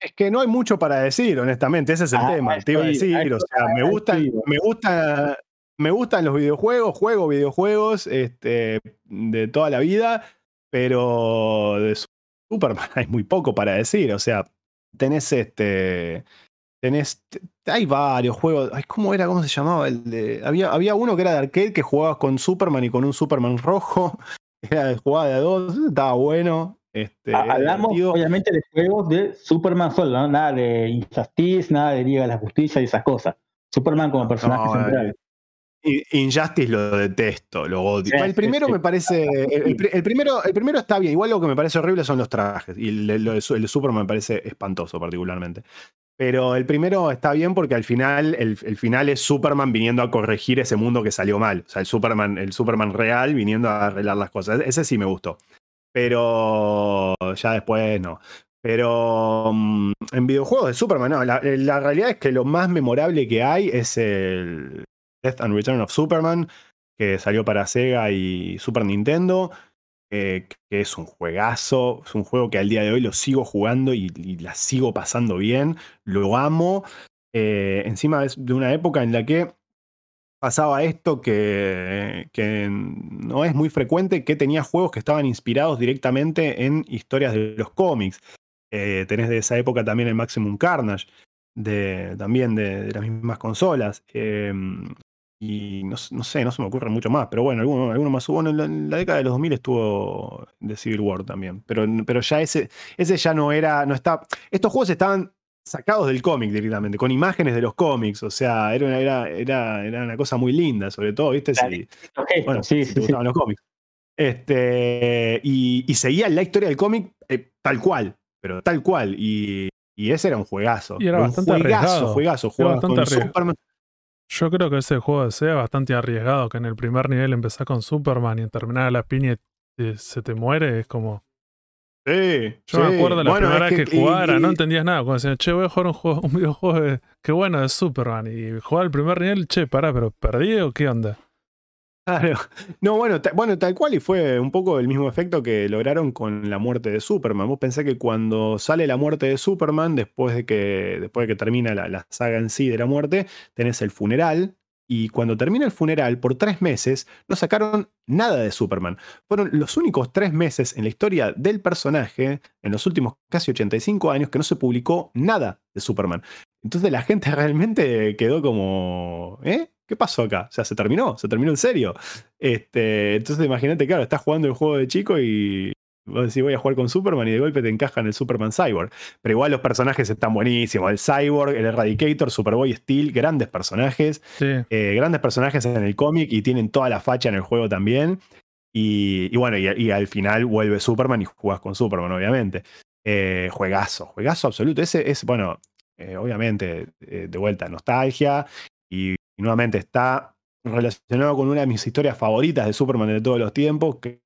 Es que no hay mucho para decir, honestamente, ese es el ah, tema. Te iba a decir, o sea, me gustan, me gusta, me gustan los videojuegos, juego videojuegos este, de toda la vida, pero de Superman hay muy poco para decir. O sea, tenés este. Tenés. Hay varios juegos. ¿Cómo era? ¿Cómo se llamaba? El de, había, había uno que era de arcade que jugabas con Superman y con un Superman rojo. Era de jugada de dos. Estaba bueno. Este, Hablamos obviamente de juegos de Superman solo, nada de Injustice, nada de Liga de la Justicia y esas cosas. Superman como personaje central. Injustice lo detesto, lo odio. el primero me parece. El, primero, el primero está bien. Igual lo que me parece horrible son los trajes. Y el, de Superman me parece espantoso, particularmente. Pero el primero está bien porque al final, el, final es Superman viniendo a corregir ese mundo que salió mal. O sea, el Superman, el Superman real viniendo a arreglar las cosas. Ese sí me gustó. Pero ya después no. Pero mm, en videojuegos de Superman, no. la, realidad es que lo más memorable que hay es el, Death and Return of Superman, que salió para Sega y Super Nintendo, eh, que es un juegazo, es un juego que al día de hoy lo sigo jugando y, la sigo pasando bien, lo amo. Eh, encima es de una época en la que pasaba esto que, no es muy frecuente, que tenía juegos que estaban inspirados directamente en historias de los cómics. Eh, tenés de esa época también el Maximum Carnage, de, también de, las mismas consolas. Em, y no, sé, no se me ocurre mucho más, pero bueno, alguno, alguno más hubo. en, la, década de los 2000 estuvo de Civil War también, pero, pero ya ese, ese ya no era, no está. Estos juegos estaban sacados del cómic directamente, con imágenes de los cómics, o sea, era una, era, era, era una cosa muy linda, sobre todo, ¿viste? Si, bueno, sí, sí, gustaban los cómics. Este, y, seguía la historia del cómic eh, tal cual, pero tal cual. Y, y, ese era un juegazo. Y era un bastante juegazo, juegazo, juegazo. Con Superman, yo creo que ese juego sea bastante arriesgado, que en el primer nivel empezás con Superman y en terminar a la piña y se te muere, es como... Sí, Yo me acuerdo la primera vez que, jugara, no entendías nada. Cuando decían, che, voy a jugar un, juego, un videojuego de, qué bueno de Superman. Y jugar el primer nivel, che, pará, pero ¿perdí o qué onda? Claro. No, bueno, bueno, tal cual y fue un poco el mismo efecto que lograron con la muerte de Superman. Vos pensás que cuando sale la muerte de Superman, después de que, después de que termina la, saga en sí de la muerte, tenés el funeral. Y cuando termina el funeral, por tres meses, no sacaron nada de Superman. Fueron los únicos tres meses en la historia del personaje, en los últimos casi 85 años, que no se publicó nada de Superman. Entonces la gente realmente quedó como, ¿eh? ¿Qué pasó acá? O sea, se terminó, se terminó en serio. Este, entonces imagínate, claro, estás jugando el juego de chico y vos decís voy a jugar con Superman y de golpe te encajan el Superman Cyborg. Pero igual los personajes están buenísimos. El Cyborg, el Eradicator, Superboy Steel, grandes personajes. Eh, grandes personajes en el cómic y tienen toda la facha en el juego también. Y, bueno, y, al final vuelve Superman y jugás con Superman, obviamente. Eh, juegazo, juegazo absoluto. Ese es, bueno, eh, obviamente, de vuelta, nostalgia. Y y nuevamente está relacionado con una de mis historias favoritas de Superman de todos los tiempos, que,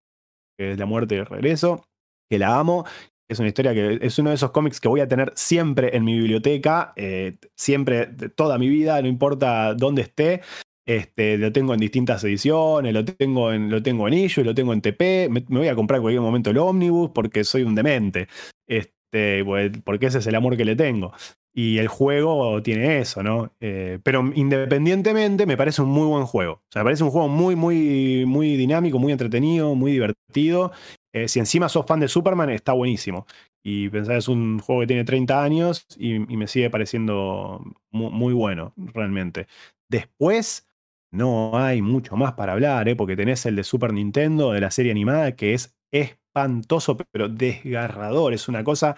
es La muerte y el regreso, que la amo. Es una historia que es uno de esos cómics que voy a tener siempre en mi biblioteca, eh, siempre, toda mi vida, no importa dónde esté. Este, lo tengo en distintas ediciones, lo tengo en, lo tengo en Issue, lo tengo en TP. Me, voy a comprar en cualquier momento el Omnibus porque soy un demente. Este, porque ese es el amor que le tengo. Y el juego tiene eso, ¿no? Eh, pero independientemente, me parece un muy buen juego. O sea, me parece un juego muy, muy, muy dinámico, muy entretenido, muy divertido. Eh, si encima sos fan de Superman, está buenísimo. Y pensar, es un juego que tiene 30 años y, me sigue pareciendo muy, bueno, realmente. Después, no hay mucho más para hablar, ¿eh? porque tenés el de Super Nintendo, de la serie animada, que es espantoso, pero desgarrador. Es una cosa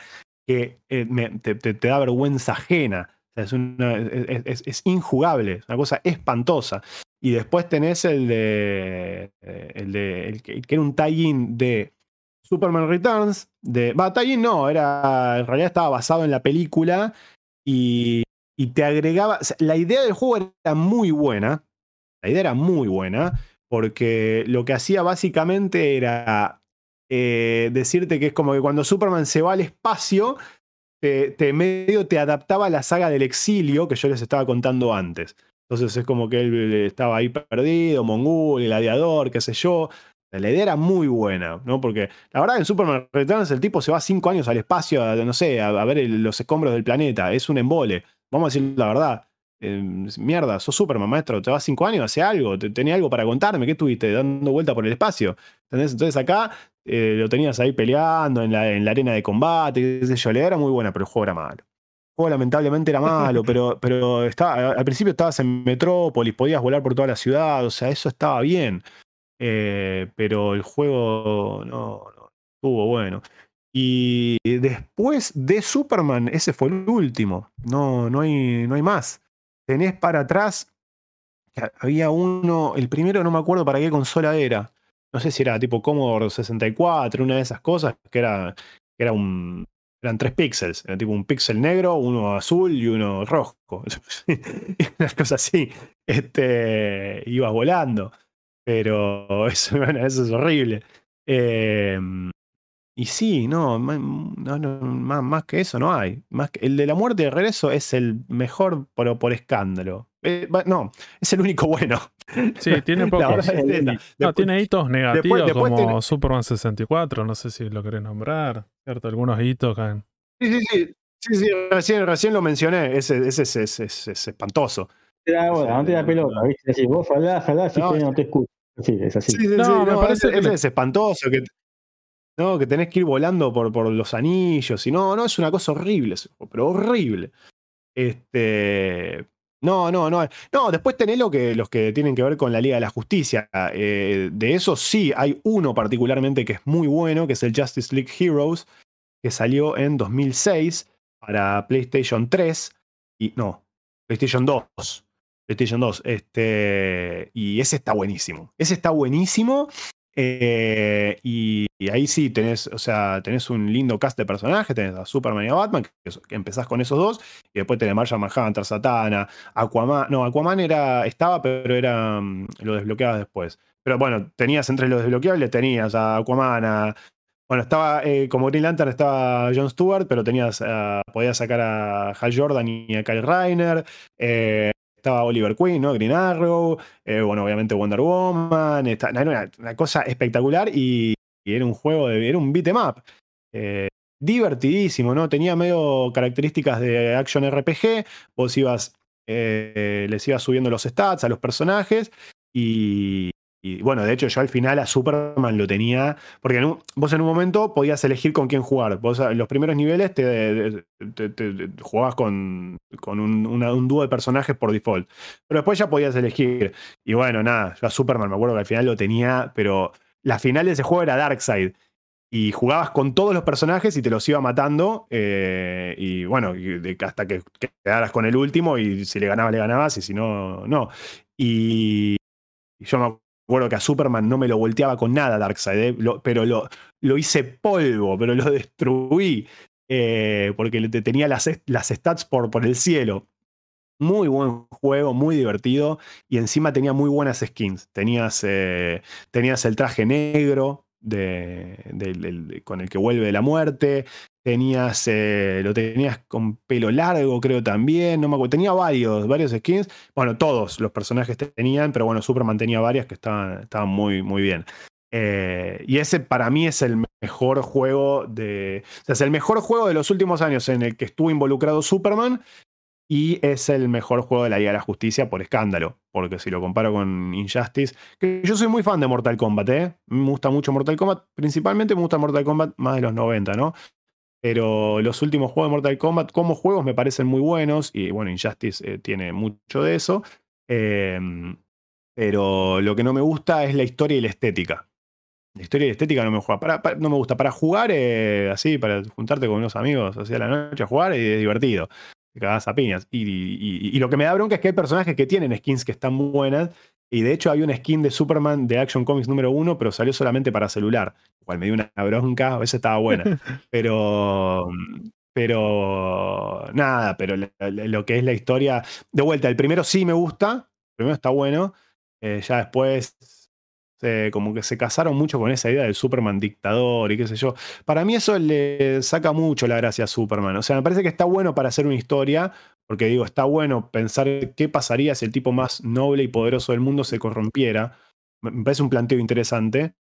que eh, te, da vergüenza ajena. es, es, injugable, es una cosa espantosa. Y después tenés el de. Eh, el de. que, era un tie de Superman Returns. De, va, tie no, era. En realidad estaba basado en la película. Y, y te agregaba. la idea del juego era muy buena. La idea era muy buena. Porque lo que hacía básicamente era eh, decirte que es como que cuando Superman se va al espacio, te, medio te adaptaba a la saga del exilio que yo les estaba contando antes. Entonces es como que él estaba ahí perdido, Mongul, el aviador, qué sé yo. La idea era muy buena, ¿no? Porque la verdad en Superman Returns el tipo se va cinco años al espacio, no sé, a, ver los escombros del planeta. Es un embole. Vamos a decir la verdad. Eh, mierda, sos Superman, maestro, te vas cinco años, hace algo, tenía algo para contarme, ¿qué estuviste dando vuelta por el espacio? Entonces acá eh, lo tenías ahí peleando en la, en la, arena de combate, qué sé yo, le era muy buena, pero el juego era malo. El juego lamentablemente era malo, pero, pero estaba, al principio estabas en Metrópolis, podías volar por toda la ciudad, o sea, eso estaba bien. Eh, pero el juego no, no estuvo bueno. Y después de Superman, ese fue el último. No, no, hay, no hay más tenés para atrás, había uno, el primero no me acuerdo para qué consola era. No sé si era tipo Commodore 64, una de esas cosas, que era, era un, eran tres píxeles, era tipo un píxel negro, uno azul y uno rojo. Unas cosas así. Este, ibas volando. Pero eso, eso es horrible. Eh, y sí, no, más, que eso no hay. Más el de la muerte de regreso es el mejor, pero por escándalo. Eh, no, es el único bueno. Sí, tiene pocos. no, tiene hitos negativos como Superman 64, no sé si lo querés nombrar, ¿cierto? Algunos hitos caen. Sí, sí, sí. Sí, sí, recién, recién lo mencioné, ese, ese, es espantoso. no te da pelota, ¿viste? Si vos falás, falás y no, te escucho. Sí, es así. Sí, no, me parece que es espantoso. Que, no, que tenés que ir volando por, por los anillos. Y no, no, es una cosa horrible, pero horrible. Este. No, no, no. No, después tenés lo que, los que tienen que ver con la Liga de la Justicia. Eh, de eso sí, hay uno particularmente que es muy bueno, que es el Justice League Heroes, que salió en 2006 para PlayStation 3. Y no, PlayStation 2. PlayStation 2. Este, y ese está buenísimo. Ese está buenísimo. Eh, y, ahí sí tenés, o sea, tenés un lindo cast de personajes, tenés a Superman y a Batman, que, empezás con esos dos, y después tenés Martian Manhunter, Satana, Aquaman, no, Aquaman era, estaba, pero era, mm, lo desbloqueabas después. Pero bueno, tenías entre los desbloqueables, tenías a Aquaman, a, bueno, estaba, eh, como Green Lantern estaba John Stewart, pero tenías, podías sacar a Hal Jordan y a Kyle Reiner, eh, estaba Oliver Queen, ¿no? Green Arrow, eh, bueno, obviamente Wonder Woman, era una, cosa espectacular y, era un juego, de, era un beat em up. Eh, divertidísimo, ¿no? Tenía medio características de action RPG, vos ibas, eh, les ibas subiendo los stats a los personajes y, y bueno, de hecho yo al final a Superman lo tenía, porque vos en un momento podías elegir con quién jugar. Vos en los primeros niveles te, jugabas con, con un, dúo de personajes por default. Pero después ya podías elegir. Y bueno, nada, yo a Superman me acuerdo que al final lo tenía, pero la final de ese juego era Darkseid. Y jugabas con todos los personajes y te los iba matando. Eh, y bueno, hasta que, quedaras con el último y si le ganabas, le ganabas y si no, no. Y, y yo me acuerdo que a Superman no me lo volteaba con nada Darkseid, ¿eh? pero lo, lo, hice polvo, pero lo destruí. Eh, porque tenía las, las stats por, por el cielo. Muy buen juego, muy divertido. Y encima tenía muy buenas skins. Tenías, eh, tenías el traje negro de, con el que vuelve de la muerte. Tenías, eh, lo tenías con pelo largo, creo también, no me acuerdo, tenía varios, varios skins, bueno, todos los personajes tenían, pero bueno, Superman tenía varias que estaban, estaban muy, muy bien. Eh, y ese para mí es el mejor juego de. O sea, es el mejor juego de los últimos años en el que estuvo involucrado Superman. Y es el mejor juego de la Liga de la Justicia por escándalo. Porque si lo comparo con Injustice. Que yo soy muy fan de Mortal Kombat, ¿eh? Me gusta mucho Mortal Kombat. Principalmente me gusta Mortal Kombat más de los 90, ¿no? Pero los últimos juegos de Mortal Kombat como juegos me parecen muy buenos. Y bueno, Injustice eh, tiene mucho de eso. Em, pero lo que no me gusta es la historia y la estética. La historia y la estética no me, juega. no me gusta. Para jugar, eh, así, para juntarte con unos amigos así a la noche a jugar, y es divertido. Te cagas a piñas. Y, lo que me da bronca es que hay personajes que tienen skins que están buenas. Y de hecho hay una skin de Superman de Action Comics número uno, pero salió solamente para celular. Cual me dio una bronca, a veces estaba buena. Pero. Pero. Nada, pero lo que es la historia. De vuelta, el primero sí me gusta. El primero está bueno. Eh, ya después como que se casaron mucho con esa idea del Superman dictador y qué sé yo. Para mí eso le saca mucho la gracia a Superman. O sea, me parece que está bueno para hacer una historia, porque digo, está bueno pensar qué pasaría si el tipo más noble y poderoso del mundo se corrompiera. Me parece un planteo interesante.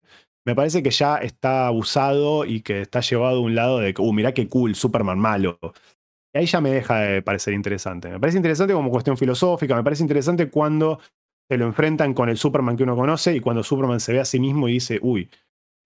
Me parece que ya está abusado y que está llevado a un lado de uh, mirá qué cool, Superman malo. Y ahí ya me deja de parecer interesante. Me parece interesante como cuestión filosófica, me parece interesante cuando se lo enfrentan con el Superman que uno conoce y cuando Superman se ve a sí mismo y dice, uy,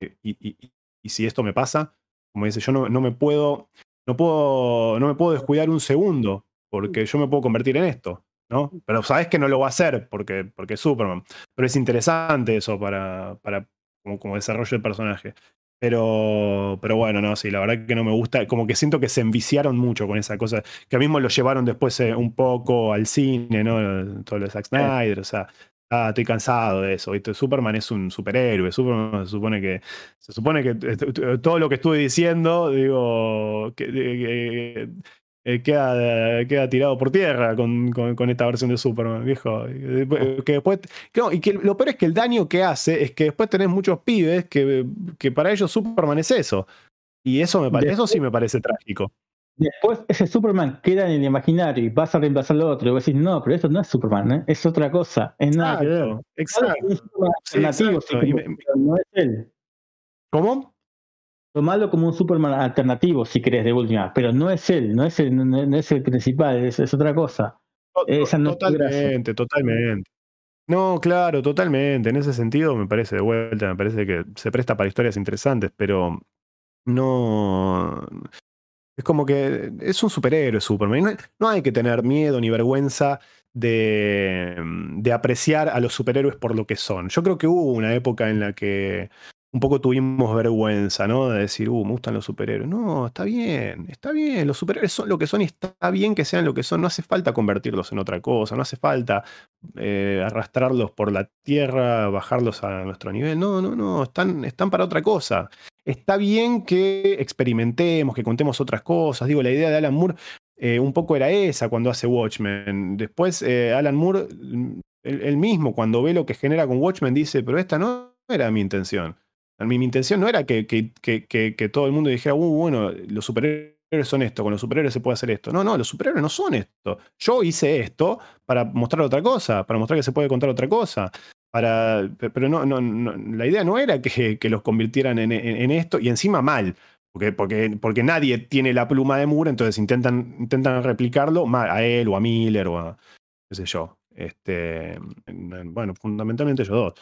eh, y, si esto me pasa, como dice, yo no, no, me puedo, no puedo, no me puedo descuidar un segundo porque yo me puedo convertir en esto, ¿no? Pero sabes que no lo va a hacer porque, porque es Superman. Pero es interesante eso para, para como, como desarrollo del personaje. Pero, pero bueno, no, sí, la verdad que no me gusta. Como que siento que se enviciaron mucho con esa cosa. Que mismo lo llevaron después eh, un poco al cine, ¿no? Todo lo de Zack Snyder, o sea. Ah, estoy cansado de eso. Superman es un superhéroe. Superman se supone que. Se supone que eh, todo lo que estuve diciendo, digo. que, eh, queda, queda, tirado por tierra con, con, esta versión de Superman, viejo. Que después, y que lo peor es que el daño que hace es que después tenés muchos pibes que, que para ellos Superman es eso. Y eso, me parece, eso sí me parece trágico. Después ese Superman queda en el imaginario y vas a reemplazar lo otro. Y vos decís, no, pero esto no es Superman, ¿eh? es otra cosa, es nada. exacto. no es él. ¿Cómo? Tomalo como un Superman alternativo, si querés, de última, pero no es él, no es el, no, es el principal, es, otra cosa. totalmente, totalmente. No, claro, totalmente. En ese sentido me parece de vuelta, me parece que se presta para historias interesantes, pero no. Es como que es un superhéroe Superman. No, hay que tener miedo ni vergüenza de, de apreciar a los superhéroes por lo que son. Yo creo que hubo una época en la que un poco tuvimos vergüenza, ¿no? De decir, uh, me gustan los superhéroes. No, está bien, está bien. Los superhéroes son lo que son y está bien que sean lo que son. No hace falta convertirlos en otra cosa, no hace falta eh, arrastrarlos por la tierra, bajarlos a nuestro nivel. No, no, no, están, están para otra cosa. Está bien que experimentemos, que contemos otras cosas. Digo, la idea de Alan Moore eh, un poco era esa cuando hace Watchmen. Después, eh, Alan Moore, mm, él mismo, cuando ve lo que genera con Watchmen, dice, pero esta no era mi intención. Mi, intención no era que, que, todo el mundo dijera, uh, bueno, los superhéroes son esto, con los superhéroes se puede hacer esto. No, no, los superhéroes no son esto. Yo hice esto para mostrar otra cosa, para mostrar que se puede contar otra cosa. Para, pero no, no, la idea no era que, los convirtieran en, esto y encima mal. Porque, porque, porque, nadie tiene la pluma de Moore, entonces intentan, intentan replicarlo a él o a Miller o a, qué sé yo. Este, bueno, fundamentalmente ellos dos.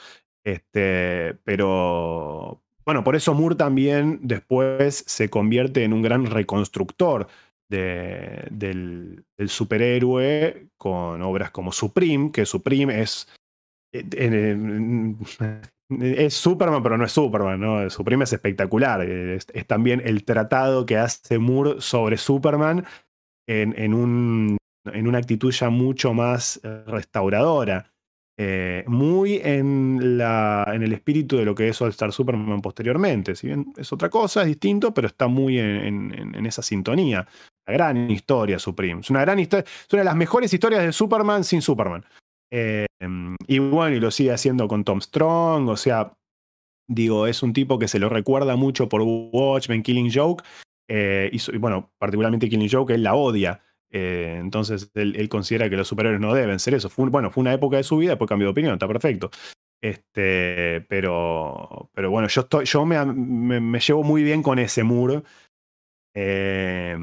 Este, pero bueno, por eso Moore también después se convierte en un gran reconstructor del, superhéroe con obras como Supreme, que Supreme es, eh, es Superman, pero no es Superman, ¿no? Supreme es espectacular. Es, también el tratado que hace Moore sobre Superman en una actitud ya mucho más eh, restauradora. Eh, muy en, el espíritu de lo que es All Star Superman posteriormente. Si bien es otra cosa, es distinto, pero está muy en, esa sintonía. La gran historia Supreme. Es una gran es una de las mejores historias de Superman sin Superman. Eh, y bueno, y lo sigue haciendo con Tom Strong, o sea, digo, es un tipo que se lo recuerda mucho por Watchmen, Killing Joke, y, bueno, particularmente Killing Joke, él la odia. Entonces él, considera que los superhéroes no deben ser eso. Bueno, fue una época de su vida, después cambió de opinión, está perfecto. Este, pero, pero bueno, yo, estoy, yo me, me, llevo muy bien con ese muro. Eh,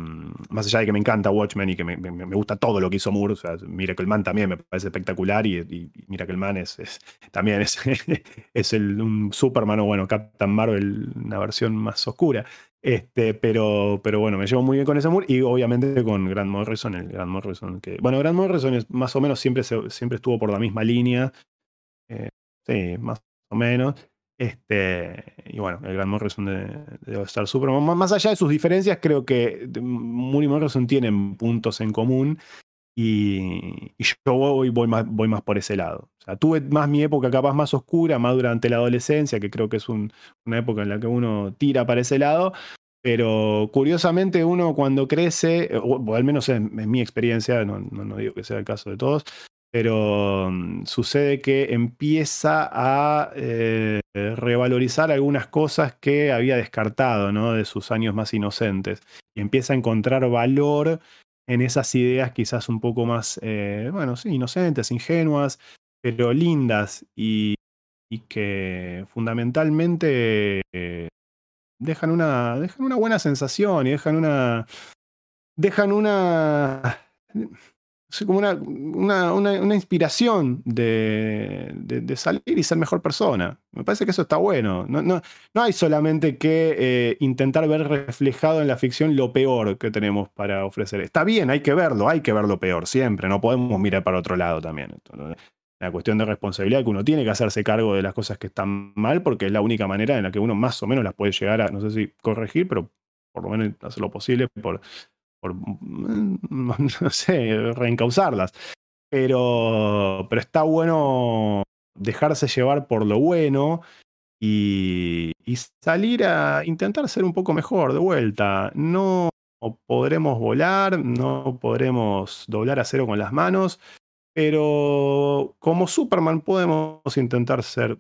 más allá de que me encanta Watchmen y que me, gusta todo lo que hizo Moore, o sea, Miracle Man también me parece espectacular y, y Man es, es también es, es un Superman o bueno, Captain Marvel, una versión más oscura. Este, pero, pero bueno, me llevo muy bien con ese Moore y obviamente con Grant Morrison, el Grant Morrison que, bueno, Grant Morrison es, más o menos siempre, siempre estuvo por la misma línea. Eh, Sí, más o menos. Este, y bueno, el Gran Morrison de, de Star Superman. Más allá de sus diferencias, creo que Moore y Morrison tienen puntos en común. Y, yo voy, voy, más, voy más por ese lado. O sea, tuve más mi época capaz más oscura, más durante la adolescencia, que creo que es una época en la que uno tira para ese lado. Pero curiosamente uno cuando crece, o, al menos en, mi experiencia, no, digo que sea el caso de todos, pero mm, sucede que empieza a eh, revalorizar algunas cosas que había descartado ¿no? de sus años más inocentes y empieza a encontrar valor en esas ideas quizás un poco más, eh, bueno, sí, inocentes, ingenuas, pero lindas y, que fundamentalmente eh, dejan, una, dejan una buena sensación y dejan una... Dejan una como una, una, una, inspiración de, de, salir y ser mejor persona. Me parece que eso está bueno. No, no, no hay solamente que eh, intentar ver reflejado en la ficción lo peor que tenemos para ofrecer. Está bien, hay que verlo, hay que ver lo peor siempre. No podemos mirar para otro lado también. La cuestión de responsabilidad que uno tiene que hacerse cargo de las cosas que están mal, porque es la única manera en la que uno más o menos las puede llegar a, no sé si corregir, pero por lo menos hacer lo posible por Mm, no sé, reencauzarlas. Pero, pero está bueno dejarse llevar por lo bueno y, salir a intentar ser un poco mejor de vuelta. No podremos volar, no podremos doblar acero con las manos, pero como Superman podemos intentar ser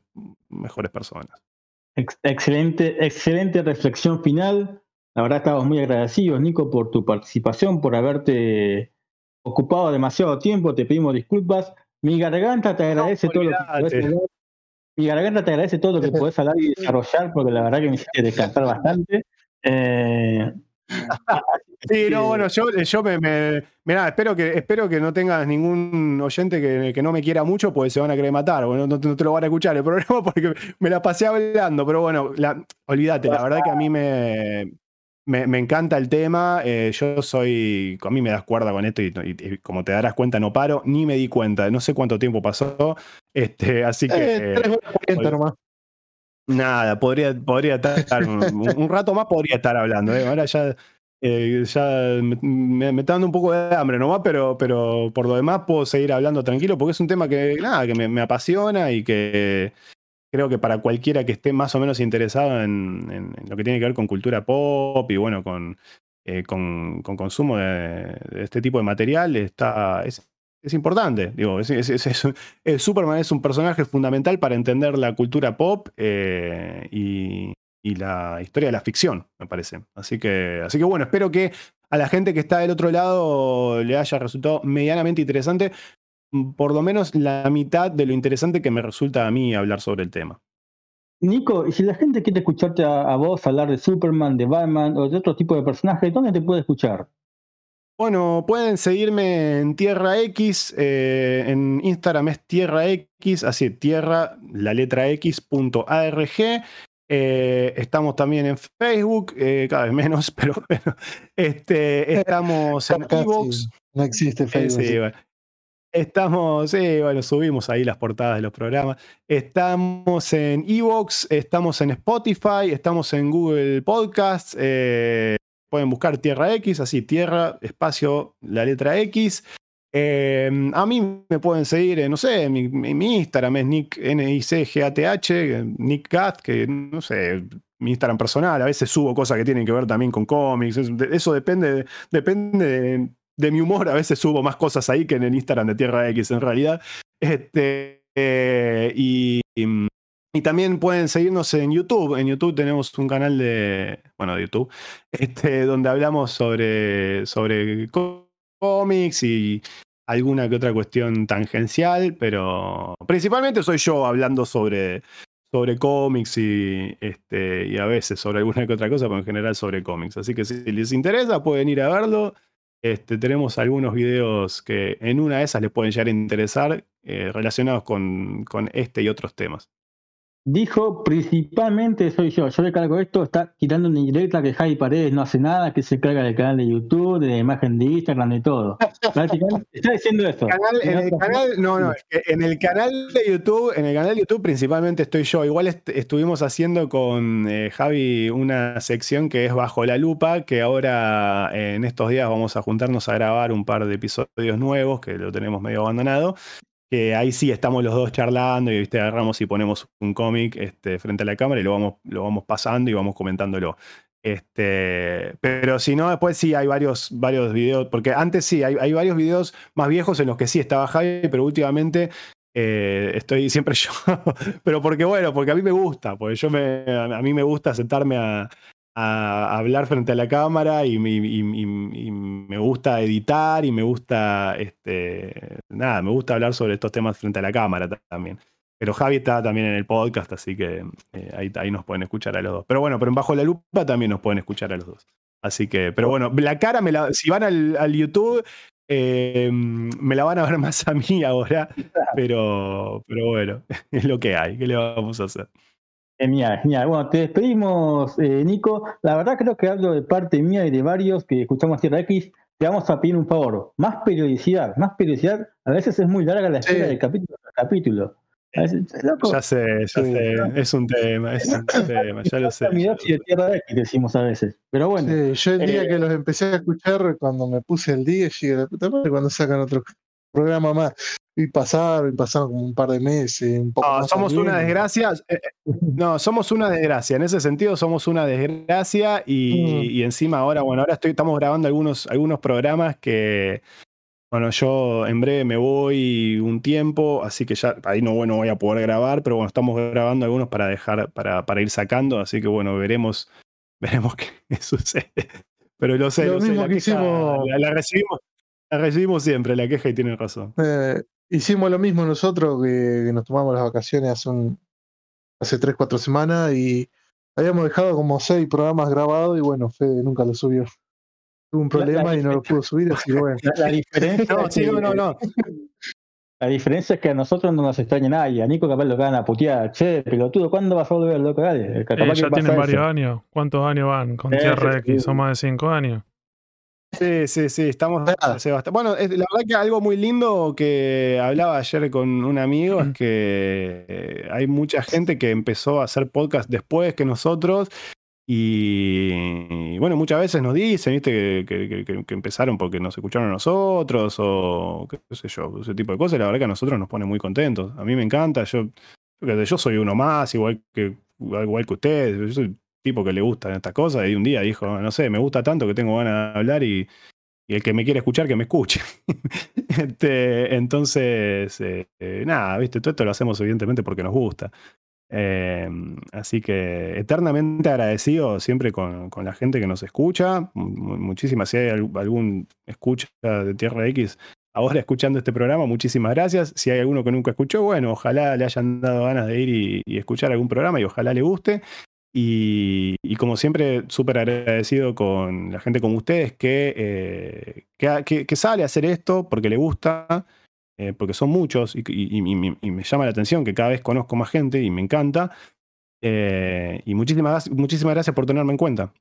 mejores personas. Excelente, excelente reflexión final. La verdad estamos muy agradecidos, Nico, por tu participación, por haberte ocupado demasiado tiempo. Te pedimos disculpas. Mi garganta te agradece todo lo que podés hablar. Mi garganta te agradece todo lo que podés hablar y desarrollar, porque la verdad que me hiciste descansar bastante. Eh, sí, no, bueno, yo, yo me, me mirá, espero que, espero que no tengas ningún oyente que, que, no me quiera mucho, porque se van a querer matar, bueno, no, te lo van a escuchar el programa porque me la pasé hablando, pero bueno, la, olvídate, la verdad que a mí me, me, encanta el tema. Eh, yo soy. A mí me das cuerda con esto y, como te darás cuenta, no paro. Ni me di cuenta. No sé cuánto tiempo pasó. Este, así que. Eh, nada, podría, podría estar. un, rato más podría estar hablando. ¿eh? Ahora ya. ya me, está dando un poco de hambre nomás, pero, pero por lo demás puedo seguir hablando tranquilo porque es un tema que, nada, que me apasiona y que, creo que para cualquiera que esté más o menos interesado en, lo que tiene que ver con cultura pop y bueno, con, eh, con, consumo de, este tipo de material, está, es, importante. Digo, Superman es un personaje fundamental para entender la cultura pop eh, y, la historia de la ficción, me parece. Así que, así que bueno, espero que a la gente que está del otro lado le haya resultado medianamente interesante. Mm, por lo menos la mitad de lo interesante que me resulta a mí hablar sobre el tema. Nico, y si la gente quiere escucharte a, vos hablar de Superman, de Batman o de otro tipo de personajes, ¿dónde te puede escuchar? Bueno, pueden seguirme en Tierra X, eh, en Instagram es Tierra X, así, Tierra, la letra X, punto ARG. Eh, estamos también en Facebook, eh, cada vez menos, pero bueno. Este, estamos en Evox. No existe Facebook. Estamos, sí, bueno, subimos ahí las portadas de los programas. Estamos en Evox, estamos en Spotify, estamos en Google Podcasts. Eh, pueden buscar Tierra X, así, Tierra, espacio, la letra X. Eh, a mí me pueden seguir, no sé, mi, Instagram es Nick, N-I-C-G-A-T-H, Nick Gat, que no sé, mi Instagram personal. A veces subo cosas que tienen que ver también con cómics. Eso, depende, depende de, de mi humor, a veces subo más cosas ahí que en el Instagram de Tierra X en realidad. Este, eh, y, Y también pueden seguirnos en YouTube. En YouTube tenemos un canal de, bueno, de YouTube, este, donde hablamos sobre, sobre cómics y alguna que otra cuestión tangencial, pero principalmente soy yo hablando sobre, sobre cómics y, este, y a veces sobre alguna que otra cosa, pero en general sobre cómics. Así que si les interesa, pueden ir a verlo. Este, tenemos algunos videos que en una de esas les pueden llegar a interesar eh, relacionados con, con este y otros temas. Dijo, principalmente soy yo. Yo le cargo esto, está tirando una indirecta que Javi Paredes no hace nada, que se carga del canal de YouTube, de la imagen de Instagram, de todo. está diciendo eso. en el canal, no, no, en el canal de YouTube, en el canal de YouTube principalmente estoy yo. Igual estuvimos haciendo con eh, Javi una sección que es Bajo la Lupa, que ahora en estos días vamos a juntarnos a grabar un par de episodios nuevos, que lo tenemos medio abandonado que ahí sí estamos los dos charlando y ¿viste? agarramos y ponemos un cómic este, frente a la cámara y lo vamos, lo vamos pasando y vamos comentándolo. Este, pero si no, después sí hay varios, varios videos, porque antes sí, hay, hay varios videos más viejos en los que sí estaba Javi, pero últimamente eh, estoy siempre yo. pero porque bueno, porque a mí me gusta, porque yo me, a mí me gusta sentarme a, a hablar frente a la cámara y, me gusta editar y me gusta, este, nada, me gusta hablar sobre estos temas frente a la cámara también. Pero Javi está también en el podcast, así que eh, ahí, ahí nos pueden escuchar a los dos. Pero bueno, pero en Bajo la Lupa también nos pueden escuchar a los dos. Así que, pero bueno, la cara, me la, si van al, YouTube, eh, me la van a ver más a mí ahora, pero, pero bueno, es lo que hay, ¿qué le vamos a hacer? Genial, genial. Bueno, te despedimos, eh, Nico. La verdad creo que hablo de parte mía y de varios que escuchamos Tierra X. Te vamos a pedir un favor, más periodicidad, más periodicidad. A veces es muy larga la espera del capítulo capítulo. Ya sé, ya sé, es un tema, es un tema, ya lo sé. Y de Tierra X decimos a veces, pero bueno. yo el día eh, que los empecé a escuchar, cuando me puse el día, llegué la puta madre cuando sacan otro programa más. Y pasaron, y pasaron como un par de meses. Un poco no, somos una desgracia. Eh, eh, no, somos una desgracia. En ese sentido, somos una desgracia. Y, mm. encima ahora, bueno, ahora estoy, estamos grabando algunos, algunos programas que. Bueno, yo en breve me voy un tiempo, así que ya ahí no, bueno, voy a poder grabar, pero bueno, estamos grabando algunos para dejar, para, para ir sacando, así que bueno, veremos, veremos qué sucede. Pero lo sé, lo, sé, la, la, recibimos, la recibimos siempre, la queja y tiene razón. Eh, hicimos lo mismo nosotros, que, nos tomamos las vacaciones hace, un, hace 3, 4 semanas y habíamos dejado como seis programas grabados y bueno, Fede nunca lo subió. Tuvo un problema y no lo pudo subir, así que bueno. La, diferencia no, sí, no, no, La diferencia es que a nosotros no nos extraña nadie. A Nico capaz lo van a putear. Che, pelotudo, ¿cuándo vas a volver al loco? Dale. ya tienen varios años. ¿Cuántos años van con Tierra X? Son más de 5 años. Sí, sí, sí, estamos bastante. Bueno, la verdad que algo muy lindo que hablaba ayer con un amigo es que eh, hay mucha gente que empezó a hacer podcast después que nosotros y, bueno, muchas veces nos dicen, viste, que, empezaron porque nos escucharon a nosotros o qué sé yo, ese tipo de cosas. La verdad que a nosotros nos pone muy contentos. A mí me encanta, yo, yo soy uno más, igual que, igual que ustedes. Yo soy tipo que le gustan estas cosas y un día dijo, no sé, me gusta tanto que tengo ganas de hablar y, el que me quiere escuchar, que me escuche. este, entonces, eh, nada, viste, todo esto lo hacemos evidentemente porque nos gusta. Eh, así que eternamente agradecido siempre con, con, la gente que nos escucha. Muchísimas, si hay algún escucha de Tierra X ahora escuchando este programa, muchísimas gracias. Si hay alguno que nunca escuchó, bueno, ojalá le hayan dado ganas de ir y escuchar algún programa y ojalá le guste. Y, como siempre, súper agradecido con la gente como ustedes que, eh, que, sale a hacer esto porque le gusta, eh, porque son muchos y, me llama la atención que cada vez conozco más gente y me encanta. Eh, y muchísimas, muchísimas gracias por tenerme en cuenta,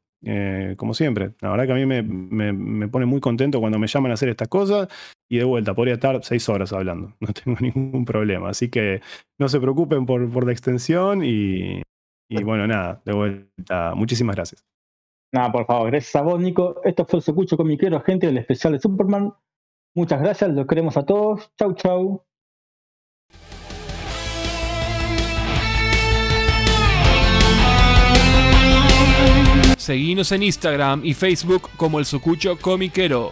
como siempre. La verdad que a mí me, me, pone muy contento cuando me llaman a hacer estas cosas y de vuelta, podría estar seis horas hablando, no tengo ningún problema. Así que no se preocupen por, por la extensión y, y bueno, nada, de vuelta, muchísimas gracias. Nada, por favor, gracias a vos, Nico. Esto fue el Socucho Comiquero, gente del especial de Superman. Muchas gracias, los queremos a todos. Chau, chau. Seguinos en Instagram y Facebook como el Socucho Comiquero.